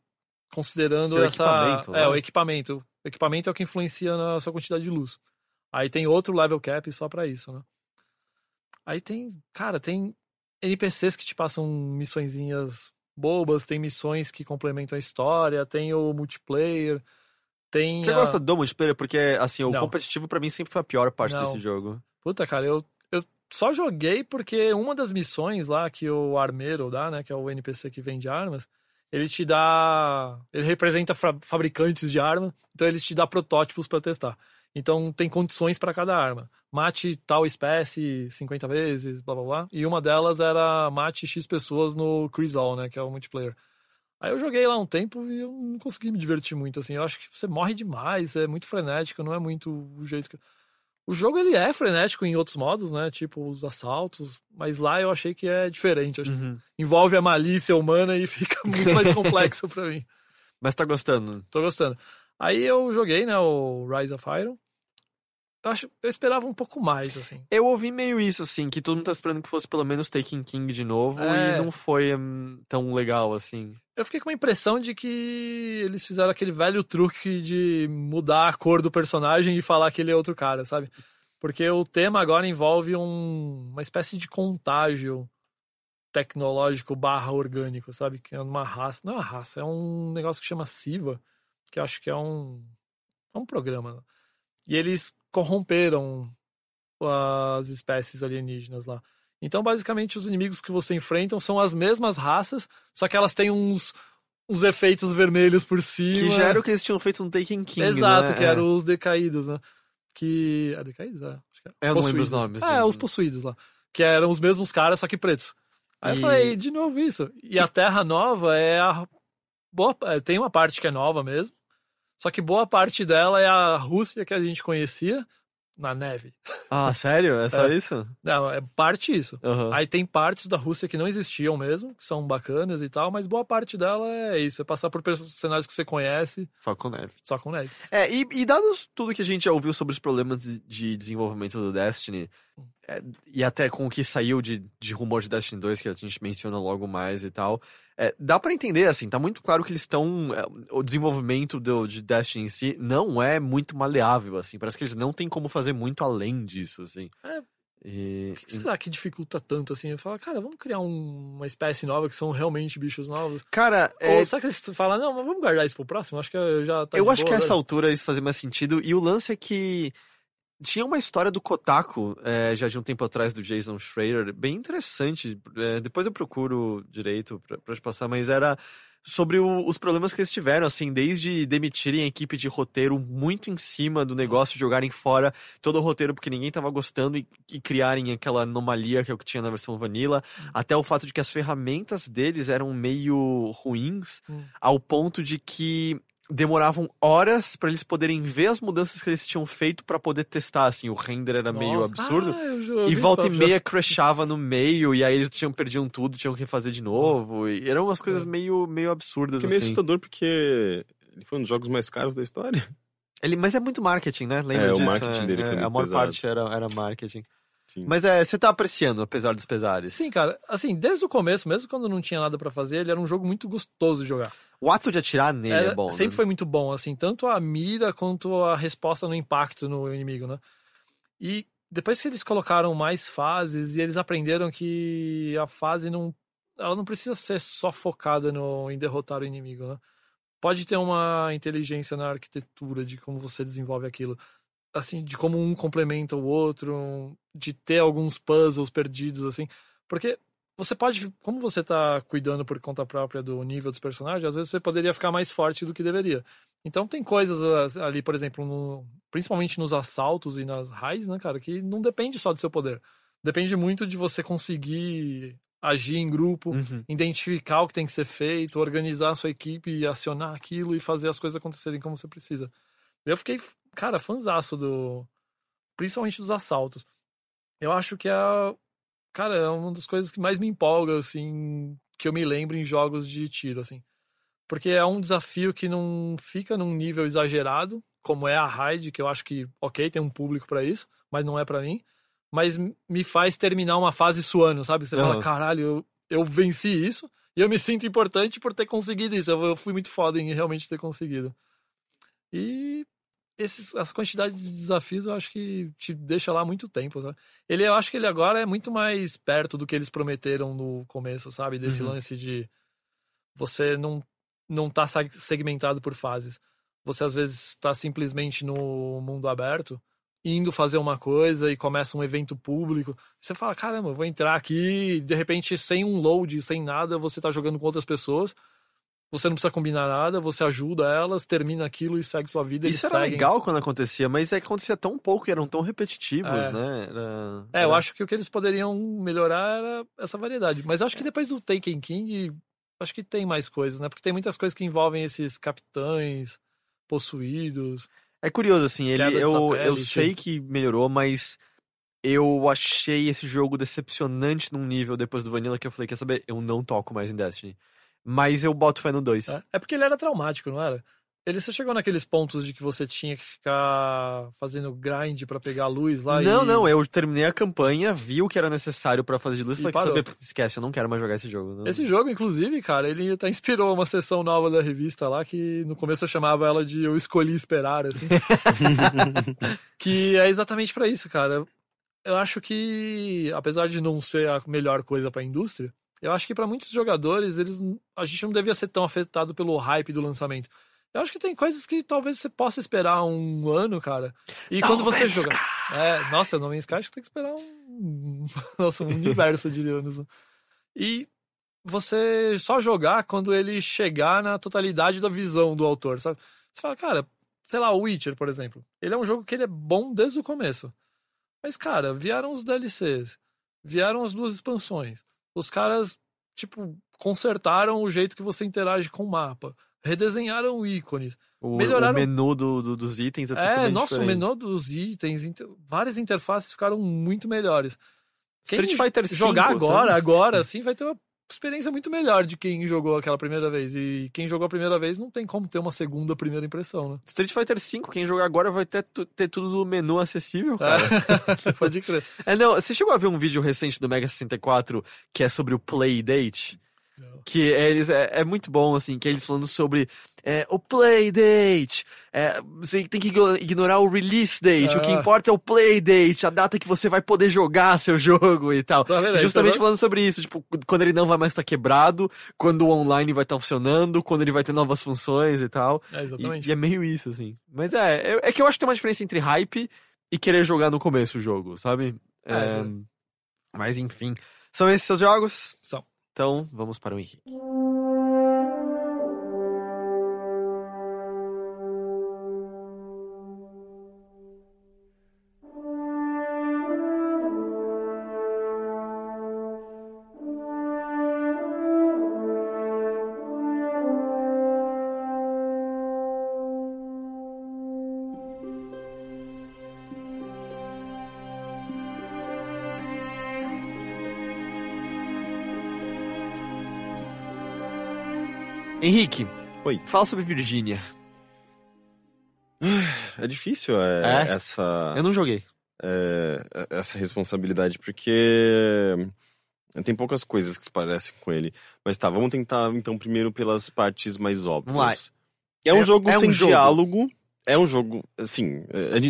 considerando Seu essa. equipamento, é, né? o equipamento. O equipamento é o que influencia na sua quantidade de luz. Aí tem outro level cap só pra isso, né? Aí tem. Cara, tem NPCs que te passam missõezinhas bobas, tem missões que complementam a história, tem o multiplayer, tem. Você a- gosta do multiplayer? Porque, assim, o Não. competitivo pra mim sempre foi a pior parte Não. desse jogo. Puta, cara, eu, eu só joguei porque uma das missões lá que o armeiro dá, né, que é o NPC que vende armas, ele te dá, ele representa fa- fabricantes de arma, então ele te dá protótipos pra testar. Então tem condições pra cada arma. Mate tal espécie 50 vezes, blá blá blá. E uma delas era mate X pessoas no Crisol, né, que é o multiplayer. Aí eu joguei lá um tempo e eu não consegui me divertir muito, assim. Eu acho que você morre demais, é muito frenético, não é muito o jeito que... O jogo ele é frenético em outros modos, né? Tipo os assaltos, mas lá eu achei que é diferente. Acho que Uhum. envolve a malícia humana e fica muito mais complexo pra mim. Mas tá gostando? Tô gostando. Aí eu joguei, né, o Rise of Iron. Eu acho, eu esperava um pouco mais, assim. Eu ouvi meio isso, assim, que todo mundo tá esperando que fosse pelo menos Taken King de novo É. e não foi hum, tão legal assim. Eu fiquei com a impressão de que eles fizeram aquele velho truque de mudar a cor do personagem e falar que ele é outro cara, sabe? Porque o tema agora envolve um- uma espécie de contágio tecnológico barra orgânico, sabe? Que é uma raça. Não é uma raça, é um negócio que chama Siva, que eu acho que é um. É um programa. E eles corromperam as espécies alienígenas lá. Então, basicamente, os inimigos que você enfrentam são as mesmas raças, só que elas têm uns, uns efeitos vermelhos por cima. Que já era o que eles tinham feito no Taken King, Exato, né? que É. eram os decaídos, né? Que. É decaídos? É, acho que é. Eu não lembro os Possuídos. nomes, É, né? os possuídos lá. Que eram os mesmos caras, só que pretos. Aí E- eu falei, de novo isso. E a Terra Nova é a. Boa, é, tem uma parte que é nova mesmo. Só que boa parte dela é a Rússia que a gente conhecia na neve. Ah, sério? É só É. isso? Não, é parte isso. Aham. Aí tem partes da Rússia que não existiam mesmo, que são bacanas e tal, mas boa parte dela é isso, é passar por cenários que você conhece, Só com neve. só com neve. É, e, e dados tudo que a gente já ouviu sobre os problemas de, de desenvolvimento do Destiny, é, e até com o que saiu de, de rumor de Destiny 2, que a gente menciona logo mais e tal, é, dá pra entender, assim, tá muito claro que eles estão. é, o desenvolvimento do, de Destiny em si não é muito maleável, assim, parece que eles não têm como fazer muito além disso, assim. É. E, O que, que será que dificulta tanto assim? Eu falo, cara, vamos criar um- uma espécie nova que são realmente bichos novos. cara, é, Ou será que eles falam, não, mas vamos guardar isso pro próximo? Acho que já tá eu acho que boa a essa agora." altura isso fazia mais sentido. E o lance é que tinha uma história do Kotaku, é, já de um tempo atrás, do Jason Schrader, bem interessante. é, depois eu procuro direito pra, pra te passar, mas era sobre o- os problemas que eles tiveram, assim, desde demitirem a equipe de roteiro muito em cima do negócio, jogarem fora todo o roteiro porque ninguém tava gostando e, e criarem aquela anomalia que é o que tinha na versão vanilla, até o fato de que as ferramentas deles eram meio ruins, Hum. ao ponto de que demoravam horas pra eles poderem ver as mudanças que eles tinham feito pra poder testar, assim, o render era meio Nossa. absurdo. Ah, eu já- eu E volta e papo já. meia crashava no meio, e aí eles tinham perdido tudo, tinham que refazer de novo. E eram umas coisas É. meio, meio absurdas, Que é meio assim. assustador porque ele foi um dos jogos mais caros da história. Ele, mas é muito marketing, né? Lembra É, o disso? marketing é, dele foi é, muito A maior pesado. parte era, era marketing. Sim. Mas é, você tá apreciando, apesar dos pesares. Sim, cara, assim, desde o começo, mesmo quando não tinha nada pra fazer, ele era um jogo muito gostoso de jogar. O ato de atirar nele Era- é bom. sempre né? foi muito bom, assim, tanto a mira quanto a resposta no impacto no inimigo, né? E depois que eles colocaram mais fases e eles aprenderam que a fase não ela não precisa ser só focada no, em derrotar o inimigo, né? Pode ter uma inteligência na arquitetura de como você desenvolve aquilo. Assim, de como um complementa o outro, de ter alguns puzzles perdidos, assim. Porque você pode, como você tá cuidando por conta própria do nível dos personagens, às vezes você poderia ficar mais forte do que deveria. Então tem coisas ali, por exemplo, no- principalmente nos assaltos e nas raids, né, cara, que não depende só do seu poder. Depende muito de você conseguir agir em grupo, Uhum. identificar o que tem que ser feito, organizar a sua equipe e acionar aquilo e fazer as coisas acontecerem como você precisa. Eu fiquei, cara, fanzaço do. Principalmente dos assaltos. Eu acho que é. Cara, é uma das coisas que mais me empolga, assim, que eu me lembro em jogos de tiro, assim. Porque é um desafio que não fica num nível exagerado, como é a raid, que eu acho que, ok, tem um público pra isso, mas não é pra mim. Mas me faz terminar uma fase suando, sabe? Você fala, Aham. caralho, eu, eu venci isso e eu me sinto importante por ter conseguido isso. Eu, eu fui muito foda em realmente ter conseguido. E esses, essa quantidade de desafios eu acho que te deixa lá muito tempo, sabe? Ele, eu acho que ele agora é muito mais perto do que eles prometeram no começo, sabe? Desse Uhum. lance de você não, não tá seg- segmentado por fases. Você às vezes está simplesmente no mundo aberto, indo fazer uma coisa e começa um evento público. Você fala, caramba, eu vou entrar aqui, e de repente, sem um load, sem nada, você tá jogando com outras pessoas. Você não precisa combinar nada, você ajuda elas, termina aquilo e segue sua vida. Isso era seguem. legal quando acontecia, mas é que acontecia tão pouco e eram tão repetitivos, É. né? Era- É, eu era- acho que o que eles poderiam melhorar era essa variedade. Mas acho que depois do Taken King, acho que tem mais coisas, né? Porque tem muitas coisas que envolvem esses capitães possuídos. É curioso, assim, ele, eu, eu sei que melhorou, mas eu achei esse jogo decepcionante num nível depois do Vanilla que eu falei, quer saber, eu não toco mais em Destiny. Mas eu boto fé no 2. É, é porque ele era traumático, não era? Ele, você chegou naqueles pontos de que você tinha que ficar fazendo grind pra pegar a luz lá Não, e... não, eu terminei a campanha, vi o que era necessário pra fazer de luz e falei, saber, esquece, eu não quero mais jogar esse jogo. Não. Esse jogo, inclusive, cara, ele até inspirou uma sessão nova da revista lá, que no começo eu chamava ela de Eu Escolhi Esperar, assim. que é exatamente pra isso, cara. Eu acho que, apesar de não ser a melhor coisa pra indústria, eu acho que pra muitos jogadores, eles, a gente não devia ser tão afetado pelo hype do lançamento. Eu acho que tem coisas que talvez você possa esperar um ano, cara. E quando você jogar. É, nossa, No Man's Sky acho que tem que esperar um. Nossa, um universo de anos. né? E você só jogar quando ele chegar na totalidade da visão do autor, sabe? Você fala, cara, sei lá, o Witcher, por exemplo. Ele é um jogo que ele é bom desde o começo. Mas, cara, vieram os DLCs, vieram as duas expansões. Os caras, tipo, consertaram o jeito que você interage com o mapa. redesenharam ícones. O, Melhoraram- o menu do, do- dos itens é, É, nossa, o diferente. menu dos itens, inter- várias interfaces ficaram muito melhores. Quem Street Fighter V, jogar agora, sabe? agora, assim, vai ter uma experiência muito melhor de quem jogou aquela primeira vez. E quem jogou a primeira vez não tem como ter uma segunda primeira impressão, né? Street Fighter V, quem jogar agora vai ter, ter tudo no menu acessível, cara. É, pode crer. É, não, você chegou a ver um vídeo recente do Mega 64 que é sobre o Playdate? Não. Que eles, é, é muito bom, assim, que eles falando sobre é, o Playdate. É, você tem que igno- ignorar o release date. O que Ah. importa é o Playdate, a data que você vai poder jogar seu jogo e tal. Tá vendo? Aí, Justamente tá falando sobre isso, tipo, quando ele não vai mais estar quebrado, quando o online vai estar funcionando, quando ele vai ter novas funções e tal. É, E, exatamente. e é meio isso, assim. Mas é, é, é que eu acho que tem uma diferença entre hype e querer jogar no começo o jogo, sabe? É, é. mas enfim. São esses seus jogos? São. Então, vamos para o Henrique. Henrique. Oi. Fala sobre Virgínia. É difícil é, É? essa Eu não joguei. é, essa responsabilidade, porque tem poucas coisas que se parecem com ele. Mas tá, vamos tentar então primeiro pelas partes mais óbvias. Vamos lá. É um É- jogo é um sem jogo. diálogo. É um jogo, assim,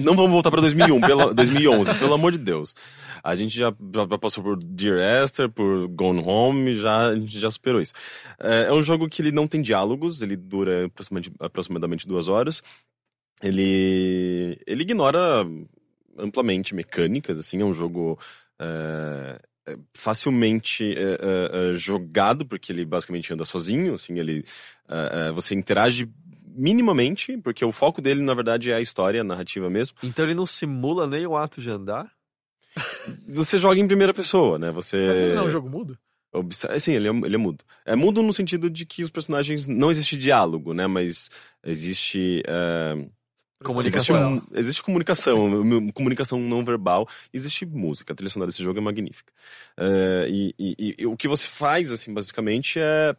não vamos voltar pra 2001, pela, 2011, pelo amor de Deus. A gente já, já passou por Dear Esther, por Gone Home, já, a gente já superou isso. É, é um jogo que ele não tem diálogos, ele dura aproximadamente, aproximadamente duas horas. Ele, ele ignora amplamente mecânicas, assim, é um jogo é, é, facilmente é, é, é, jogado, porque ele basicamente anda sozinho, assim, ele, é, você interage minimamente, porque o foco dele, na verdade, é a história, a narrativa mesmo. Então ele não simula nem o ato de andar? Você joga em primeira pessoa, né? Você... Mas ele não é um jogo mudo? Observa... Sim, ele é, ele é mudo. É mudo no sentido de que os personagens. Não existe diálogo, né? Mas existe. é, Comunicação. Existe, um- existe comunicação, comunicação não verbal, existe música. A trilha sonora desse jogo é magnífica. É, e, e- e o que você faz, assim, basicamente, é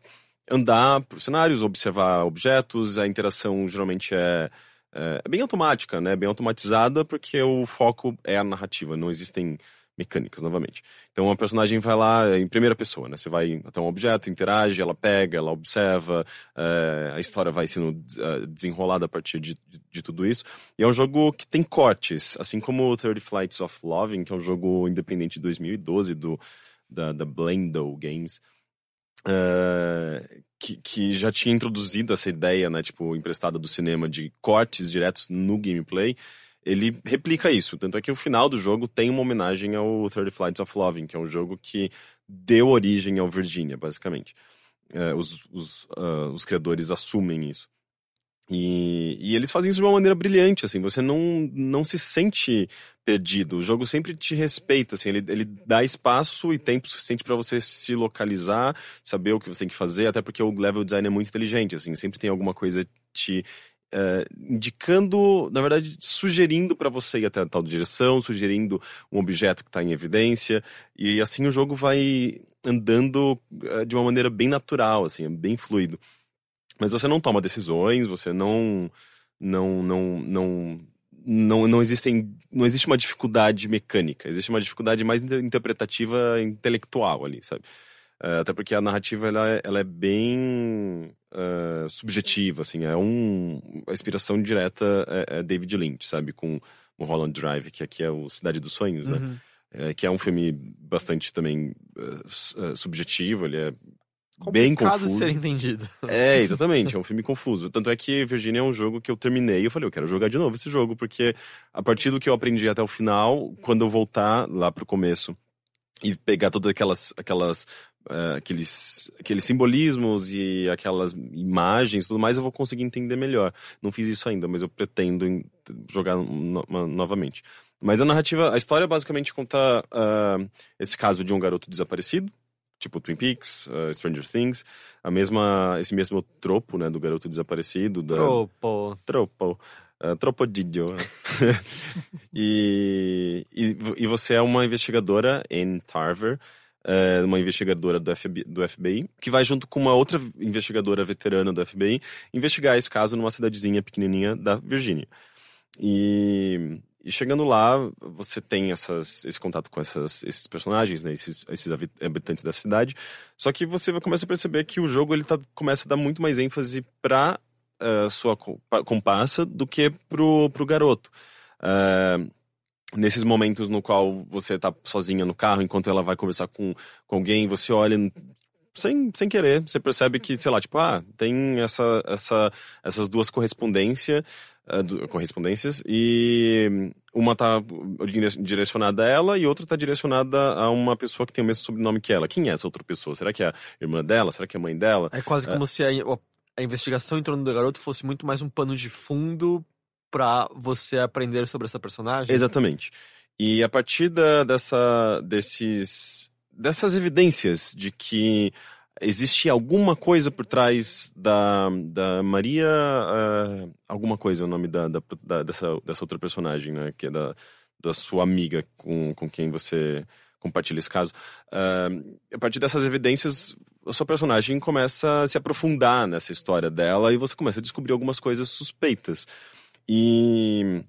andar por cenários, observar objetos. A interação geralmente é, é bem automática, né? Bem automatizada, porque o foco é a narrativa, não existem mecânicas, novamente. Então a personagem vai lá em primeira pessoa, né? Você vai até um objeto, interage, ela pega, ela observa, é, a história vai sendo eh, desenrolada a partir de, de, de tudo isso. E é um jogo que tem cortes, assim como o 30 Flights of Loving, que é um jogo independente de 2012 do, da, da Blendo Games. Eh, que, que já tinha introduzido essa ideia, né, tipo, emprestada do cinema de cortes diretos no gameplay, ele replica isso. Tanto é que o final do jogo tem uma homenagem ao 30 Flights of Loving, que é um jogo que deu origem ao Virginia, basicamente. É, os, os, ah, os criadores assumem isso. E, e eles fazem isso de uma maneira brilhante, assim, você não, não se sente perdido. O jogo sempre te respeita, assim, ele, ele dá espaço e tempo suficiente para você se localizar, saber o que você tem que fazer, até porque o level design é muito inteligente, assim, sempre tem alguma coisa te eh, indicando, na verdade, sugerindo para você ir até a tal direção, sugerindo um objeto que está em evidência, e assim o jogo vai andando eh, de uma maneira bem natural, assim, é bem fluido. Mas você não toma decisões, você não não não não não, não existem não existe uma dificuldade mecânica, existe uma dificuldade mais inter- interpretativa intelectual ali, sabe? Eh, até porque a narrativa ela, é- ela é bem eh, subjetiva, assim, é um a inspiração direta é, é David Lynch, sabe, com o Holland Drive, que aqui é o Cidade dos Sonhos, né? Uhum. É, que é um filme bastante também eh, subjetivo, ele é bem Complicado de confuso. ser entendido. É, exatamente, é um filme confuso. Tanto é que Virginia é um jogo que eu terminei e eu falei, eu quero jogar de novo esse jogo, porque a partir do que eu aprendi até o final, quando eu voltar lá pro começo e pegar todas aquelas, aquelas eh, aqueles, aqueles simbolismos e aquelas imagens e tudo mais, eu vou conseguir entender melhor. Não fiz isso ainda, mas eu pretendo jogar no- novamente. Mas a narrativa, a história basicamente conta ah, esse caso de um garoto desaparecido, tipo Twin Peaks, uh, Stranger Things, a mesma, esse mesmo tropo, né, do garoto desaparecido, da Tropo. tropo, uh, tropodidio. né? e, e, e você é uma investigadora em Tarver, é, uma investigadora do FBI, do FBI, que vai junto com uma outra investigadora veterana do FBI investigar esse caso numa cidadezinha pequenininha da Virgínia. E, e chegando lá, você tem essas, esse contato com essas, esses personagens, né, esses, esses habi- habitantes da cidade. Só que você vai começar a perceber que o jogo ele tá, começa a dar muito mais ênfase pra eh, sua co- pa- comparsa do que pro, pro garoto. Eh, nesses momentos no qual você tá sozinha no carro, enquanto ela vai conversar com, com alguém, você olha sem, sem querer, você percebe que, sei lá, tipo, ah, tem essa, essa, essas duas correspondência, eh, du- correspondências e uma tá dire- direcionada a ela e outra tá direcionada a uma pessoa que tem o mesmo sobrenome que ela. Quem é essa outra pessoa? Será que é a irmã dela? Será que é a mãe dela? É quase como se a, a investigação em torno do garoto fosse muito mais um pano de fundo pra você aprender sobre essa personagem. Exatamente. E a partir da- dessa, desses, dessas evidências de que existe alguma coisa por trás da, da Maria. ah, alguma coisa é o nome da, da- da- dessa, dessa outra personagem, né? Que é da, da sua amiga com, com quem você compartilha esse caso. Ah, a partir dessas evidências, a sua personagem começa a se aprofundar nessa história dela e você começa a descobrir algumas coisas suspeitas. E.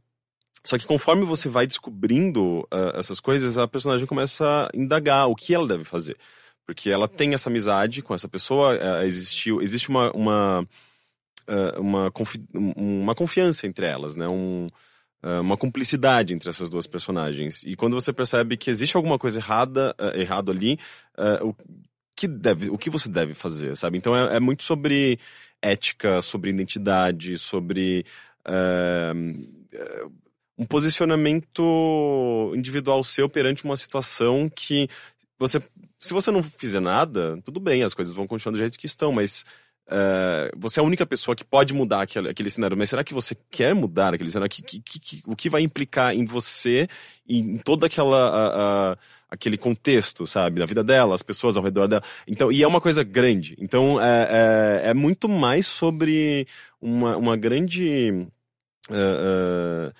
Só que conforme você vai descobrindo ah, essas coisas, a personagem começa a indagar o que ela deve fazer. Porque ela tem essa amizade com essa pessoa, ah, existiu, existe uma, uma, ah, uma, confi- um- uma confiança entre elas, né? Um, ah, uma cumplicidade entre essas duas personagens. E quando você percebe que existe alguma coisa errada, errado ali, o que deve, o que você deve fazer, sabe? Então é, é muito sobre ética, sobre identidade, sobre eh, um posicionamento individual seu perante uma situação que você, se você não fizer nada, tudo bem, as coisas vão continuar do jeito que estão, mas eh, você é a única pessoa que pode mudar aquele, aquele cenário. Mas será que você quer mudar aquele cenário? Que- que- que- o que vai implicar em você e em toda aquela aquele contexto, sabe, da vida dela, as pessoas ao redor dela. Então, e é uma coisa grande. Então, é, é, é muito mais sobre uma, uma grande eh, eh,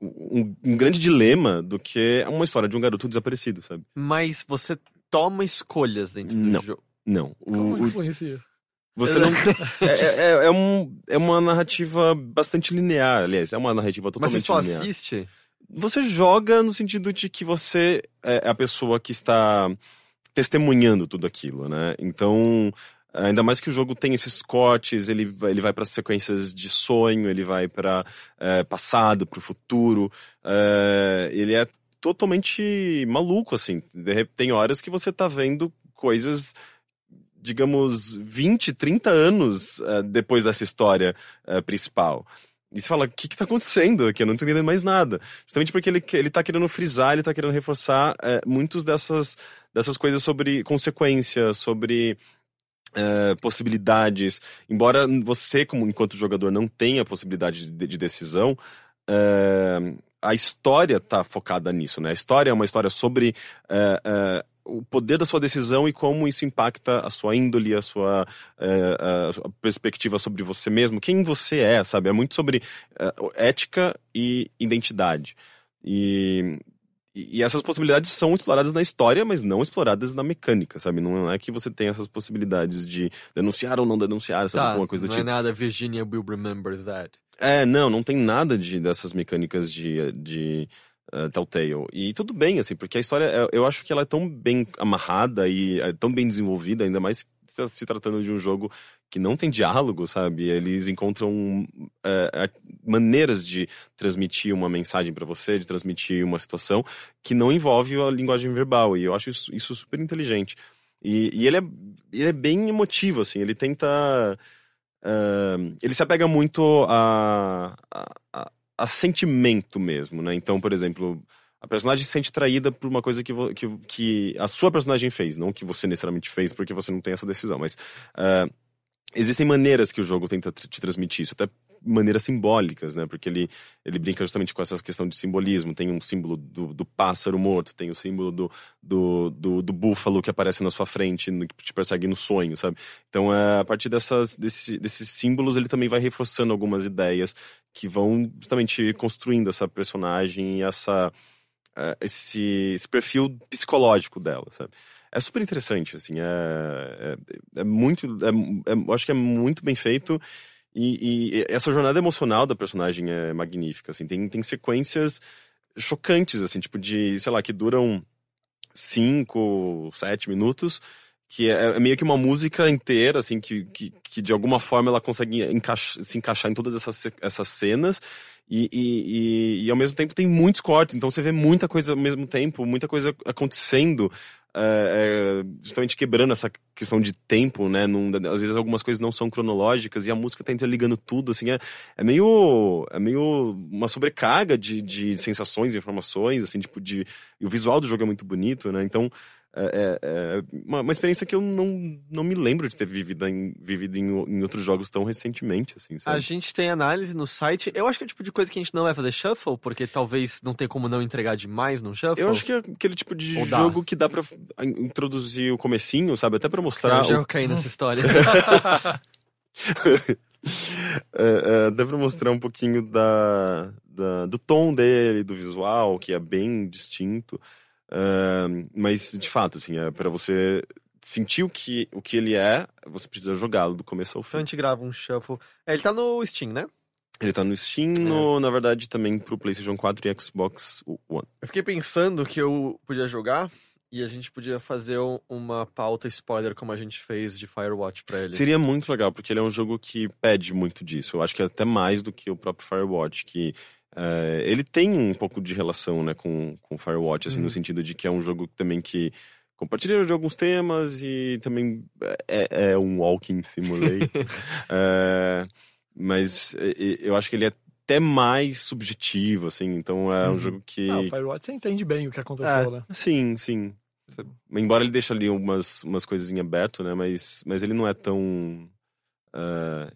um, um grande dilema do que uma história de um garoto desaparecido, sabe? Mas você toma escolhas dentro do Não. jogo. Não. O- Como o- influencia? você não. é, é, é um, é uma narrativa bastante linear, aliás, é uma narrativa Mas totalmente você só linear. assiste? Você joga no sentido de que você é a pessoa que está testemunhando tudo aquilo, né? Então, ainda mais que o jogo tem esses cortes, ele, ele vai para sequências de sonho, ele vai para passado, para o futuro. é, ele é totalmente maluco, assim. Tem horas que você tá vendo coisas digamos, 20, 30 anos eh, depois dessa história eh, principal. E você fala, o que que tá acontecendo aqui? Eu não tô entendendo mais nada. Justamente porque ele, ele tá querendo frisar, ele tá querendo reforçar eh, muitos dessas, dessas coisas sobre consequência, sobre eh, possibilidades. Embora você, como enquanto jogador, não tenha possibilidade de, de decisão, eh, a história tá focada nisso, né? A história é uma história sobre eh, o poder da sua decisão e como isso impacta a sua índole, a sua, a sua perspectiva sobre você mesmo, quem você é, sabe? É muito sobre ética e identidade. E, e essas possibilidades são exploradas na história, mas não exploradas na mecânica, sabe? Não é que você tem essas possibilidades de denunciar ou não denunciar, sabe? Tá, Alguma coisa do não tipo. é nada Virginia will remember that. É, não, não tem nada de, dessas mecânicas de, de uh, Telltale. E tudo bem, assim, porque a história, eu- eu acho que ela é tão bem amarrada e é tão bem desenvolvida, ainda mais se- se tratando de um jogo que não tem diálogo, sabe? Eles encontram é, maneiras de transmitir uma mensagem pra você, de transmitir uma situação que não envolve a linguagem verbal. E eu acho isso, isso super inteligente. E, e ele, é, ele é bem emotivo, assim, ele tenta. ah, ele se apega muito a, a, a- a sentimento mesmo, né? Então, por exemplo, a personagem se sente traída por uma coisa que, que, que a sua personagem fez, não que você necessariamente fez, porque você não tem essa decisão, mas ah, existem maneiras que o jogo tenta te transmitir isso, até maneiras simbólicas, né? Porque ele, ele brinca justamente com essa questão de simbolismo. Tem um símbolo do, do pássaro morto, tem o símbolo do, do, do, do búfalo que aparece na sua frente, no, que te persegue no sonho, sabe? Então, é, a partir dessas, desse, desses símbolos, ele também vai reforçando algumas ideias que vão justamente construindo essa personagem e essa, esse, esse perfil psicológico dela, sabe? É super interessante, assim, é, é, é muito, é, é, acho que é muito bem feito e, e, essa jornada emocional da personagem é magnífica, assim, tem, tem sequências chocantes, assim, tipo de, sei lá, que duram cinco, sete minutos, que é, é meio que uma música inteira, assim, que, que, que de alguma forma ela consegue se encaixar em todas essas, essas cenas e, e, e, e, ao mesmo tempo tem muitos cortes, então você vê muita coisa ao mesmo tempo, muita coisa acontecendo é, justamente quebrando essa questão de tempo, né? Num, às vezes algumas coisas não são cronológicas e a música tá interligando tudo, assim, é, é meio é meio uma sobrecarga de, de sensações, informações, assim, tipo de e o visual do jogo é muito bonito, né? Então é, é, é uma, uma, experiência que eu não, não me lembro de ter vivido em, vivido em, em outros jogos tão recentemente, assim, sabe? A gente tem análise no site. Eu acho que é o tipo de coisa que a gente não vai fazer shuffle, porque talvez não tem como não entregar demais no shuffle. Eu acho que é aquele tipo de Ou jogo dá. que dá pra introduzir o comecinho, sabe? Até pra mostrar... Eu já o... caí nessa história. é, é, dá pra mostrar um pouquinho da, da, do tom dele, do visual, que é bem distinto. Uh, mas, de fato, assim, é para você sentir o que, o que ele é, você precisa jogá-lo do começo ao fim. Então a gente grava um shuffle. É, ele tá no Steam, né? Ele tá no Steam, é. no, na verdade, também pro PlayStation 4 e Xbox One. Eu fiquei pensando que eu podia jogar e a gente podia fazer uma pauta spoiler como a gente fez de Firewatch pra ele. Seria muito legal, porque ele é um jogo que pede muito disso. Eu acho que é até mais do que o próprio Firewatch, que é, ele tem um pouco de relação né, com, com Firewatch, assim, no uhum. sentido de que é um jogo também que compartilha de alguns temas e também é, é um walking simulator. é, mas eu acho que ele é até mais subjetivo, assim, então é um uhum. jogo que... Ah, o Firewatch você entende bem o que aconteceu, é, né? Sim, sim. Embora ele deixe ali umas, umas coisas em aberto, né, mas, mas ele não é tão... Uh,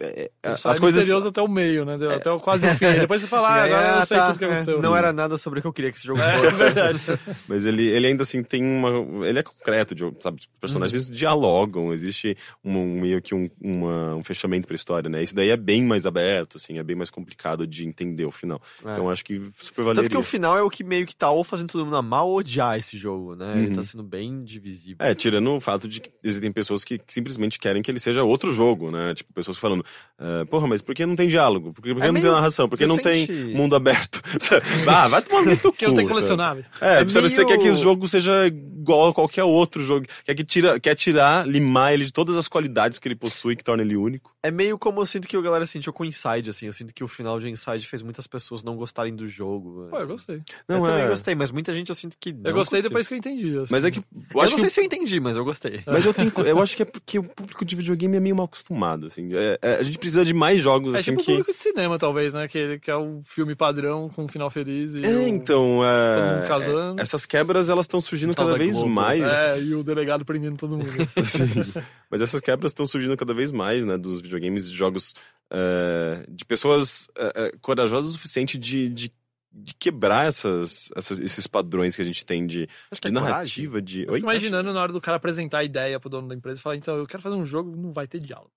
é, é as é coisas misterioso até o meio, né? É. Até quase o fim. Depois você fala, ah, agora eu sei tá, tudo que aconteceu. Não era nada sobre o que eu queria que esse jogo fosse. É, verdade. Mas ele, ele ainda assim tem uma. Ele é concreto, de, sabe? Os personagens uhum. dialogam, existe um, meio que um, uma, um fechamento pra história, né? Esse daí é bem mais aberto, assim, é bem mais complicado de entender o final. É. Então acho que super valeria. Tanto que o final é o que meio que tá ou fazendo todo mundo amar ou odiar esse jogo, né? Uhum. Ele tá sendo bem divisível. É, tirando o fato de que existem pessoas que simplesmente querem que ele seja outro jogo, né? Tipo, pessoas falando, uh, porra, mas por que não tem diálogo? Por que, por que é não tem narração? Por que não sente... tem mundo aberto? ah, vai tomar muito Porque não tem colecionáveis. É, é você, meio... você quer que o jogo seja igual a qualquer outro jogo. Quer, que tira, quer tirar, limar ele de todas as qualidades que ele possui, que torna ele único. É meio como eu sinto que a galera sentiu com Inside, assim. Eu sinto que o final de Inside fez muitas pessoas não gostarem do jogo. Pô, eu gostei. Não, eu é... também gostei, mas muita gente eu sinto que Eu gostei curtiu. depois que eu entendi. Assim. Mas é que... Eu, eu não sei que... se eu entendi, mas eu gostei. Mas eu, tenho, eu acho que é porque o público de videogame é meio mal acostumado, assim. É, é, a gente precisa de mais jogos, é assim, tipo que... público de cinema, talvez, né? Que, que é o filme padrão com um final feliz e... É, o... então... É... Todo mundo casando. Essas quebras, elas estão surgindo cada vez Globo. mais. É, e o delegado prendendo todo mundo. Sim. Mas essas quebras estão surgindo cada vez mais, né? Dos videogames, de jogos uh, de pessoas uh, corajosas o suficiente de, de, de quebrar essas, essas, esses padrões que a gente tem de, de é narrativa, de... Eu fico imaginando na hora do cara apresentar a ideia pro dono da empresa e falar, então, eu quero fazer um jogo, não vai ter diálogo.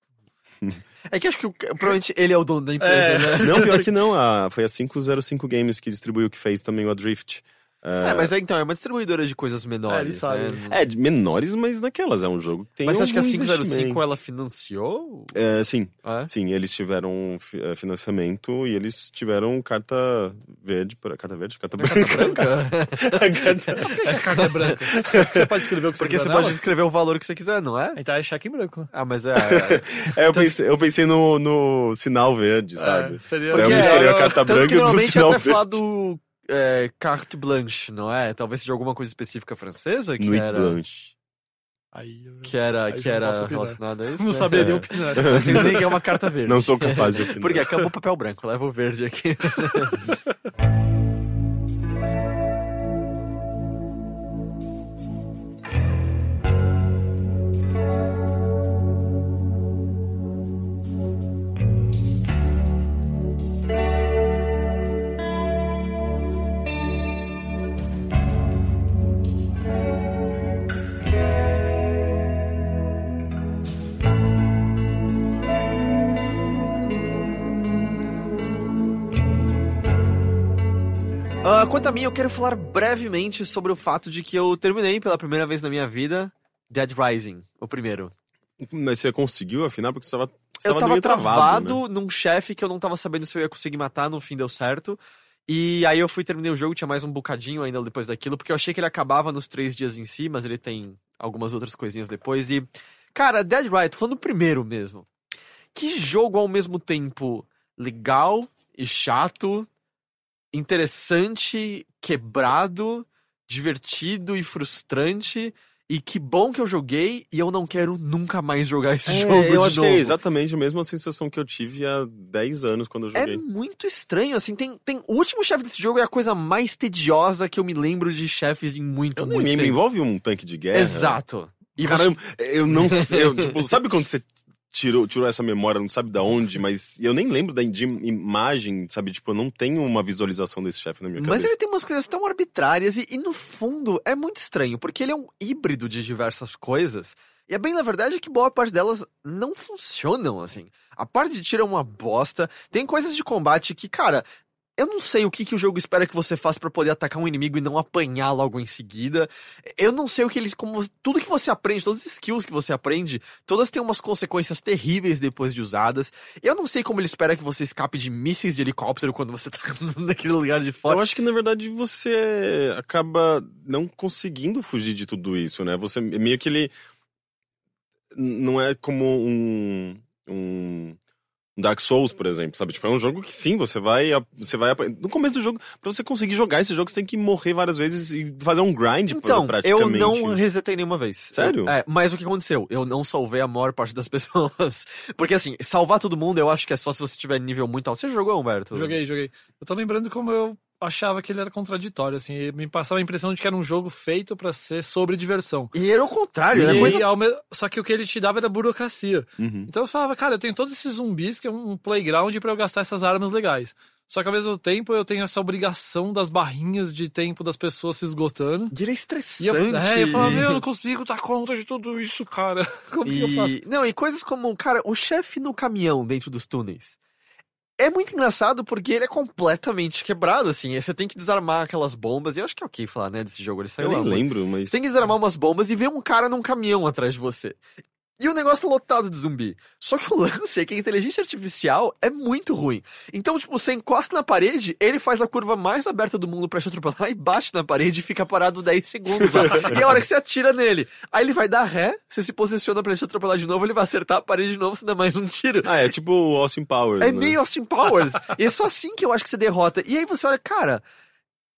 É que acho que provavelmente ele é o dono da empresa, é. né? Não, pior que não. A, foi a 505 Games que distribuiu, que fez também o Adrift. É, é, mas é, então, é uma distribuidora de coisas menores. É, né? é menores, mas naquelas. É um jogo que tem. Mas acho que a 505 ela financiou? É, sim. Ah, é? Sim, eles tiveram é, financiamento e eles tiveram carta verde. Para... Carta verde? Carta branca. Carta branca? carta... Por que a carta é branca? Você pode escrever o que você Porque quiser. Porque você pode escrever o valor que você quiser, não é? Então é cheque em branco. Ah, mas é. é eu, pensei, eu pensei no, no sinal verde, sabe? seria. Porque eu misturei a carta branca e o sinal verde. Falar do é, carte blanche, não é? Talvez seja alguma coisa específica francesa que Nuit era... blanche. Aí eu... Que era, que era relacionada a isso? Não né? saberia é. opinar. Assim, que é uma carta verde. Não sou capaz de opinar. Porque acabou o papel branco, leva o verde aqui. Quanto a mim, eu quero falar brevemente sobre o fato de que eu terminei pela primeira vez na minha vida Dead Rising, o primeiro. Mas você conseguiu, afinal, porque você tava, você eu tava meio travado né? num chefe que eu não tava sabendo se eu ia conseguir matar, no fim deu certo. E aí eu fui terminei o jogo, tinha mais um bocadinho ainda depois daquilo, porque eu achei que ele acabava nos três dias em si, mas ele tem algumas outras coisinhas depois. E, cara, Dead Rising, tô falando do primeiro mesmo. Que jogo ao mesmo tempo legal e chato, interessante, quebrado, divertido e frustrante. E que bom que eu joguei e eu não quero nunca mais jogar esse É, jogo eu de acho novo. é exatamente a mesma sensação que eu tive há 10 anos quando eu É joguei. muito estranho, assim, tem, tem... O último chefe desse jogo é a coisa mais tediosa que eu me lembro de chefes em muito, Eu muito tempo. envolve um tanque de guerra. Exato. E você- Caramba, eu não sei. eu, tipo, sabe quando você tirou, tirou essa memória, não sabe da onde, mas eu nem lembro da de imagem, sabe? Tipo, eu não tenho uma visualização desse chefe na minha Mas cabeça. ele tem umas coisas tão arbitrárias e, e, no fundo, é muito estranho, porque ele é um híbrido de diversas coisas. E é bem na verdade que boa parte delas não funcionam, assim. A parte de tiro é uma bosta. Tem coisas de combate que, cara, eu não sei o que, que o jogo espera que você faça pra poder atacar um inimigo e não apanhar logo em seguida. Eu não sei o que eles. Como, tudo que você aprende, todas as skills que você aprende, todas têm umas consequências terríveis depois de usadas. Eu não sei como ele espera que você escape de mísseis de helicóptero quando você tá naquele lugar de fora. Eu acho que na verdade você acaba não conseguindo fugir de tudo isso, né? Você meio que ele não é como um, um Dark Souls, por exemplo, sabe? Tipo, é um jogo que sim, você vai você vai no começo do jogo, pra você conseguir jogar esse jogo, você tem que morrer várias vezes e fazer um grind Então, eu praticamente. não resetei nenhuma vez. Sério? Eu- é, mas o que aconteceu? Eu não salvei a maior parte das pessoas. Porque assim, salvar todo mundo eu acho que é só se você tiver nível muito alto. Você jogou, Humberto? Joguei, joguei. Eu tô lembrando como eu achava que ele era contraditório, assim. e Me passava a impressão de que era um jogo feito pra ser sobre diversão. E era o contrário, E, coisa... me- Só que o que ele te dava era burocracia. Uhum. Então eu falava, cara, eu tenho todos esses zumbis que é um playground pra eu gastar essas armas legais. Só que ao mesmo tempo eu tenho essa obrigação das barrinhas de tempo das pessoas se esgotando. E ele é E estressante. eu, é, eu falava, meu, eu não consigo dar conta de tudo isso, cara. Como que eu faço? E... Não, e coisas como, cara, o chefe no caminhão dentro dos túneis. É muito engraçado porque ele é completamente quebrado, assim. Você tem que desarmar aquelas bombas. E eu acho que é ok falar, né, desse jogo. Ele saiu Eu nem muito lembro, mas Você tem que desarmar umas bombas e ver um cara num caminhão atrás de você. E o negócio lotado de zumbi. Só que o lance é que a inteligência artificial é muito ruim. Então, tipo, você encosta na parede, ele faz a curva mais aberta do mundo pra te atropelar e bate na parede e fica parado 10 segundos lá. e a hora que você atira nele, aí ele vai dar ré, você se posiciona pra te atropelar de novo, ele vai acertar a parede de novo, você dá mais um tiro. Ah, é tipo o Austin Powers, É né? meio Austin Powers. e é só assim que eu acho que você derrota. E aí você olha, cara,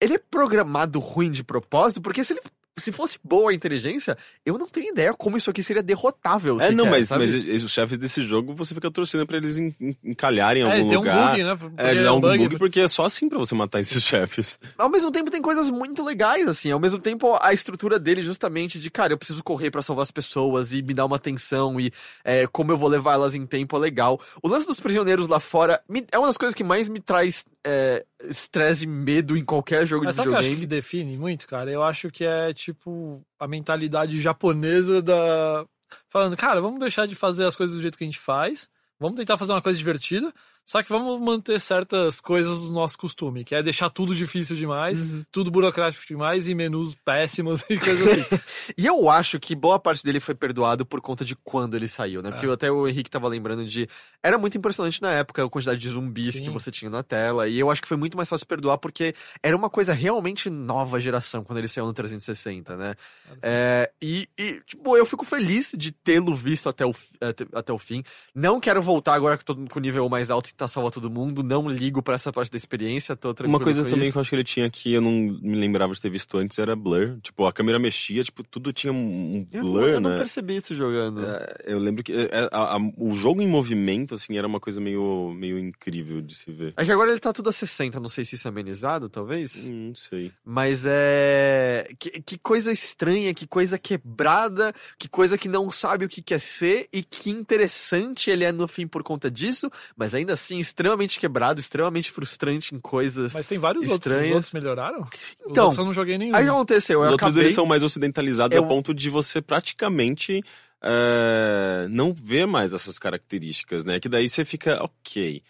ele é programado ruim de propósito, porque se ele. Se fosse boa a inteligência, eu não tenho ideia como isso aqui seria derrotável. É, não, sequer, mas, sabe? mas es- os chefes desse jogo, você fica torcendo pra eles en- en- encalharem em É, algum tem lugar. um bug, né? Porque É, de dar um bug, bug, porque é só assim pra você matar esses chefes. Ao mesmo tempo tem coisas muito legais, assim. Ao mesmo tempo a estrutura dele justamente de, cara, eu preciso correr pra salvar as pessoas e me dar uma atenção e é, como eu vou levar elas em tempo é legal. O lance dos prisioneiros lá fora me- é uma das coisas que mais me traz é, estresse e medo em qualquer jogo Mas de sabe o que eu acho videogame. que define muito, cara? Eu acho que é tipo a mentalidade japonesa da. Falando, cara, vamos deixar de fazer as coisas do jeito que a gente faz. Vamos tentar fazer uma coisa divertida. Só que vamos manter certas coisas do nosso costume, que é deixar tudo difícil demais, Uhum. tudo burocrático demais e menus péssimos e coisas assim. E eu acho que boa parte dele foi perdoado por conta de quando ele saiu, né? É. Porque até o Henrique tava lembrando de. Era muito impressionante na época a quantidade de zumbis Sim. que você tinha na tela. E eu acho que foi muito mais fácil perdoar porque era uma coisa realmente nova geração quando ele saiu no 360, né? É, e, e, tipo, eu fico feliz de tê-lo visto até o, até, até o fim. Não quero voltar agora que tô com o nível mais alto tá salvar todo mundo. Não ligo pra essa parte da experiência. Tô tranquilo Uma coisa também isso. que eu acho que ele tinha que eu não me lembrava de ter visto antes era blur. Tipo, a câmera mexia, tipo, tudo tinha um Eu, não- blur, eu não né? percebi isso jogando. É, Eu lembro que é, a- a- o jogo em movimento, assim, era uma coisa meio, meio incrível de se ver. É que agora ele tá tudo a 60, não sei se isso é amenizado, talvez. Hum, Não sei. Mas é. Que, que coisa estranha, que coisa quebrada, que coisa que não sabe o que quer ser e que interessante ele é no fim por conta disso, mas ainda assim extremamente quebrado, extremamente frustrante em coisas. Mas tem vários outros. Os Estranhas. outros melhoraram? Os Então, outros eu não joguei nenhum. Aí aconteceu? Os Eu outros acabei. eles são mais ocidentalizados Eu- a ponto de você praticamente é, não ver mais essas características, né? Que daí você fica, ok.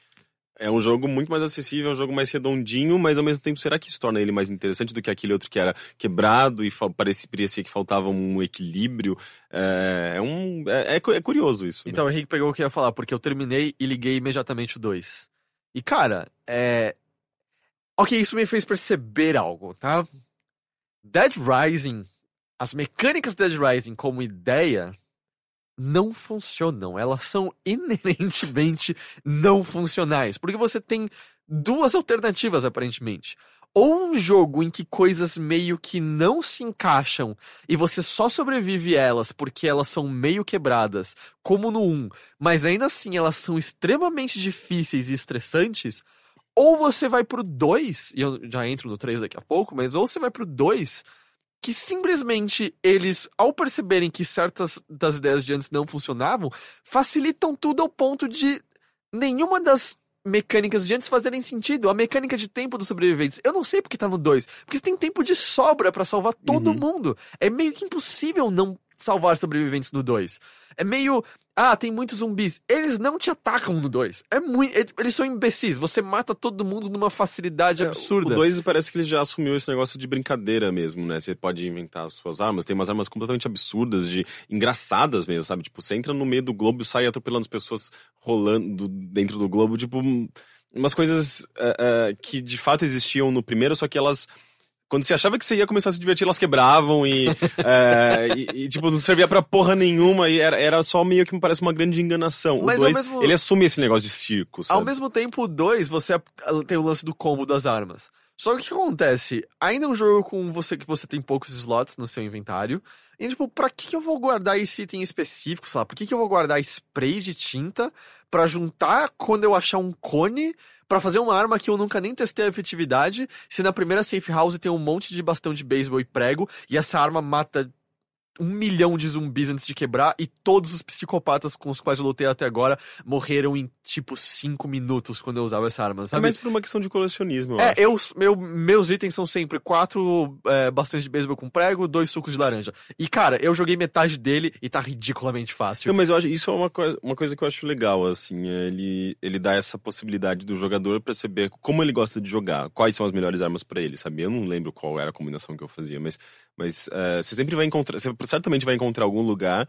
É um jogo muito mais acessível, é um jogo mais redondinho, mas ao mesmo tempo, será que isso torna ele mais interessante do que aquele outro que era quebrado e parecia, parecia que faltava um equilíbrio? É, é um, é, é é curioso isso. né? Então o Henrique pegou o que eu ia falar, porque eu terminei e liguei imediatamente o 2. E cara, é. Ok, isso me fez perceber algo, tá? Dead Rising, as mecânicas de Dead Rising como ideia não funcionam. Elas são inerentemente não funcionais. Porque você tem duas alternativas, aparentemente. Ou um jogo em que coisas meio que não se encaixam e você só sobrevive elas porque elas são meio quebradas, como no 1, mas ainda assim elas são extremamente difíceis e estressantes. Ou você vai pro 2, e eu já entro no 3 daqui a pouco, mas ou você vai pro 2 que simplesmente eles, ao perceberem que certas das ideias de antes não funcionavam, facilitam tudo ao ponto de nenhuma das mecânicas de antes fazerem sentido. A mecânica de tempo dos sobreviventes, eu não sei porque tá no 2, porque tem tempo de sobra pra salvar todo Uhum. mundo. É meio que impossível não salvar sobreviventes no 2. É meio. Ah, tem muitos zumbis. Eles não te atacam no 2. É muito. Eles são imbecis. Você mata todo mundo numa facilidade absurda. O 2 parece que ele já assumiu esse negócio de brincadeira mesmo, né? Você pode inventar as suas armas. Tem umas armas completamente absurdas, de engraçadas mesmo, sabe? Tipo, você entra no meio do globo e sai atropelando as pessoas rolando dentro do globo. Tipo, um- umas coisas é, é, que de fato existiam no primeiro, só que elas. Quando você achava que você ia começar a se divertir, elas quebravam e, é, e, e, tipo, não servia pra porra nenhuma e era, era só meio que me parece uma grande enganação. Mas o 2, mesmo- ele assume esse negócio de circo, sabe? Ao mesmo tempo, o 2, você tem o lance do combo das armas. Só que o que acontece? Ainda é um jogo com você que você tem poucos slots no seu inventário. E, tipo, pra que, que eu vou guardar esse item específico, sei lá? Por que, que eu vou guardar spray de tinta pra juntar quando eu achar um cone pra fazer uma arma que eu nunca nem testei a efetividade? Se na primeira safe house tem um monte de bastão de beisebol e prego e essa arma mata um milhão de zumbis antes de quebrar e todos os psicopatas com os quais eu lutei até agora morreram em tipo cinco minutos quando eu usava essa arma, É sabe? mais por uma questão de colecionismo, eu É, eu, meu, meus itens são sempre quatro é, bastões de beisebol com prego, dois sucos de laranja. E, cara, eu joguei metade dele e tá ridiculamente fácil. Não, mas eu acho, isso é uma coisa, uma coisa que eu acho legal, assim, é ele, ele dá essa possibilidade do jogador perceber como ele gosta de jogar, quais são as melhores armas pra ele, sabe? Eu não lembro qual era a combinação que eu fazia, mas, mas é, você sempre vai encontrar, você certamente vai encontrar algum lugar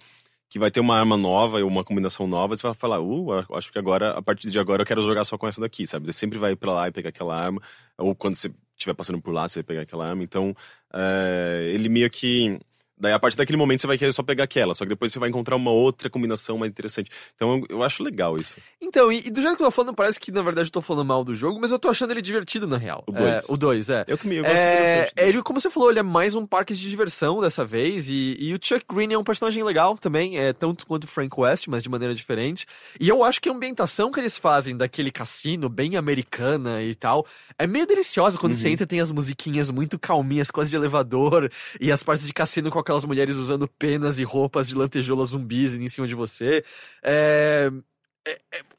que vai ter uma arma nova ou uma combinação nova, você vai falar, uh, acho que agora, a partir de agora eu quero jogar só com essa daqui, sabe? Você sempre vai pra lá e pegar aquela arma, ou quando você estiver passando por lá, você vai pegar aquela arma, então é, ele meio que Daí, a partir daquele momento, você vai querer só pegar aquela. Só que depois você vai encontrar uma outra combinação mais interessante. Então, eu, eu acho legal isso. Então, e, e do jeito que eu tô falando, parece que na verdade eu tô falando mal do jogo, mas eu tô achando ele divertido na real. O dois. É, o 2, é. Eu também eu gosto É, dele. ele, como você falou, ele é mais um parque de diversão dessa vez, e, e o Chuck Green é um personagem legal também, é tanto quanto o Frank West, mas de maneira diferente. E eu acho que a ambientação que eles fazem daquele cassino bem americana e tal, é meio deliciosa quando você entra tem as musiquinhas muito calminhas, quase de elevador, e as partes de cassino com aquelas mulheres usando penas e roupas de lantejoula zumbis em cima de você. É,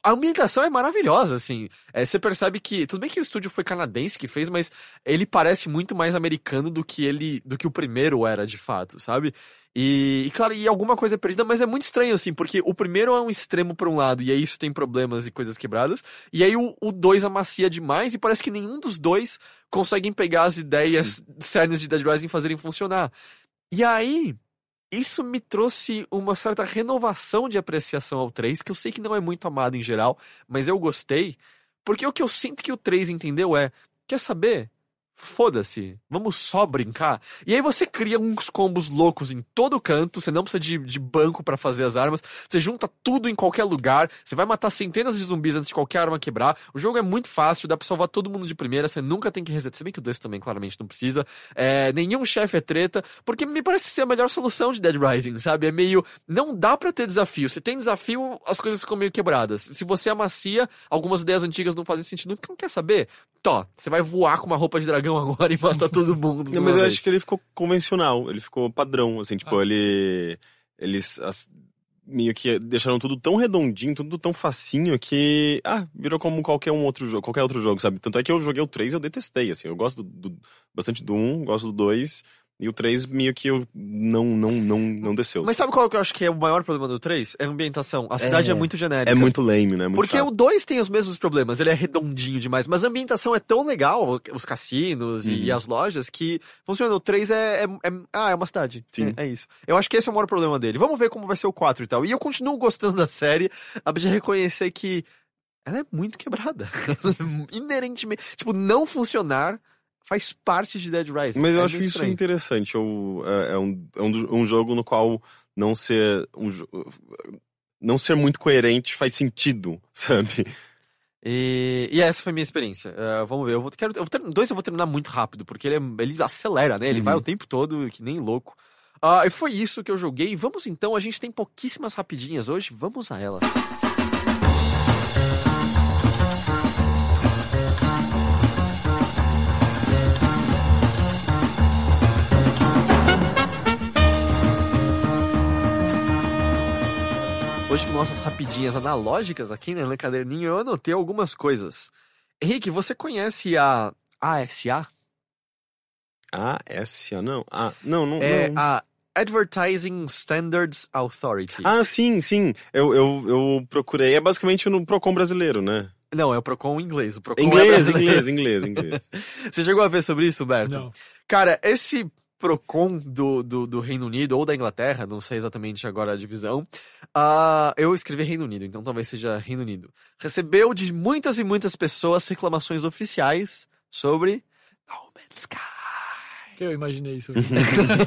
a ambientação é maravilhosa, assim. É, você percebe que. Tudo bem que o estúdio foi canadense que fez, mas ele parece muito mais americano do que ele. do que o primeiro era, de fato, sabe? E, e, claro, e alguma coisa é perdida, mas é muito estranho, assim, porque o primeiro é um extremo pra um lado, e aí isso tem problemas e coisas quebradas, e aí o, o dois amacia demais, e parece que nenhum dos dois conseguem pegar as ideias cernes de Dead Rising e fazerem funcionar. E aí, isso me trouxe uma certa renovação de apreciação ao 3, que eu sei que não é muito amado em geral, mas eu gostei, porque o que eu sinto que o 3 entendeu é, quer saber? Foda-se, vamos só brincar. E aí você cria uns combos loucos em todo canto, você não precisa de, de banco pra fazer as armas, você junta tudo em qualquer lugar, você vai matar centenas de zumbis antes de qualquer arma quebrar. O jogo é muito fácil, dá pra salvar todo mundo de primeira, você nunca tem que resetar. Se bem que o 2 também claramente não precisa. É, nenhum chefe é treta, porque me parece ser a melhor solução de Dead Rising, sabe? É meio. Não dá pra ter desafio. Se tem desafio, as coisas ficam meio quebradas. Se você amacia, algumas ideias antigas não fazem sentido. Não quer saber? Tó, você vai voar com uma roupa de dragão agora e matar todo mundo. Não, mas eu acho que ele ficou convencional, ele ficou padrão, assim, tipo, ele. Eles as- meio que deixaram tudo tão redondinho, tudo tão facinho que. Ah, virou como qualquer um outro jogo, qualquer outro jogo, sabe? Tanto é que eu joguei o 3 e eu detestei, assim. Eu gosto do, do- bastante do 1, gosto do 2. E o 3 meio que eu não, não, não, não desceu. Mas sabe qual que eu acho que é o maior problema do 3? É a ambientação. A cidade é, muito genérica. é muito lame, né? Muito Porque chato. o 2 tem os mesmos problemas, ele é redondinho demais, mas a ambientação é tão legal, os cassinos e Uhum. as lojas, que funciona. O 3 é, é, é- Ah, é uma cidade. Sim. É, é isso. Eu acho que esse é o maior problema dele. Vamos ver como vai ser o 4 e tal. E eu continuo gostando da série, apesar de reconhecer que ela é muito quebrada. Ela é Inerentemente. Tipo, não funcionar faz parte de Dead Rising. Mas eu É acho isso estranho. interessante. Eu, é, é um, é um, um jogo no qual não ser. Um, não ser muito coerente faz sentido, sabe? E, e essa foi a minha experiência. Eh, vamos ver. Eu vou, quero, eu vou dois eu vou terminar muito rápido, porque ele, é- ele acelera, né? Ele Uhum. vai o tempo todo, que nem louco. Ah, e foi isso que eu joguei. Vamos então, a gente tem pouquíssimas rapidinhas hoje. Vamos a elas. Hoje com nossas rapidinhas analógicas aqui, né, no caderninho, eu anotei algumas coisas. Henrique, você conhece a ASA? Essa não. Ah, não, não. É não. a Advertising Standards Authority. Ah, sim, sim. Eu, eu, eu procurei. É basicamente no Procon brasileiro, né? Não, é o Procon inglês. O Procon é Inglês, brasileiro. inglês, inglês, inglês. Você chegou a ver sobre isso, Berto? Não. Cara, esse Procon do, do, do Reino Unido ou da Inglaterra, não sei exatamente agora a divisão. ah, eu escrevi Reino Unido, então talvez seja Reino Unido. Recebeu de muitas e muitas pessoas reclamações oficiais sobre No Man's Sky. Que eu imaginei isso.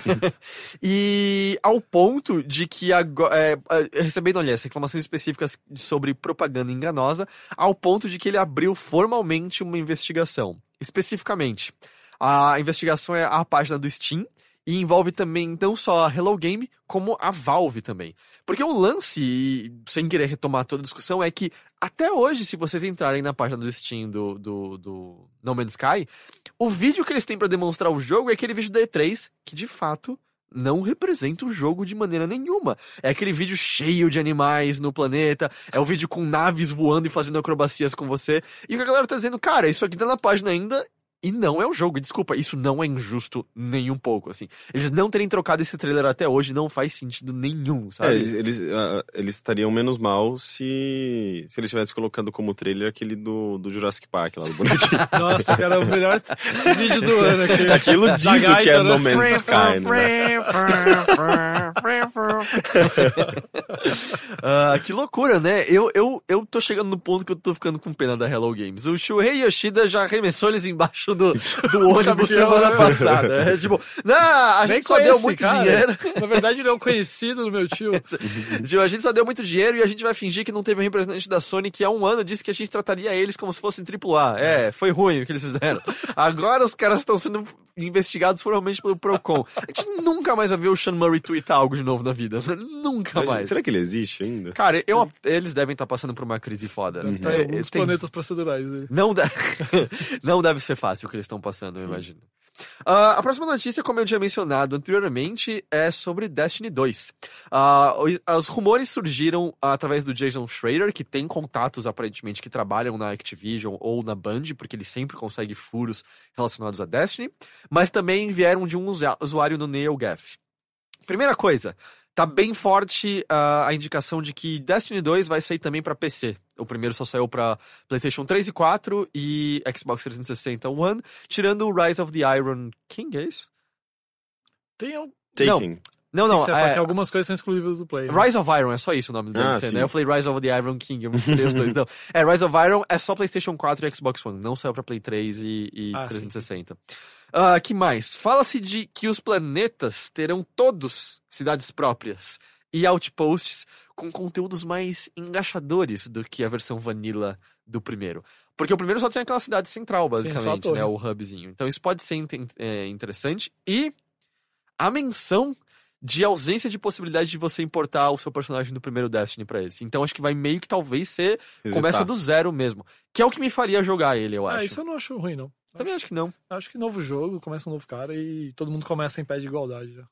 e ao ponto de que agora. É, é, recebendo, aliás, reclamações específicas sobre propaganda enganosa, ao ponto de que ele abriu formalmente uma investigação. Especificamente, a investigação é a página do Steam e envolve também não só a Hello Game, como a Valve também. Porque o lance, sem querer retomar toda a discussão, é que até hoje, se vocês entrarem na página do Steam do, do, do No Man's Sky, o vídeo que eles têm pra demonstrar o jogo é aquele vídeo da E3, que de fato não representa o jogo de maneira nenhuma. É aquele vídeo cheio de animais no planeta, é o vídeo com naves voando e fazendo acrobacias com você. E o que a galera tá dizendo, cara, isso aqui tá na página ainda e não é o jogo. Desculpa, isso não é injusto nem um pouco, assim. Eles não terem trocado esse trailer até hoje não faz sentido nenhum, É, sabe? eles, eles, ah, eles estariam menos mal se, se eles estivessem colocando como trailer aquele do, do Jurassic Park lá do bonequinho. Nossa, cara, é o melhor vídeo do ano aqui. Aquilo Da diz o que é No né? Man's Sky, né? Ah, que loucura, né? Eu, eu, eu tô chegando no ponto que eu tô ficando com pena da Hello Games. O Shuhei Yoshida já arremessou eles embaixo do, do ônibus caminhão, semana né? passada. É tipo, não, a Nem gente só deu muito cara. dinheiro. Na verdade, ele é um conhecido do meu tio. Tipo, a gente só deu muito dinheiro e a gente vai fingir que não teve um representante da Sony que há um ano disse que a gente trataria eles como se fossem AAA. É, foi ruim o que eles fizeram. Agora os caras estão sendo investigados formalmente pelo Procon. A gente nunca mais vai ver o Sean Murray tweetar algo de novo na vida. Nunca mais. Será que ele existe ainda? Cara, eu, eles devem estar passando por uma crise foda. É, em alguns tem- planetas procedurais. aí. Não, de- não deve ser fácil o que eles estão passando, eu imagino. Ah, a próxima notícia, como eu tinha mencionado anteriormente, é sobre Destiny 2. Ah, os, os rumores surgiram através do Jason Schrader, que tem contatos aparentemente que trabalham na Activision ou na Band, porque ele sempre consegue furos relacionados a Destiny, mas também vieram de um usuário no NeoGaf. Primeira coisa, tá bem forte ah, a indicação de que Destiny 2 vai sair também pra PC. O primeiro só saiu pra PlayStation 3 e 4 e Xbox 360 One, tirando o Rise of the Iron King, é isso? Tem um. Taking. Não, Não, não, você fala é, que algumas coisas são exclusivas do Play. né? Rise of Iron, é só isso o nome do Ah, DLC, sim. né? Eu falei Rise of the Iron King, eu misturei os dois. Não. É, Rise of Iron é só PlayStation 4 e Xbox One, não saiu pra Play 3 e, e Ah, sim. 360. Ah, que mais? Fala-se de que os planetas terão todos cidades próprias e outposts com conteúdos mais engaixadores do que a versão vanilla do primeiro. Porque o primeiro só tinha aquela cidade central, basicamente, torre. né? O hubzinho. Então isso pode ser é, interessante. E a menção de ausência de possibilidade de você importar o seu personagem do primeiro Destiny pra esse. Então acho que vai meio que talvez ser Resetar. começa do zero mesmo, que é o que me faria jogar ele, eu Ah, acho. isso eu não acho ruim, não. Também acho que não. Acho que novo jogo, começa um novo cara e todo mundo começa em pé de igualdade já.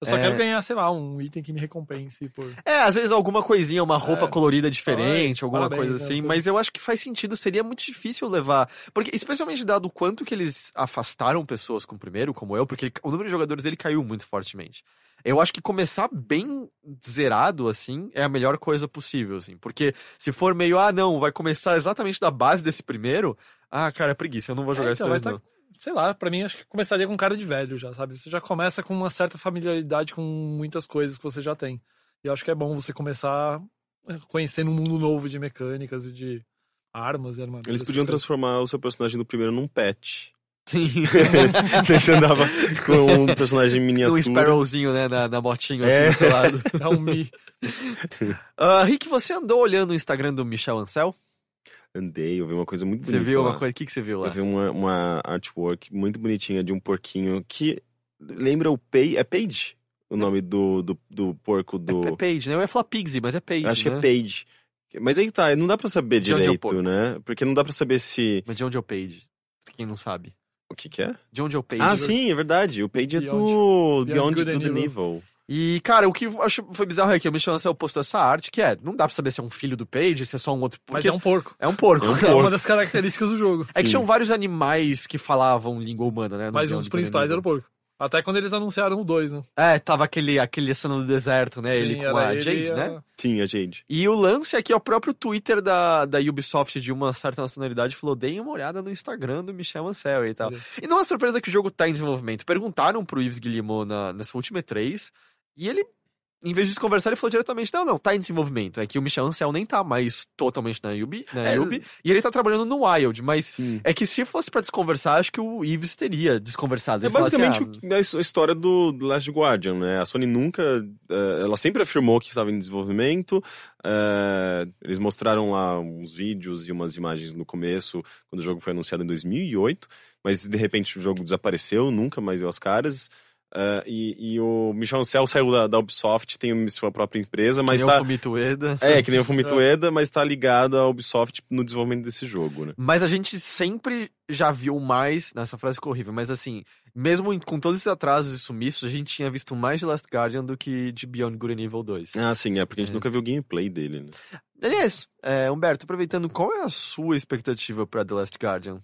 Eu só É. quero ganhar, sei lá, um item que me recompense por. É, às vezes alguma coisinha, uma roupa É. colorida diferente, Ai, alguma parabéns, coisa né, assim, você- mas eu acho que faz sentido, seria muito difícil levar, porque especialmente dado o quanto que eles afastaram pessoas com o primeiro, como eu, porque ele- o número de jogadores dele caiu muito fortemente. Eu acho que começar bem zerado, assim, é a melhor coisa possível, assim, porque se for meio, ah, não, vai começar exatamente da base desse primeiro, ah, cara, é preguiça, eu não vou jogar É, esse então, dois, vai não. Sei lá, pra mim acho que começaria com cara de velho já, sabe? Você já começa com uma certa familiaridade com muitas coisas que você já tem. E eu acho que é bom você começar é, conhecendo um mundo novo de mecânicas e de armas e armaduras. Eles podiam transformar o seu personagem do primeiro num pet. Sim, você andava com um personagem miniatura. um Sparrowzinho, né, na, na motinho, assim, É. do seu lado. É um Mi. Ah, Rick, você andou olhando o Instagram do Michel Ancel? Andei, eu vi uma coisa muito Você bonita viu lá. uma coisa? O que, que você viu lá? Eu vi uma, uma artwork muito bonitinha de um porquinho que lembra o Page. É Page? O nome do, do, do porco do. É, é Page, né? Eu ia falar Pigsy, mas é Page, acho que né? é Page. Mas aí tá, não dá pra saber De onde é o direito, né? Porque não dá pra saber se. Mas de onde é o Page? Quem não sabe. O que que é? De onde é o Page? Ah, sim, é verdade. O Page é do Beyond Beyond Good and Good and Evil. E, cara, o que eu acho foi bizarro é que o Michel Ancel postou essa arte, que é, não dá pra saber se é um filho do Page, se é só um outro... Mas é um porco. é um porco. É um É porco. uma das características do jogo. É que Sim. tinham vários animais que falavam língua humana, né? Mas um dos principais era o porco. Até quando eles anunciaram o 2, né? É, tava aquele, aquele cena do deserto, né? ele Sim, com era a ele Jade, e a- né? Sim, a Jade. E o lance é que o próprio Twitter da, da Ubisoft de uma certa nacionalidade falou: deem uma olhada no Instagram do Michel Ancel e tal. E não é surpresa que o jogo tá em desenvolvimento. Perguntaram pro Yves Guillemot na, nessa última E3 e ele, em vez de conversar, ele falou diretamente: não, não, tá em desenvolvimento. É que o Michel Ancel nem tá mais totalmente na Ubi, na É. Ubi e ele tá trabalhando no Wild, mas. Sim. É que se fosse pra desconversar, acho que o Yves teria desconversado. É Ele basicamente "Ah, o- a his- a história do The Last Guardian, né? A Sony nunca. eh, ela sempre afirmou que estava em desenvolvimento. eh, eles mostraram lá uns vídeos e umas imagens no começo, quando o jogo foi anunciado em 2008. Mas de repente o jogo desapareceu, nunca mais deu as caras. Eh, e, e o Michel Ancel saiu da, da Ubisoft, tem sua própria empresa, que mas nem o tá. Fumito Ueda. É, que nem o Fumito Ueda, mas tá ligado à Ubisoft no desenvolvimento desse jogo, né? Mas a gente sempre já viu mais. Nessa frase ficou horrível, mas assim, mesmo com todos esses atrasos e sumiços, a gente tinha visto mais de Last Guardian do que de Beyond Good and Evil 2. Ah, sim, é porque a gente É. nunca viu o gameplay dele, né? Aliás, é, Humberto, aproveitando, qual é a sua expectativa pra The Last Guardian?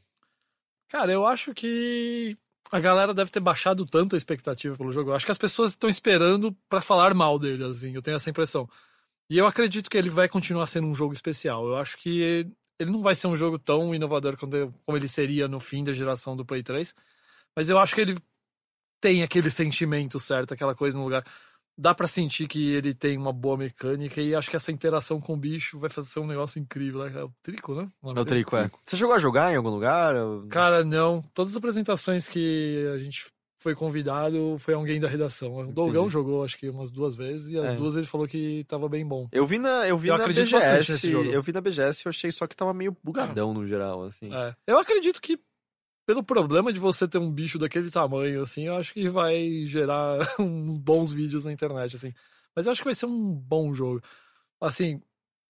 Cara, eu acho que a galera deve ter baixado tanto a expectativa pelo jogo. Eu acho que as pessoas estão esperando pra falar mal dele, assim. Eu tenho essa impressão. E eu acredito que ele vai continuar sendo um jogo especial. Eu acho que ele não vai ser um jogo tão inovador como ele seria no fim da geração do Play 3. Mas eu acho que ele tem aquele sentimento certo, aquela coisa no lugar. Dá pra sentir que ele tem uma boa mecânica e acho que essa interação com o bicho vai fazer um negócio incrível. né? É o Trico, né? nome É o? Trico, é. Você chegou a jogar em algum lugar? Cara, não. Todas as apresentações que a gente foi convidado foi alguém da redação. O Dolgão Entendi. jogou, acho que umas duas vezes, e as É. duas ele falou que tava bem bom. Eu vi na, eu vi Eu na BGS. Eu vi na BGS e eu achei só que tava meio bugadão no geral, assim. É. Eu acredito que, pelo problema de você ter um bicho daquele tamanho, assim, eu acho que vai gerar uns bons vídeos na internet, assim. Mas eu acho que vai ser um bom jogo. Assim,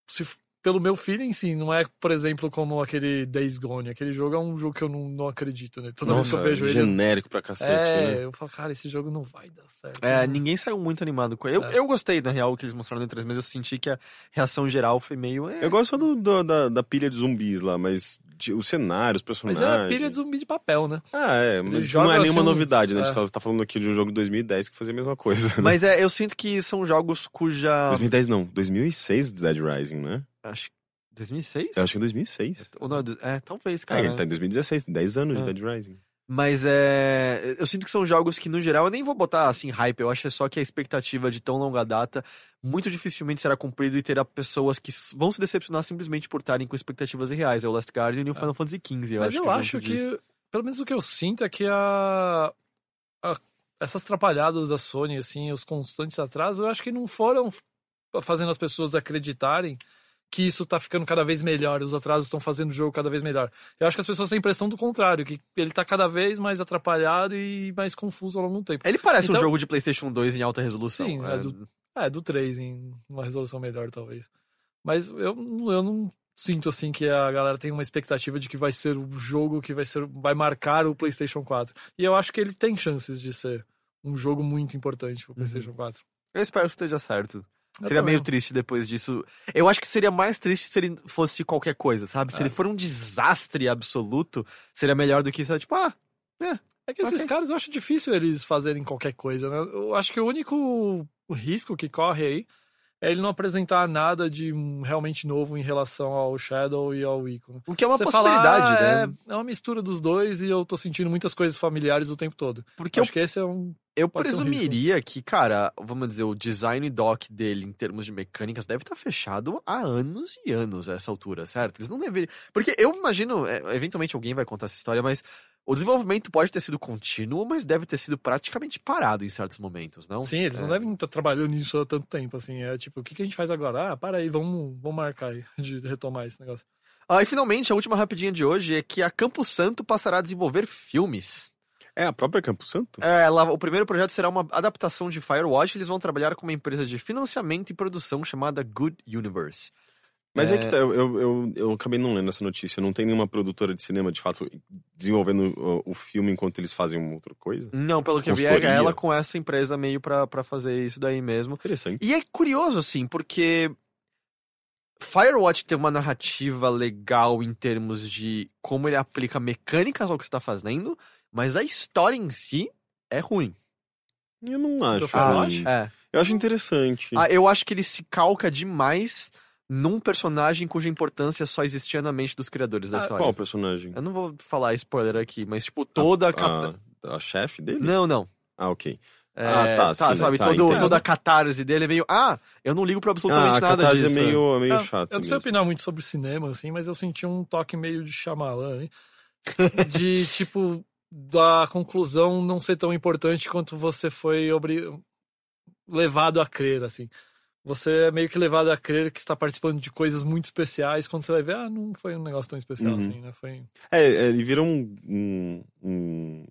se pelo meu feeling, sim, não é, por exemplo, como aquele Days Gone. Aquele jogo é um jogo que eu não, não acredito, né? Toda vez que eu vejo ele. genérico pra cacete, É, né? eu falo, cara, esse jogo não vai dar certo. É, Não- ninguém saiu muito animado com ele. Eu, É. eu gostei, na real, o que eles mostraram no E3, mas eu senti que a reação geral foi meio. é, Eu gosto só do, do- da, da pilha de zumbis lá, mas de- os cenários, os Mas personagens... é pilha de zumbi de papel, né? Ah, é, mas não é nenhuma assim novidade, né? A gente é. tá, tá falando aqui de um jogo de 2010 que fazia a mesma coisa. né? Mas é, eu sinto que são jogos cuja. 2010 não, 2006 Dead Rising, né? Acho 2006? Eu acho que é 2006. Ou não, é, talvez, Ah, cara. ele tá em 2016, 10 anos É. de Dead Rising. Mas é. Eu sinto que são jogos que, no geral, eu nem vou botar assim hype. Eu acho só que a expectativa de tão longa data muito dificilmente será cumprido e terá pessoas que vão se decepcionar simplesmente por estarem com expectativas irreais. É o Last Guardian e o Final Fantasy XV. Eu Mas acho eu que acho que, disso. pelo menos o que eu sinto é que a, a- essas trapalhadas da Sony, assim, os constantes atrasos, eu acho que não foram fazendo as pessoas acreditarem que isso tá ficando cada vez melhor, os atrasos estão fazendo o jogo cada vez melhor. Eu acho que as pessoas têm a impressão do contrário, que ele tá cada vez mais atrapalhado e mais confuso ao longo do tempo. Ele parece um Então- jogo de PlayStation 2 em alta resolução. Sim, é do- É, do 3 em uma resolução melhor, talvez. Mas eu, não- eu não sinto assim que a galera tem uma expectativa de que vai ser o jogo que vai ser vai marcar o PlayStation 4. E eu acho que ele tem chances de ser um jogo muito importante Uhum. pro PlayStation 4. Eu espero que esteja certo. Eu seria também. meio triste depois disso. Eu acho que seria mais triste se ele fosse qualquer coisa, sabe? É. Se ele for um desastre absoluto, seria melhor do que, sabe, tipo, ah, É que esses Ok. caras eu acho difícil eles fazerem qualquer coisa, né? Eu acho que o único risco que corre aí é ele não apresentar nada de realmente novo em relação ao Shadow e ao Ico. né? o que é uma Você fala, possibilidade, ah, né? É, é uma mistura dos dois e eu tô sentindo muitas coisas familiares o tempo todo. Porque eu acho que esse é um. Eu Pode um presumiria que, cara, vamos dizer, o design doc dele em termos de mecânicas deve estar fechado há anos e anos a essa altura, certo? Eles não deveriam. Porque eu imagino, é, eventualmente alguém vai contar essa história, mas o desenvolvimento pode ter sido contínuo, mas deve ter sido praticamente parado em certos momentos, não? Sim, eles não É. devem estar trabalhando nisso há tanto tempo, assim. É tipo, o que, que a gente faz agora? Ah, para aí, vamos, vamos marcar aí de retomar esse negócio. Ah, e finalmente, a última rapidinha de hoje é que a Campo Santo passará a desenvolver filmes. É a própria Campo Santo? É, ela- o primeiro projeto será uma adaptação de Firewatch. Eles vão trabalhar com uma empresa de financiamento e produção chamada Good Universe. Mas é, É. que tá, eu, eu, eu, acabei não lendo essa notícia. Não tem nenhuma produtora de cinema, de fato, desenvolvendo o, o filme enquanto eles fazem outra coisa? Não, pelo que eu vi, é ela com essa empresa meio pra, pra fazer isso daí mesmo. Interessante. E é curioso, assim, porque Firewatch tem uma narrativa legal em termos de como ele aplica mecânicas ao que você tá fazendo, mas a história em si é ruim. Eu não acho. Ruim. É. Eu acho interessante. Ah, eu acho que ele se calca demais num personagem cuja importância só existia na mente dos criadores da Ah, história. Qual personagem? Eu não vou falar spoiler aqui, mas, tipo, toda a. cata- A, a chefe dele? Não, não. Ah, ok. É, Ah, tá, sim, sabe, tá, todo, entendo. toda a catarse dele é meio. Ah, eu não ligo pra absolutamente ah, a nada catarse disso. é meio, é meio Ah, chato. Eu não sei mesmo. opinar muito sobre cinema, assim, mas eu senti um toque meio de Shyamalan, hein? De, tipo, da conclusão não ser tão importante quanto você foi obri... levado a crer, assim. Você é meio que levado a crer que está participando de coisas muito especiais, quando você vai ver, ah, não foi um negócio tão especial Uhum. assim, né? Foi... É, é, ele vira um, um, um,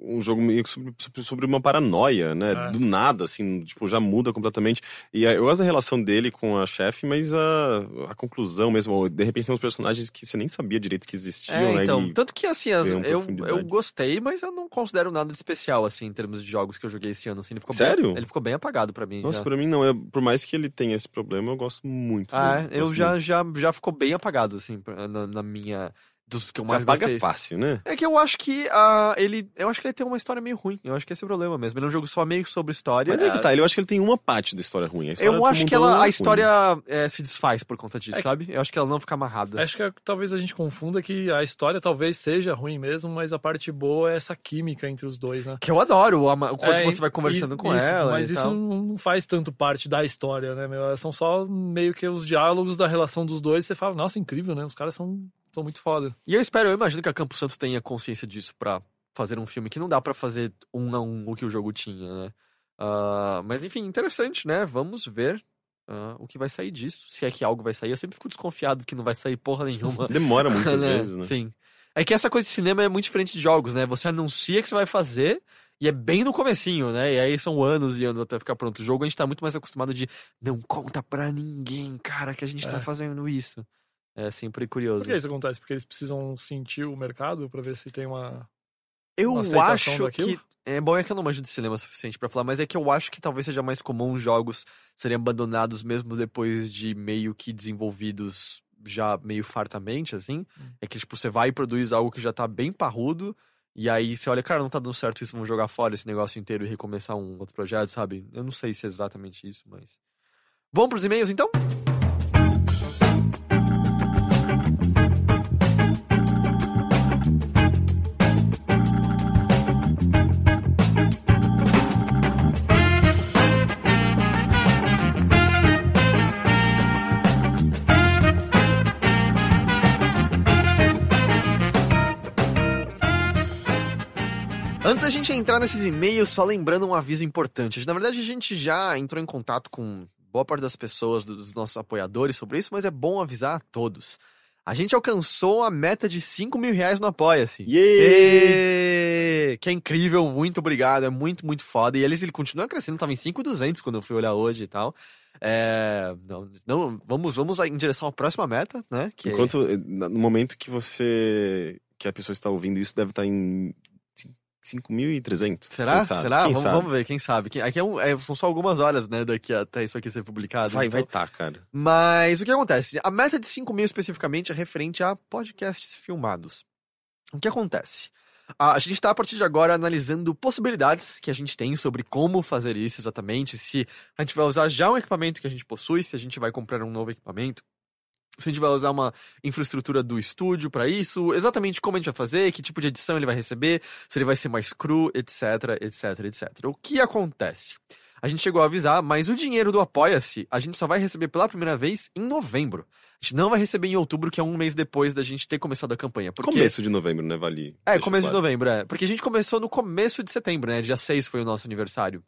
um jogo meio que sobre, sobre- uma paranoia, né? É. Do nada, assim, tipo, já muda completamente. E é, eu gosto da relação dele com a chefe, mas a, a conclusão mesmo, de repente tem uns personagens que você nem sabia direito que existiam, É, né? então, E- tanto que assim, as- eu, eu gostei, mas eu não considero nada de especial, assim, em termos de jogos que eu joguei esse ano, assim, ele ficou Sério? Bem, ele ficou bem apagado pra mim. Nossa, já. pra mim não. É, por mais que ele tenha esse problema, eu gosto muito. Ah, dele, eu gosto já, muito. já, já ficou bem apagado, assim, na, na minha. Dos que eu Você mais apaga gostei. fácil, né? É que eu acho que ah, ele. Eu acho que ele tem uma história meio ruim. Eu acho que esse é o problema mesmo. Ele é um jogo só meio sobre história. Mas é que tá, eu acho que ele tem uma parte da história ruim. História Eu acho que ela, é a história é, se desfaz por conta disso, É que- sabe? Eu acho que ela não fica amarrada. Acho que é- talvez a gente confunda que a história talvez seja ruim mesmo, mas a parte boa é essa química entre os dois, né? Que eu adoro, o, ama- o quanto É, você vai conversando isso- com isso, ela. Mas e isso tal. não não faz tanto parte da história, né, meu? São só meio que os diálogos da relação dos dois. Você fala, nossa, incrível, né? Os caras são, são muito foda. E eu espero, eu imagino que a Campo Santo tenha consciência disso pra fazer um filme que não dá pra fazer um a um o que o jogo tinha, né? Ah, mas enfim, interessante, né? Vamos ver ah, o que vai sair disso. Se é que algo vai sair. Eu sempre fico desconfiado que não vai sair porra nenhuma. Demora muitas né? vezes, né? Sim. É que essa coisa de cinema é muito diferente de jogos, né? Você anuncia que você vai fazer e é bem no comecinho, né? E aí são anos e anos até ficar pronto. O jogo a gente tá muito mais acostumado de não conta pra ninguém, cara, que a gente tá É. fazendo isso. É sempre Por curioso. que isso acontece? Porque eles precisam sentir o mercado pra ver se tem uma. Eu uma acho daquilo? que. É bom é que eu não manjo de cinema o suficiente pra falar, mas é que eu acho que talvez seja mais comum os jogos serem abandonados mesmo depois de meio que desenvolvidos já meio fartamente, assim. Hum. É que, tipo, você vai e produz algo que já tá bem parrudo, e aí você olha, cara, não tá dando certo isso, vamos jogar fora esse negócio inteiro e recomeçar um outro projeto, sabe? Eu não sei se é exatamente isso, mas. Vamos pros e-mails então? Antes da gente entrar nesses e-mails, só lembrando um aviso importante. Na verdade, a gente já entrou em contato com boa parte das pessoas, dos nossos apoiadores sobre isso, mas é bom avisar a todos. A gente alcançou a meta de 5 mil reais no Apoia-se. Êêêê! Que é incrível, muito obrigado, é muito, muito foda. E eles, ele continua crescendo, tava em 5,200 quando eu fui olhar hoje e tal. É, não, não, vamos, vamos em direção à próxima meta, né? Que é- Enquanto, no momento que você. que a pessoa está ouvindo isso, deve estar em 5.300. Será? Será? Vamos, vamos ver, quem sabe. Aqui é um- é- são só algumas horas, né, daqui até isso aqui ser publicado. Vai, então- vai tá, cara. Mas o que acontece? A meta de 5 mil especificamente é referente a podcasts filmados. O que acontece? A gente está a partir de agora analisando possibilidades que a gente tem sobre como fazer isso exatamente, se a gente vai usar já um equipamento que a gente possui, se a gente vai comprar um novo equipamento, se a gente vai usar uma infraestrutura do estúdio para isso, exatamente como a gente vai fazer, que tipo de edição ele vai receber, se ele vai ser mais cru, etc, etc, etc. O que acontece? A gente chegou a avisar, mas o dinheiro do Apoia-se a gente só vai receber pela primeira vez em novembro. A gente não vai receber em outubro, que é um mês depois da gente ter começado a campanha. Porque... Começo de novembro, né, Vali? É, Deixa começo de claro. novembro, é. Porque a gente começou no começo de setembro, né? Dia 6 foi o nosso aniversário.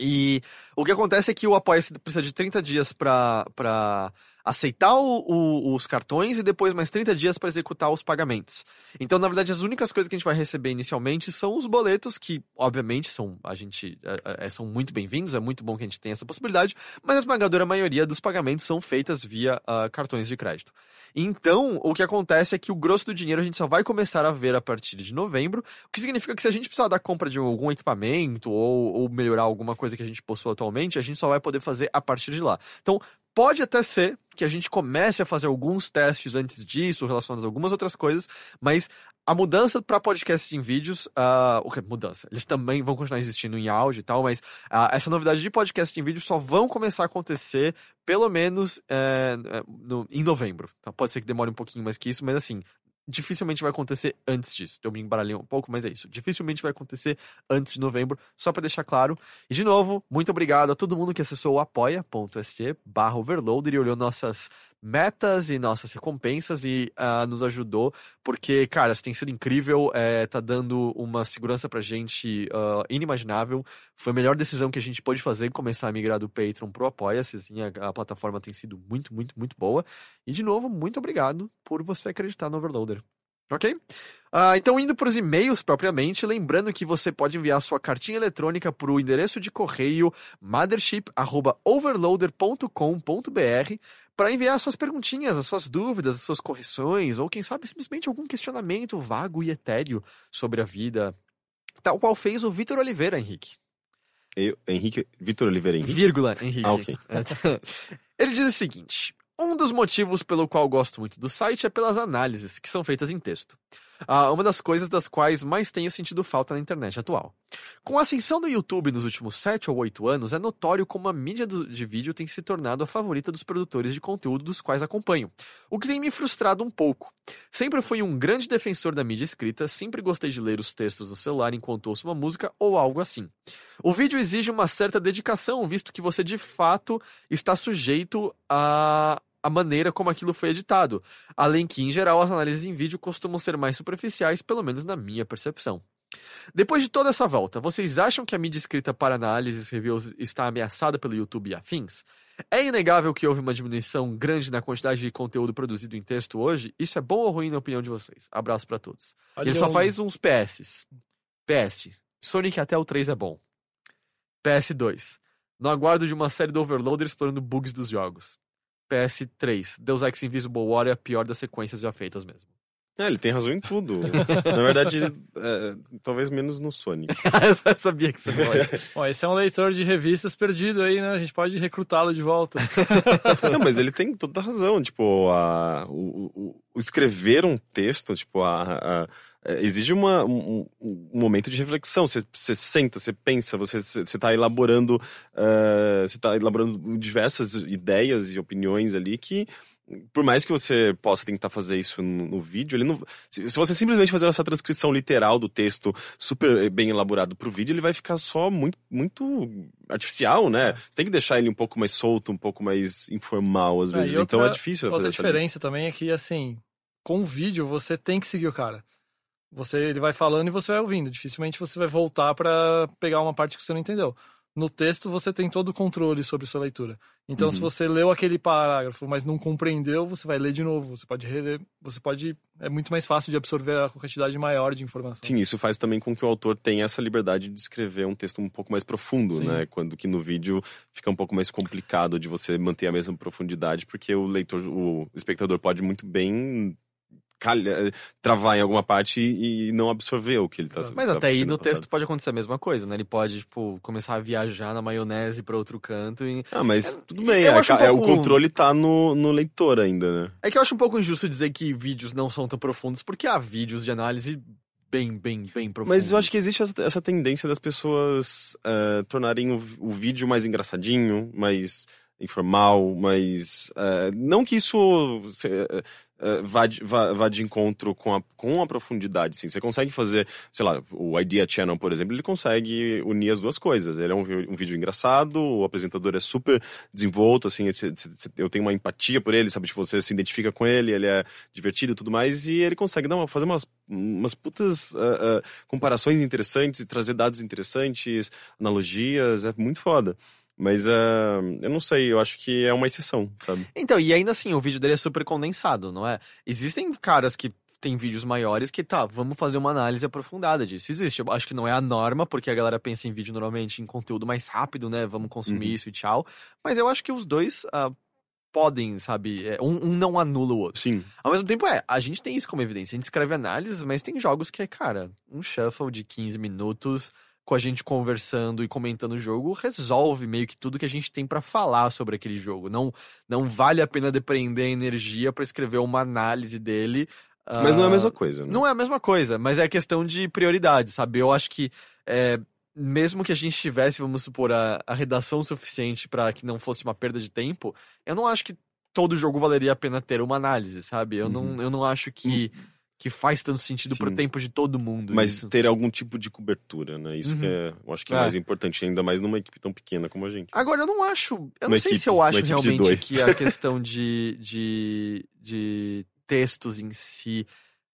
E o que acontece é que o Apoia-se precisa de 30 dias pra, pra aceitar o- o- os cartões e depois mais 30 dias para executar os pagamentos. Então, na verdade, as únicas coisas que a gente vai receber inicialmente são os boletos, que, obviamente, são, a gente, é, é, são muito bem-vindos, é muito bom que a gente tenha essa possibilidade, mas a esmagadora maioria dos pagamentos são feitas via ah, cartões de crédito. Então, o que acontece é que o grosso do dinheiro a gente só vai começar a ver a partir de novembro, o que significa que se a gente precisar da compra de algum equipamento ou, ou melhorar alguma coisa que a gente possui atualmente, a gente só vai poder fazer a partir de lá. Então, pode até ser que a gente comece a fazer alguns testes antes disso, relacionados a algumas outras coisas, mas a mudança para podcasts em vídeos, ah, o que mudança? Eles também vão continuar existindo em áudio e tal, mas ah, essa novidade de podcast em vídeo só vão começar a acontecer pelo menos é, é, no- em novembro. Tá? Pode ser que demore um pouquinho mais que isso, mas assim, dificilmente vai acontecer antes disso. Eu me embaralhei um pouco, mas é isso. Dificilmente vai acontecer antes de novembro, só para deixar claro. E de novo, muito obrigado a todo mundo que acessou o apoia.se barra overloader e olhou nossas metas e nossas recompensas e ah, nos ajudou, porque, cara, isso tem sido incrível, é, tá dando uma segurança pra gente ah, inimaginável. Foi a melhor decisão que a gente pôde fazer, começar a migrar do Patreon pro Apoia-se, assim, a, a plataforma tem sido muito, muito, muito boa. E, de novo, muito obrigado por você acreditar no Overloader. Ok? Ah, então, indo para os e-mails propriamente, lembrando que você pode enviar sua cartinha eletrônica para o endereço de correio mothership.overloader.com.br para enviar suas perguntinhas, as suas dúvidas, as suas correções, ou quem sabe simplesmente algum questionamento vago e etéreo sobre a vida, tal qual fez o Vitor Oliveira, Henrique. Eu, Henrique, Vitor Oliveira Henrique. Vírgula, Henrique. Ah, ok. Ele diz o seguinte: um dos motivos pelo qual gosto muito do site é pelas análises que são feitas em texto. Ah, uma das coisas das quais mais tenho sentido falta na internet atual. Com a ascensão do YouTube nos últimos 7 ou 8 anos, é notório como a mídia do- de vídeo tem se tornado a favorita dos produtores de conteúdo dos quais acompanho, o que tem me frustrado um pouco. Sempre fui um grande defensor da mídia escrita, sempre gostei de ler os textos no celular enquanto ouço uma música ou algo assim. O vídeo exige uma certa dedicação, visto que você de fato está sujeito a a maneira como aquilo foi editado, além que, em geral, as análises em vídeo costumam ser mais superficiais, pelo menos na minha percepção. Depois de toda essa volta, vocês acham que a mídia escrita para análises e reviews está ameaçada pelo YouTube e afins? É inegável que houve uma diminuição grande na quantidade de conteúdo produzido em texto hoje? Isso é bom ou ruim na opinião de vocês? Abraço pra todos. Ele só faz uns PS. PS. Sonic até o 3 é bom. PS2. No aguardo de uma série do Overloader explorando bugs dos jogos. PS3. Deus Ex Invisible War é a pior das sequências já feitas mesmo. É, ele tem razão em tudo. Na verdade, é, talvez menos no Sonic. Eu sabia que você. Ó, esse é um leitor de revistas perdido aí, né? A gente pode recrutá-lo de volta. Não, mas ele tem toda a razão. Tipo, a, o, o- o escrever um texto, tipo, a, a- exige uma, um, um- momento de reflexão. Você, você senta, você pensa, você está elaborando, eh, você tá elaborando diversas ideias e opiniões ali que por mais que você possa tentar fazer isso no, no vídeo, ele não. Se, se você simplesmente fazer essa transcrição literal do texto super bem elaborado pro vídeo, ele vai ficar só muito, muito artificial, né? É. Você tem que deixar ele um pouco mais solto, um pouco mais informal, às É, vezes. e então é outra- difícil fazer Outra diferença também é que, assim, com o vídeo você tem que seguir o cara. Você, ele vai falando e você vai ouvindo. Dificilmente você vai voltar pra pegar uma parte que você não entendeu. No texto você tem todo o controle sobre sua leitura. Então, se Uhum. você leu aquele parágrafo, mas não compreendeu, você vai ler de novo. Você pode reler. Você pode. É muito mais fácil de absorver a quantidade maior de informação. Sim, isso faz também com que o autor tenha essa liberdade de escrever um texto um pouco mais profundo, Sim. né? Quando que no vídeo fica um pouco mais complicado de você manter a mesma profundidade, porque o leitor, o espectador pode muito bem calha, travar em alguma parte e, e não absorver o que ele tá Mas tá até aí no passado. texto pode acontecer a mesma coisa, né? Ele pode, tipo, começar a viajar na maionese pra outro canto e... Ah, mas É, tudo bem, é, um ca- é, o pouco- controle tá no, no leitor ainda, né? É que eu acho um pouco injusto dizer que vídeos não são tão profundos, porque há vídeos de análise bem, bem, bem profundos. Mas eu acho que existe essa, tendência das pessoas eh, tornarem o, o vídeo mais engraçadinho, mais informal, mais. eh, não que isso eh, vá, de, vá, vá de encontro com a, com a profundidade, sim. Você consegue fazer, sei lá, o Idea Channel, por exemplo, ele consegue unir as duas coisas. Ele é um, um vídeo engraçado, o apresentador é super desenvolto, assim, esse- esse- eu tenho uma empatia por ele, sabe? Tipo, você se identifica com ele, ele é divertido e tudo mais, e ele consegue dar uma, fazer umas, umas putas ah, ah, comparações interessantes, e trazer dados interessantes, analogias, é muito foda. Mas ah, eu não sei, eu acho que é uma exceção, sabe? Então, e ainda assim, o vídeo dele é super condensado, não é? Existem caras que têm vídeos maiores que, tá, vamos fazer uma análise aprofundada disso. Existe, eu acho que não é a norma, porque a galera pensa em vídeo normalmente em conteúdo mais rápido, né? Vamos consumir Uhum. isso e tchau. Mas eu acho que os dois ah, podem, sabe? é, um, um não anula o outro. Sim. Ao mesmo tempo, é, a gente tem isso como evidência. A gente escreve análises, mas tem jogos que é, cara, um shuffle de 15 minutos com a gente conversando e comentando o jogo resolve meio que tudo que a gente tem pra falar sobre aquele jogo. Não, não vale a pena depreender energia pra escrever uma análise dele. Mas não é a ah, mesma coisa, né? não é a mesma coisa, mas é questão de prioridade, sabe? Eu acho que é, mesmo que a gente tivesse, vamos supor, a, a redação suficiente pra que não fosse uma perda de tempo, eu não acho que todo jogo valeria a pena ter uma análise, sabe? Eu, não, eu não acho que, que faz tanto sentido pro Sim. tempo de todo mundo. Mas isso. ter algum tipo de cobertura, né? Isso Uhum. que é, eu acho que é, É. mais importante, ainda mais numa equipe tão pequena como a gente. Agora, eu não acho. Eu Uma não sei equipe- se eu acho realmente que a questão de, de, de textos em si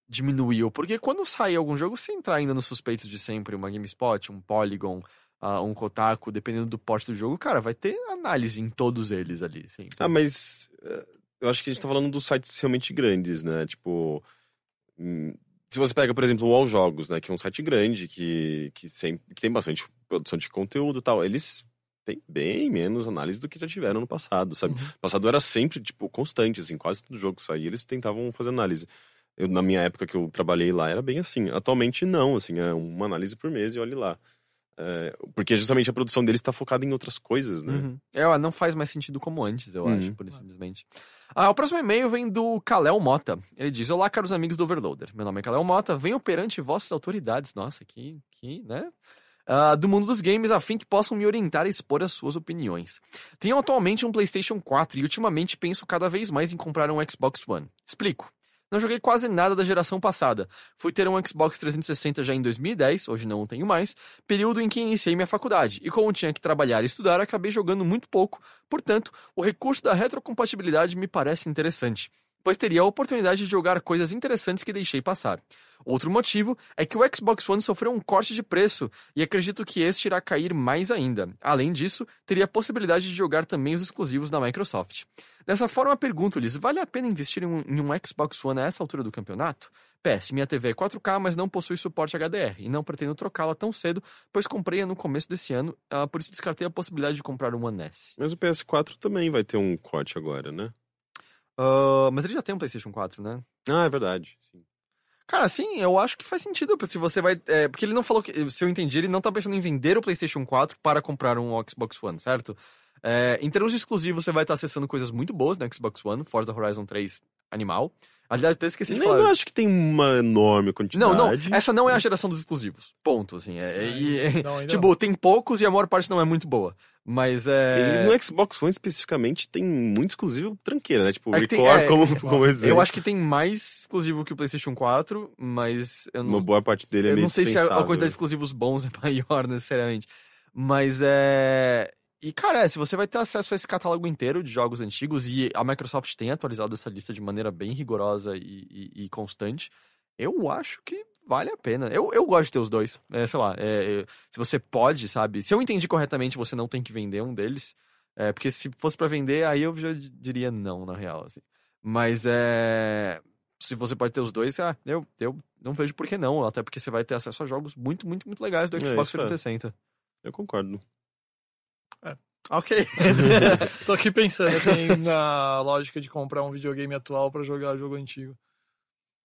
diminuiu. Porque quando sai algum jogo, você entrar ainda nos suspeitos de sempre, uma GameSpot, um Polygon, ah, um Kotaku, dependendo do porte do jogo, cara, vai ter análise em todos eles ali. Sempre. Ah, mas eh, eu acho que a gente tá falando dos sites realmente grandes, né? Tipo. Se você pega, por exemplo, o All Jogos, né? Que é um site grande, que, que, sempre, que tem bastante produção de conteúdo e tal. Eles têm bem menos análise do que já tiveram no passado, sabe? Uhum. No passado era sempre, tipo, constante, assim, quase todo jogo que saía, eles tentavam fazer análise. Eu, na minha época que eu trabalhei lá, era bem assim. Atualmente, não, assim, é uma análise por mês e olhe lá. É, porque justamente a produção deles tá focada em outras coisas, né? Uhum. É, não faz mais sentido como antes, eu Uhum. acho, por simplesmente. Ah, o próximo e-mail vem do Kalel Mota. Ele diz: Olá, caros amigos do Overloader. Meu nome é Kalel Mota. Venho perante vossas autoridades. Nossa, que, que né? Ah, do mundo dos games, a fim que possam me orientar a expor as suas opiniões. Tenho atualmente um PlayStation 4 e ultimamente penso cada vez mais em comprar um Xbox One. Explico. Não joguei quase nada da geração passada. Fui ter um Xbox 360 já em 2010, hoje não tenho mais, período em que iniciei minha faculdade. E como tinha que trabalhar e estudar, acabei jogando muito pouco. Portanto, o recurso da retrocompatibilidade me parece interessante, pois teria a oportunidade de jogar coisas interessantes que deixei passar. Outro motivo é que o Xbox One sofreu um corte de preço e acredito que este irá cair mais ainda. Além disso, teria a possibilidade de jogar também os exclusivos da Microsoft. Dessa forma, pergunto-lhes: vale a pena investir em um, em um Xbox One a essa altura do campeonato? PS, minha TV é 4K, mas não possui suporte HDR e não pretendo trocá-la tão cedo, pois comprei-a no começo desse ano, ah, por isso descartei a possibilidade de comprar um One S. Mas o PS4 também vai ter um corte agora, né? Ah, mas ele já tem um PlayStation 4, né? Ah, é verdade. Sim. Cara, sim, eu acho que faz sentido. Se você vai. é, porque ele não falou que. Se eu entendi, ele não tá pensando em vender o PlayStation 4 para comprar um Xbox One, certo? É, em termos de exclusivos, você vai estar acessando coisas muito boas no Xbox One, Forza Horizon 3, animal. Aliás, até esqueci de Nem falar. não acho que tem uma enorme quantidade. Não, não, essa não é a geração dos exclusivos. Ponto, assim. É, é- e- é- Não, tipo, tem poucos e a maior parte não é muito boa. Mas é. E no Xbox One especificamente tem muito exclusivo tranqueira, né? Tipo, o É que tem- Record é, como, como exemplo. Eu acho que tem mais exclusivo que o PlayStation 4, mas eu não. Uma boa parte dele é Eu meio não sei se a, a quantidade de exclusivos bons é maior necessariamente. Mas é. E, cara, é, se você vai ter acesso a esse catálogo inteiro de jogos antigos, e a Microsoft tem atualizado essa lista de maneira bem rigorosa e, e- e constante, eu acho que vale a pena. Eu, eu gosto de ter os dois. É, sei lá, é, é, se você pode, sabe? Se eu entendi corretamente, você não tem que vender um deles. É, porque se fosse pra vender, aí eu já diria não, na real. Assim. Mas é. Se você pode ter os dois, ah, eu, eu não vejo por que não. Até porque você vai ter acesso a jogos muito, muito, muito legais do É, Xbox é. 360. Eu concordo. Ok. Tô aqui pensando assim, na lógica de comprar um videogame atual pra jogar jogo antigo.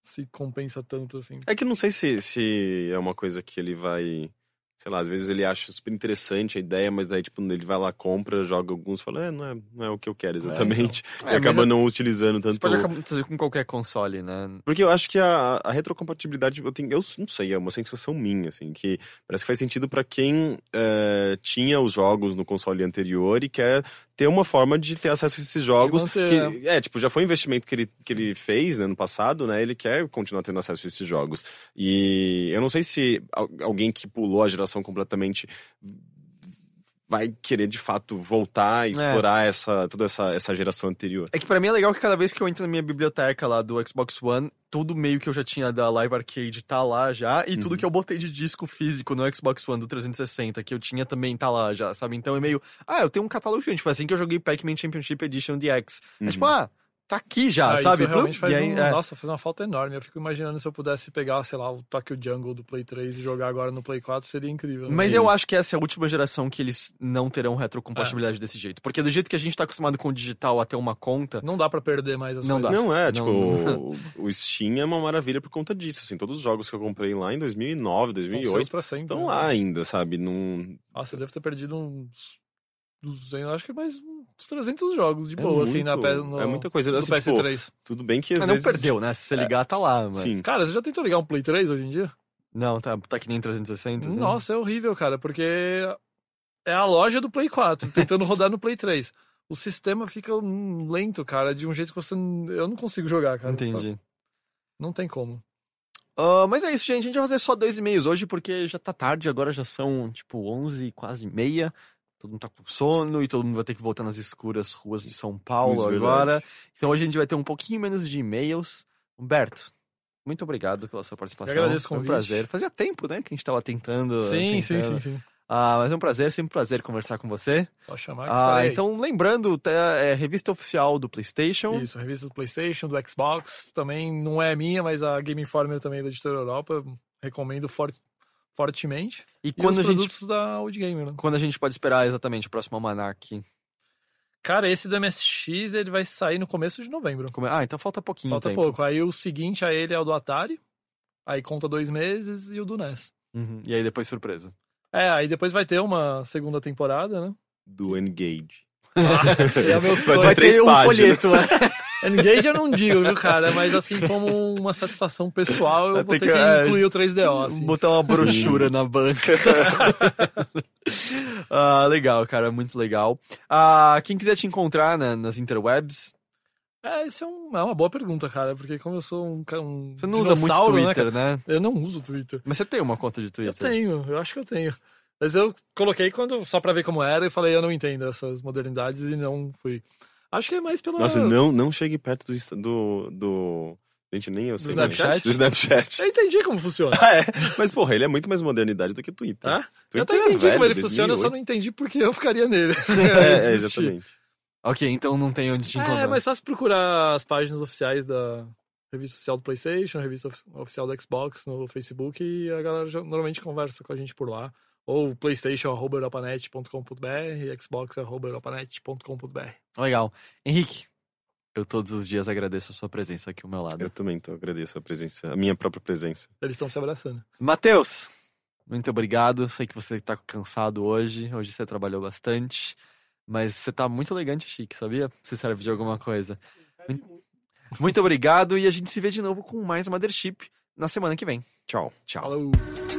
se compensa tanto assim. É que eu não sei se, se é uma coisa que ele vai. Sei lá, às vezes ele acha super interessante a ideia, mas daí, tipo, ele vai lá, compra, joga alguns e fala, é, não é, não é o que eu quero exatamente. então. e É, acaba não utilizando tanto. pode acontecer com qualquer console, né? Porque eu acho que a, a retrocompatibilidade, eu, tenho, eu não sei, é uma sensação minha, assim, que parece que faz sentido pra quem eh, tinha os jogos no console anterior e quer ter uma forma de ter acesso a esses jogos. manter, que, é, tipo, já foi um investimento que ele, que ele fez né, no passado, né? Ele quer continuar tendo acesso a esses jogos. E eu não sei se al- alguém que pulou a geração completamente vai querer de fato voltar e explorar essa, toda essa, essa geração anterior. É que pra mim é legal que cada vez que eu entro na minha biblioteca lá do Xbox One, tudo meio que eu já tinha da Live Arcade tá lá já, e tudo Uhum. que eu botei de disco físico no Xbox One do 360, que eu tinha também tá lá já, sabe? Então é meio, ah, eu tenho um catálogo gigante. Foi assim que eu joguei Pac-Man Championship Edition DX. É tipo, ah, tá aqui já, Ah, sabe? Isso realmente E faz, aí, um, é. nossa, faz uma falta enorme. Eu fico imaginando se eu pudesse pegar, sei lá, o Tokyo Jungle do Play 3 e jogar agora no Play 4, seria incrível. né? Mas Sim. eu acho que essa é a última geração que eles não terão retrocompatibilidade desse jeito. Porque do jeito que a gente tá acostumado com o digital até uma conta, Não dá pra perder mais as Não coisas. Não é, Não- tipo, o, o Steam é uma maravilha por conta disso, assim, todos os jogos que eu comprei lá em 2009, São seus 2008, pra sempre. estão né? lá ainda, sabe, não... Nossa, eu devo ter perdido uns 200, acho que mais uns 300 jogos de É boa, assim, na, muito- no, é muita coisa, no assim, tipo, PS3. tudo bem que às ah, não vezes... perdeu, né? Se você ligar, tá lá, mas... Sim. Cara, você já tentou ligar um Play 3 hoje em dia? Não, tá, tá que nem 360. assim. Nossa, é horrível, cara, porque é a loja do Play 4, tentando rodar no Play 3. O sistema fica hum, lento, cara, de um jeito que você. Eu não consigo jogar, cara. Entendi. Não tem como. Ah, mas é isso, gente. A gente vai fazer só dois e-mails hoje, porque já tá tarde, agora já são, tipo, 11, quase meia. Todo mundo tá com sono e todo mundo vai ter que voltar nas escuras ruas de São Paulo Isso, agora. Então hoje a gente vai ter um pouquinho menos de e-mails. Humberto, muito obrigado pela sua participação. Eu agradeço o Foi um convite. prazer. Fazia tempo, né, que a gente tava tentando. Sim, sim, tentando. sim, sim. Ah, mas é um prazer, sempre um prazer conversar com você. Só chamar que Ah, então, lembrando, tá, é revista oficial do PlayStation. Isso, revista do PlayStation, do Xbox, também não é minha, mas a Game Informer também é da editora Europa. Recomendo for- fortemente. E E quando os a gente produtos da Old Gamer, né? quando a gente pode esperar exatamente o próximo almanac? Cara, esse do MSX ele vai sair no começo de novembro. É? Ah, então falta pouquinho Falta tempo. pouco. Aí o seguinte a ele é o do Atari. Aí conta dois meses e o do NES. Uhum. E aí depois surpresa. É, aí depois vai ter uma segunda temporada, né? Do Engage. é o meu Vai sonho. ter três um páginas. folheto, né? Engage eu não digo, viu, cara? Mas assim, como uma satisfação pessoal, eu Vai vou ter que- que é, incluir o 3DO, assim. Botar uma brochura na banca. ah, legal, cara, muito legal. Ah, quem quiser te encontrar né, nas interwebs, É, isso é, um- é uma boa pergunta, cara, porque como eu sou um, um você não usa muito né, Twitter, cara? né? Eu não uso Twitter. Mas você tem uma conta de Twitter. Eu tenho, eu acho que eu tenho. Mas eu coloquei quando só pra ver como era e falei, eu não entendo essas modernidades e não fui. Acho que é mais pela. Nossa, não, não chegue perto do, do, do... Gente, nem eu sei. Snapchat? Do Snapchat. Eu entendi como funciona. Ah, é. Mas, porra, ele é muito mais modernidade do que o Twitter. Tá? Twitter Eu até é entendi velho, como ele funciona, eu só 2008. não entendi porque eu ficaria nele. É, é, exatamente. Ok, então não tem onde te encontrar. É, mas só se procurar as páginas oficiais da revista oficial do PlayStation, revista of- oficial do Xbox no Facebook e a galera já- normalmente conversa com a gente por lá. Ou playstation.europanet.com.br, xbox.europanet.com.br. Legal. Henrique, eu todos os dias agradeço a sua presença aqui ao meu lado. Eu também tô, agradeço a presença, a minha própria presença. Eles estão se abraçando. Matheus, muito obrigado. Sei que você tá cansado hoje. Hoje você trabalhou bastante. Mas você tá muito elegante e chique, sabia? Você serve de alguma coisa. Muito- Muito obrigado e a gente se vê de novo com mais Mothership na semana que vem. Tchau. Tchau. Falou!